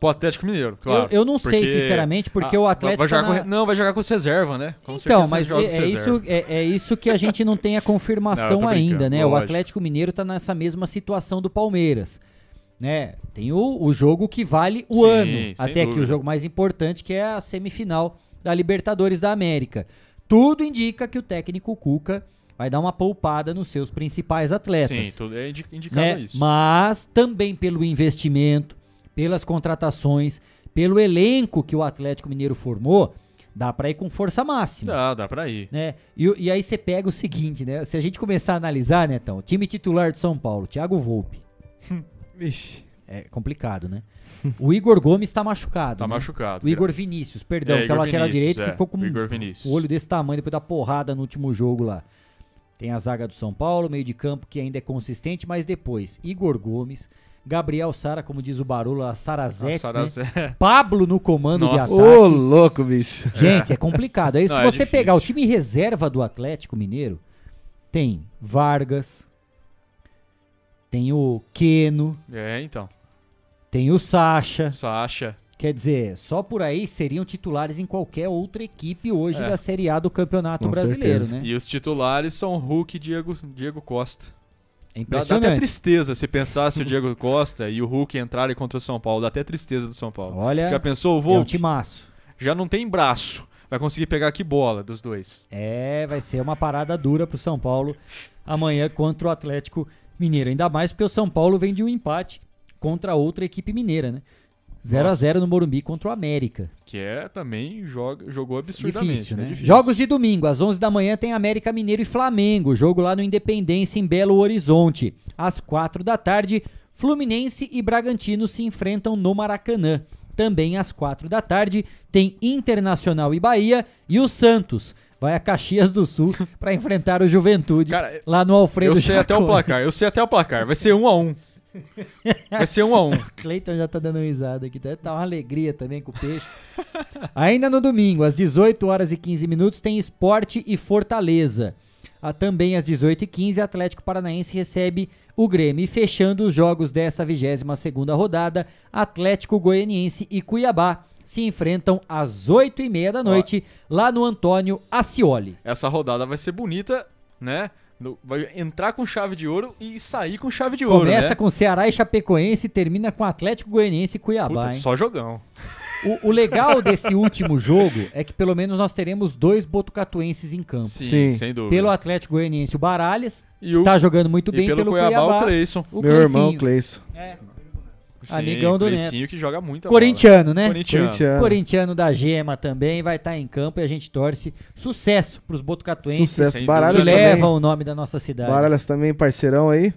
Pro Atlético Mineiro, claro. Eu- eu não sei, sinceramente, porque o Atlético Vai jogar tá na- com, não, vai jogar com os reserva, né? Com Então, mas é, é isso, é, é isso que a gente não tem a Não, confirmação brincando, ainda, né? O lógico. Atlético Mineiro tá nessa mesma situação do Palmeiras. Né? Tem o, o jogo que vale o Sim, ano. Até aqui o dúvida. jogo mais importante, que é a semifinal da Libertadores da América. Tudo indica que o técnico Cuca vai dar uma poupada nos seus principais atletas. Sim, tudo é indi- indicado né? isso. Mas também pelo investimento, pelas contratações, pelo elenco que o Atlético Mineiro formou, dá pra ir com força máxima. Dá, dá pra ir. Né? E, e aí você pega o seguinte, né? Se a gente começar a analisar, Netão, time titular de São Paulo, Thiago Volpe. Vixe. É complicado, né? O Igor Gomes tá machucado. Tá né? machucado, O Igor Vinícius, perdão, É, que é o lateral direito, é, que ficou com o Igor Vinícius. o olho desse tamanho depois da porrada no último jogo lá. Tem a zaga do São Paulo, meio de campo que ainda é consistente, mas depois Igor Gomes, Gabriel Sara, como diz o Barulho, a Sarazete, A Sarazete. né? Pablo no comando de Nossa. ataque. Ô, louco, bicho. Gente, é complicado. Aí se Não, é você difícil. pegar o time reserva do Atlético Mineiro, tem Vargas, tem o Queno, É, então. tem o Sacha. Sacha. Quer dizer, só por aí seriam titulares em qualquer outra equipe hoje É. da Série A do Campeonato Com Brasileiro, certeza. né? E os titulares são Hulk e Diego, Diego Costa. É Dá, dá impressionante. até tristeza se pensar se o Diego Costa e o Hulk entrarem contra o São Paulo. Dá até tristeza do São Paulo. Olha, Já pensou o é um Volk? timaço. Já não tem braço. Vai conseguir pegar que bola dos dois. É, vai ser uma parada dura pro São Paulo amanhã contra o Atlético Mineiro. Ainda mais porque o São Paulo vem de um empate contra outra equipe mineira, né? 0 a Nossa. 0 no Morumbi contra o América. Que é também joga, jogou absurdamente. Difícil, né? Difícil. Jogos de domingo, às 11 da manhã tem América Mineiro e Flamengo, jogo lá no Independência em Belo Horizonte. Às 4 da tarde, Fluminense e Bragantino se enfrentam no Maracanã. Também às 4 da tarde tem Internacional e Bahia e o Santos vai a Caxias do Sul para enfrentar o Juventude lá no Alfredo Eu sei até o placar, eu sei até o placar. Vai ser um a um. Vai ser um a um. Cleiton já tá dando risada aqui, tá, tá uma alegria também com o peixe. Ainda no domingo, às 18 horas e 15 minutos, tem Esporte e Fortaleza. Ah, também às 18h15, Atlético Paranaense recebe o Grêmio. E fechando os jogos dessa 22ª rodada, Atlético Goianiense e Cuiabá se enfrentam às 8h30 da noite, lá no Antônio Ascioli. Essa rodada vai ser bonita, né? No- vai entrar com chave de ouro e sair com chave de ouro, Começa né? com Ceará e Chapecoense e termina com Atlético Goianiense e Cuiabá. Puta, hein? só jogão. O, o legal desse último jogo é que pelo menos nós teremos dois botucatuenses em campo. Sim, Sim. sem dúvida. Pelo Atlético Goianiense o Baralhas, E que o- tá jogando muito e bem pelo pelo, Cuiabá, o Cuiabá, Cleison. o Meu irmão, Cleicinho. Cleison. É. Sim, Amigão do Neto. que joga Corintiano, bola. né? Corintiano. Corintiano. Corintiano da Gema também vai estar em campo e a gente torce sucesso pros botucatuenses Sucesso. que Baralhas também. levam o nome da nossa cidade. Baralhas também, parceirão aí.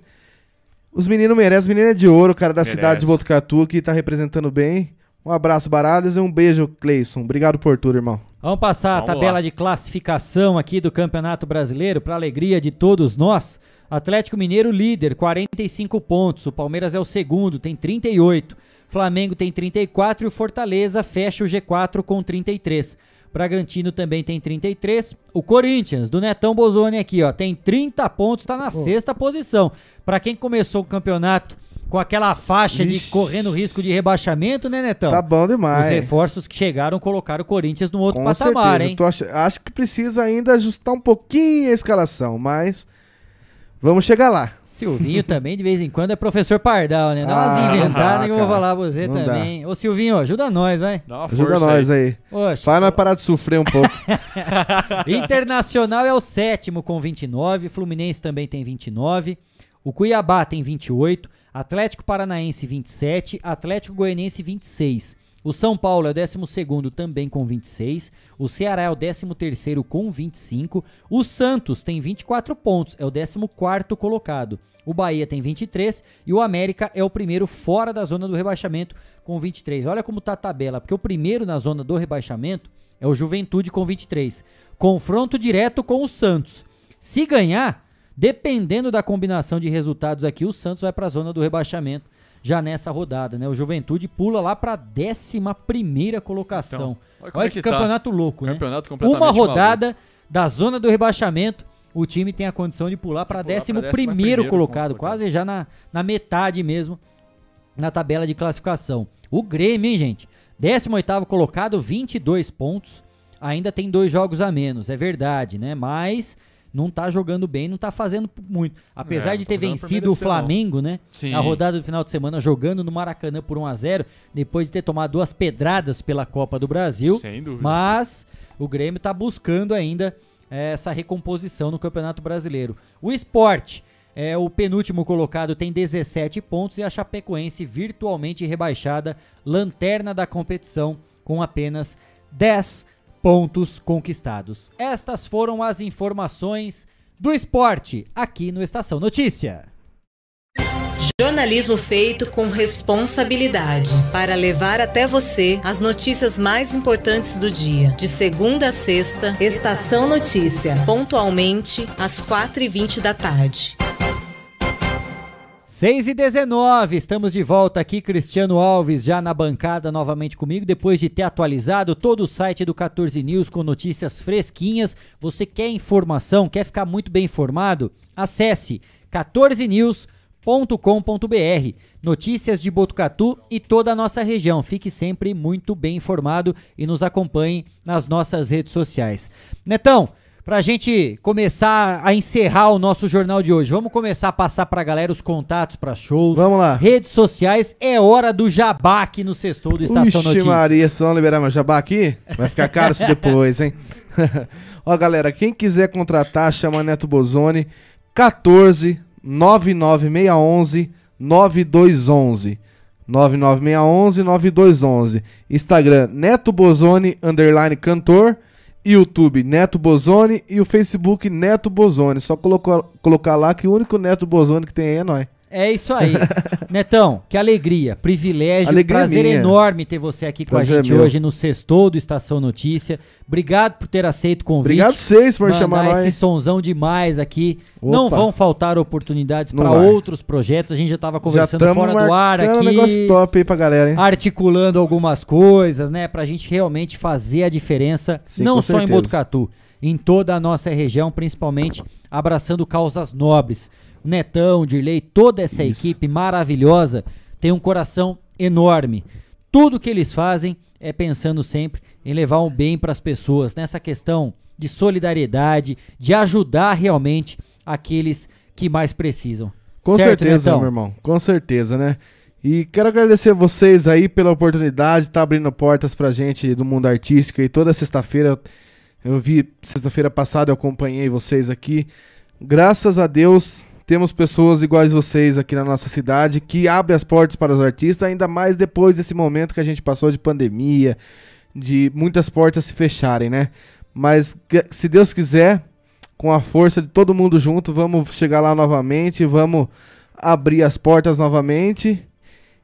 Os meninos merecem, os meninos é de ouro, cara da Merece. cidade de Botucatu, que tá representando bem. Um abraço, Baralhas, e um beijo, Cleison. Obrigado por tudo, irmão. Vamos passar a Vamos tabela lá. de classificação aqui do Campeonato Brasileiro para alegria de todos nós. Atlético Mineiro líder, 45 pontos. O Palmeiras é o segundo, tem 38. Flamengo tem 34 e o Fortaleza fecha o G4 com 33. Bragantino também tem 33. O Corinthians, do Netão Bozoni aqui, ó, tem 30 pontos, tá na sexta posição. Para quem começou o campeonato com aquela faixa de Vixe. correndo risco de rebaixamento, né, Netão? Tá bom demais. Os reforços que chegaram colocaram o Corinthians no outro Com patamar, certeza. hein? Ach- Acho que precisa ainda ajustar um pouquinho a escalação, mas vamos chegar lá. Silvinho também, de vez em quando, é professor Pardal, né? Dá umas Ah, inventadas não que eu dá, vou falar pra você Não dá. também. Ô Silvinho, ajuda nós, vai. Dá uma Ajuda nós aí. Oxe. Faz nós parar de sofrer um pouco. Internacional é o sétimo com 29, Fluminense também tem 29, o Cuiabá tem 28, Atlético Paranaense 27, Atlético Goianiense 26. O São Paulo é o 12º também com 26, o Ceará é o 13º com 25, o Santos tem 24 pontos, é o 14º colocado. O Bahia tem 23 e o América é o primeiro fora da zona do rebaixamento com 23. Olha como tá a tabela, porque o primeiro na zona do rebaixamento é o Juventude com 23. Confronto direto com o Santos. Se ganhar, dependendo da combinação de resultados aqui, o Santos vai para a zona do rebaixamento já nessa rodada, né? O Juventude pula lá para a 11 colocação. Então, olha olha é que, que tá. campeonato louco, né? Campeonato completamente Uma rodada da zona do rebaixamento, o time tem a condição de pular para pular pra 11 11º colocado, quase já na, na metade mesmo na tabela de classificação. O Grêmio, hein, gente? 18º colocado, 22 pontos. Ainda tem dois jogos a menos, é verdade, né? Mas não tá jogando bem, não tá fazendo muito. Apesar É, de tá ter vencido o não. Flamengo, né? Sim. Na rodada do final de semana, jogando no Maracanã por 1 a 0 depois de ter tomado duas pedradas pela Copa do Brasil. Sem dúvida. Mas o Grêmio tá buscando ainda eh, essa recomposição no Campeonato Brasileiro. O Sport é o penúltimo colocado, tem 17 pontos e a Chapecoense virtualmente rebaixada, lanterna da competição com apenas 10 pontos conquistados. Estas foram as informações do esporte aqui no Estação Notícia. Jornalismo feito com responsabilidade para levar até você as notícias mais importantes do dia. De segunda a sexta, Estação Notícia, pontualmente às 4h20 da tarde. 6 e 19, estamos de volta aqui, Cristiano Alves já na bancada novamente comigo, depois de ter atualizado todo o site do 14 News com notícias fresquinhas. Você quer informação, quer ficar muito bem informado? Acesse 14news.com.br, notícias de Botucatu e toda a nossa região. Fique sempre muito bem informado e nos acompanhe nas nossas redes sociais. Netão, Pra gente começar a encerrar o nosso jornal de hoje, vamos começar a passar pra galera os contatos pra shows. Vamos lá. Redes sociais, é hora do jabá aqui no sextou do Estação Ixi, Notícias. Maria, se não liberar meu jabá aqui, vai ficar caro isso depois, hein? Ó, galera, quem quiser contratar, chama Neto Bozoni, 14 99611 9211. 99611 9211. Instagram Neto Bozoni underline cantor. YouTube Neto Bozoni e o Facebook Neto Bozoni. Só colocar, lá que o único Neto Bozoni que tem aí é nós. É isso aí. Netão, que alegria, privilégio, Alegria prazer minha. enorme ter você aqui com Prazer a gente meu. hoje no Sextou do Estação Notícia. Obrigado por ter aceito o convite. Obrigado vocês por chamar nós. esse sonzão demais aqui. Opa. Não vão faltar oportunidades para outros projetos. A gente já estava conversando tamo fora do ar aqui. um negócio top aí pra galera, hein? articulando algumas coisas, né, pra gente realmente fazer a diferença, Sim, não só em certeza. Botucatu, em toda a nossa região, principalmente abraçando causas nobres. O Netão, Dirley, toda essa Isso. equipe maravilhosa tem um coração enorme. Tudo que eles fazem é pensando sempre em levar um bem para as pessoas, nessa questão de solidariedade, de ajudar realmente aqueles que mais precisam. Com Certo, certeza, Netão? meu irmão. Com certeza, né? E quero agradecer vocês aí pela oportunidade de estar abrindo portas pra gente do mundo artístico. E toda sexta-feira, eu vi, sexta-feira passada eu acompanhei vocês aqui. Graças a Deus, temos pessoas iguais vocês aqui na nossa cidade que abrem as portas para os artistas, ainda mais depois desse momento que a gente passou de pandemia, de muitas portas se fecharem, né? Mas se Deus quiser, com a força de todo mundo junto, vamos chegar lá novamente, vamos abrir as portas novamente.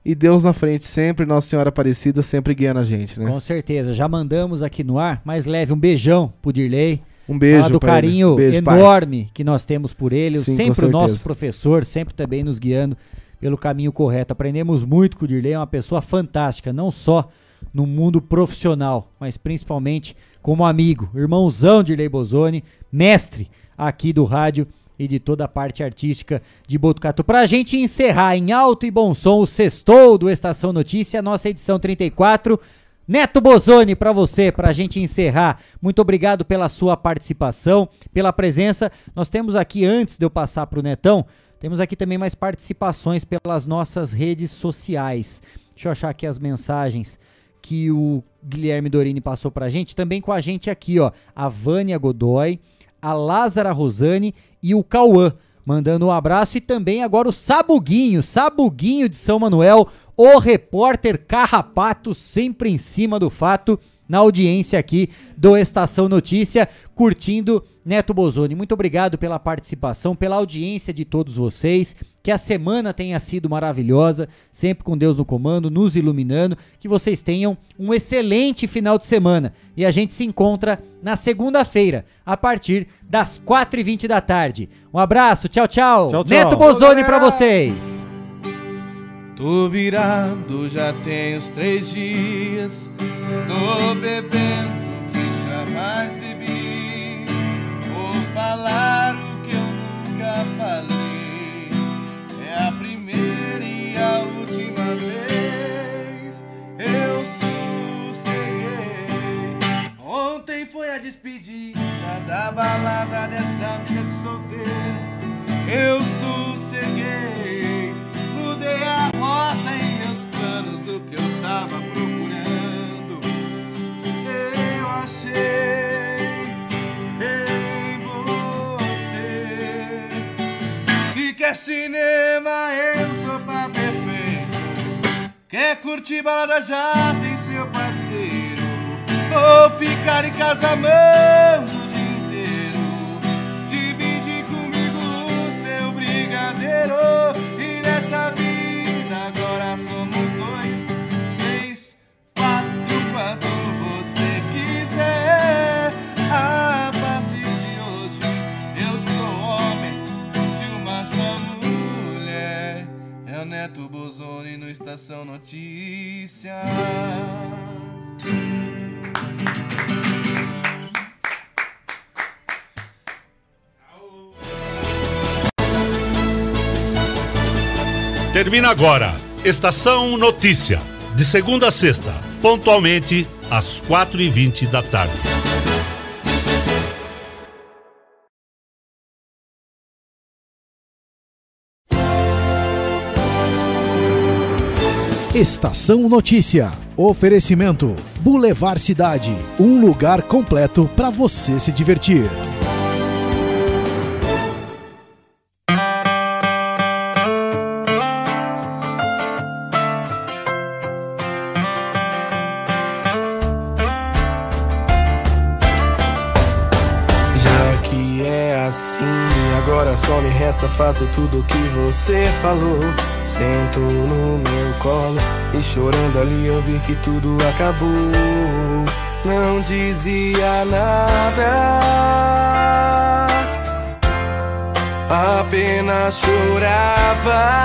E Deus na frente sempre, Nossa Senhora Aparecida sempre guiando a gente, né? Com certeza, já mandamos aqui no ar, mas leve um beijão pro Dirley. Um beijo Fala do carinho Beijo, pai. enorme que nós temos por ele, Sim, sempre o nosso professor, sempre também nos guiando pelo caminho correto. Aprendemos muito com o Dirley, é uma pessoa fantástica, não só no mundo profissional, mas principalmente como amigo, irmãozão Dirley Bozoni, mestre aqui do rádio e de toda a parte artística de Botucatu. Pra gente encerrar em alto e bom som o sextou do Estação Notícia, nossa edição 34. Neto Bozoni, pra você, pra gente encerrar. Muito obrigado pela sua participação, pela presença. Nós temos aqui, antes de eu passar pro Netão, temos aqui também mais participações pelas nossas redes sociais. Deixa eu achar aqui as mensagens que o Guilherme Dorini passou pra gente. Também com a gente aqui, ó, a Vânia Godoy, a Lázara Rosane e o Cauã. Mandando um abraço e também agora o Sabuguinho, Sabuguinho de São Manuel, o repórter carrapato, sempre em cima do fato, na audiência aqui do Estação Notícia, curtindo Neto Bozoni. Muito obrigado pela participação, pela audiência de todos vocês. Que a semana tenha sido maravilhosa, sempre com Deus no comando, nos iluminando. Que vocês tenham um excelente final de semana. E a gente se encontra na segunda-feira, a partir das 4h20 da tarde. Um abraço, tchau, tchau. Tchau, tchau. Neto Bozoni galera. vocês. Tô virado já tem uns três dias. Tô bebendo que jamais bebi. Vou falar o que eu nunca falei. É a primeira e a última vez. Eu sosseguei. Ontem foi a despedida da balada dessa vida de solteiro. Eu sosseguei. Mudei a rota em meus planos, o que eu tava procurando. Eu achei em você. Se quer cinema, eu sou pra perfeito. Quer curtir balada, já tem seu parceiro. Vou ficar em casa amando. E nessa vida somos dois, três, quatro, quanto você quiser. A partir de hoje eu sou homem de uma só mulher. É o Neto Bozoni no Estação Notícias. Termina agora. Estação Notícia. De segunda a sexta, pontualmente às quatro e vinte da tarde. Estação Notícia. Oferecimento: Boulevard Cidade. Um lugar completo para você se divertir. Me resta fazer tudo o que você falou. Sento no meu colo e chorando ali eu vi que tudo acabou. Não dizia nada, apenas chorava.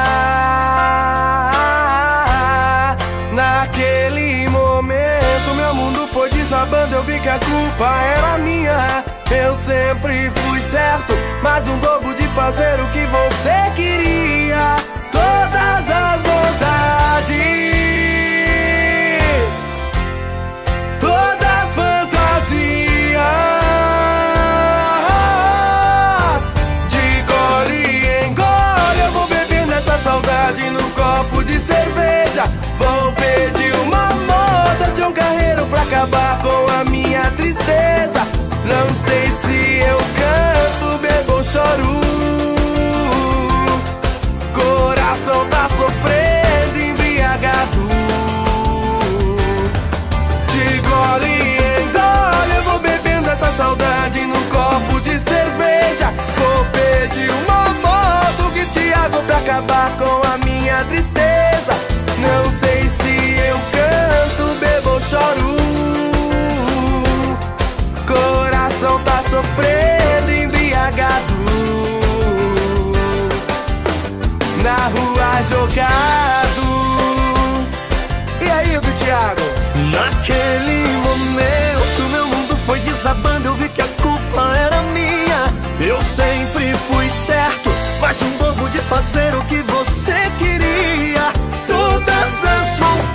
Naquele momento, meu mundo foi desabando. Eu vi que a culpa era minha. Eu sempre fui certo, mas um bobo de fazer o que você queria. Todas as vontades, todas as fantasias tristeza. Não sei se eu canto, bebo ou choro. Coração tá sofrendo, embriagado. De gole em gole, eu vou bebendo essa saudade num copo de cerveja. Vou pedir uma moto que te água pra acabar com a minha tristeza. Não sei se eu canto, choro. Coração tá sofrendo, embriagado. Na rua jogado. E aí, o Thiago? Naquele momento, meu mundo foi desabando. Eu vi que a culpa era minha. Eu sempre fui certo, mas um bobo de fazer o que você queria. Todas as vontades,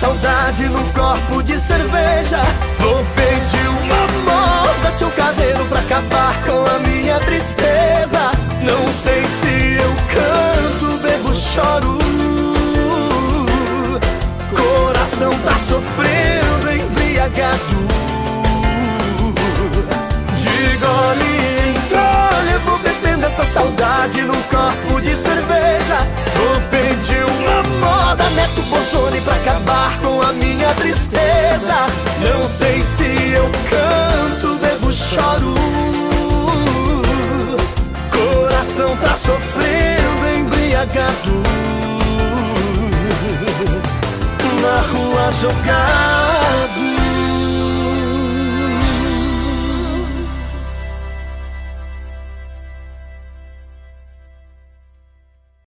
saudade num copo de cerveja. Vou pedir uma moda, tio caseiro, pra acabar com a minha tristeza. Não sei se eu canto, bebo, choro. Coração tá sofrendo, embriagado. De gole em gole, vou bebendo essa saudade num copo de cerveja. Vou pedir Neto Bolsoni, pra acabar com a minha tristeza. Não sei se eu canto, bebo, choro. Coração tá sofrendo, embriagado. Na rua jogado.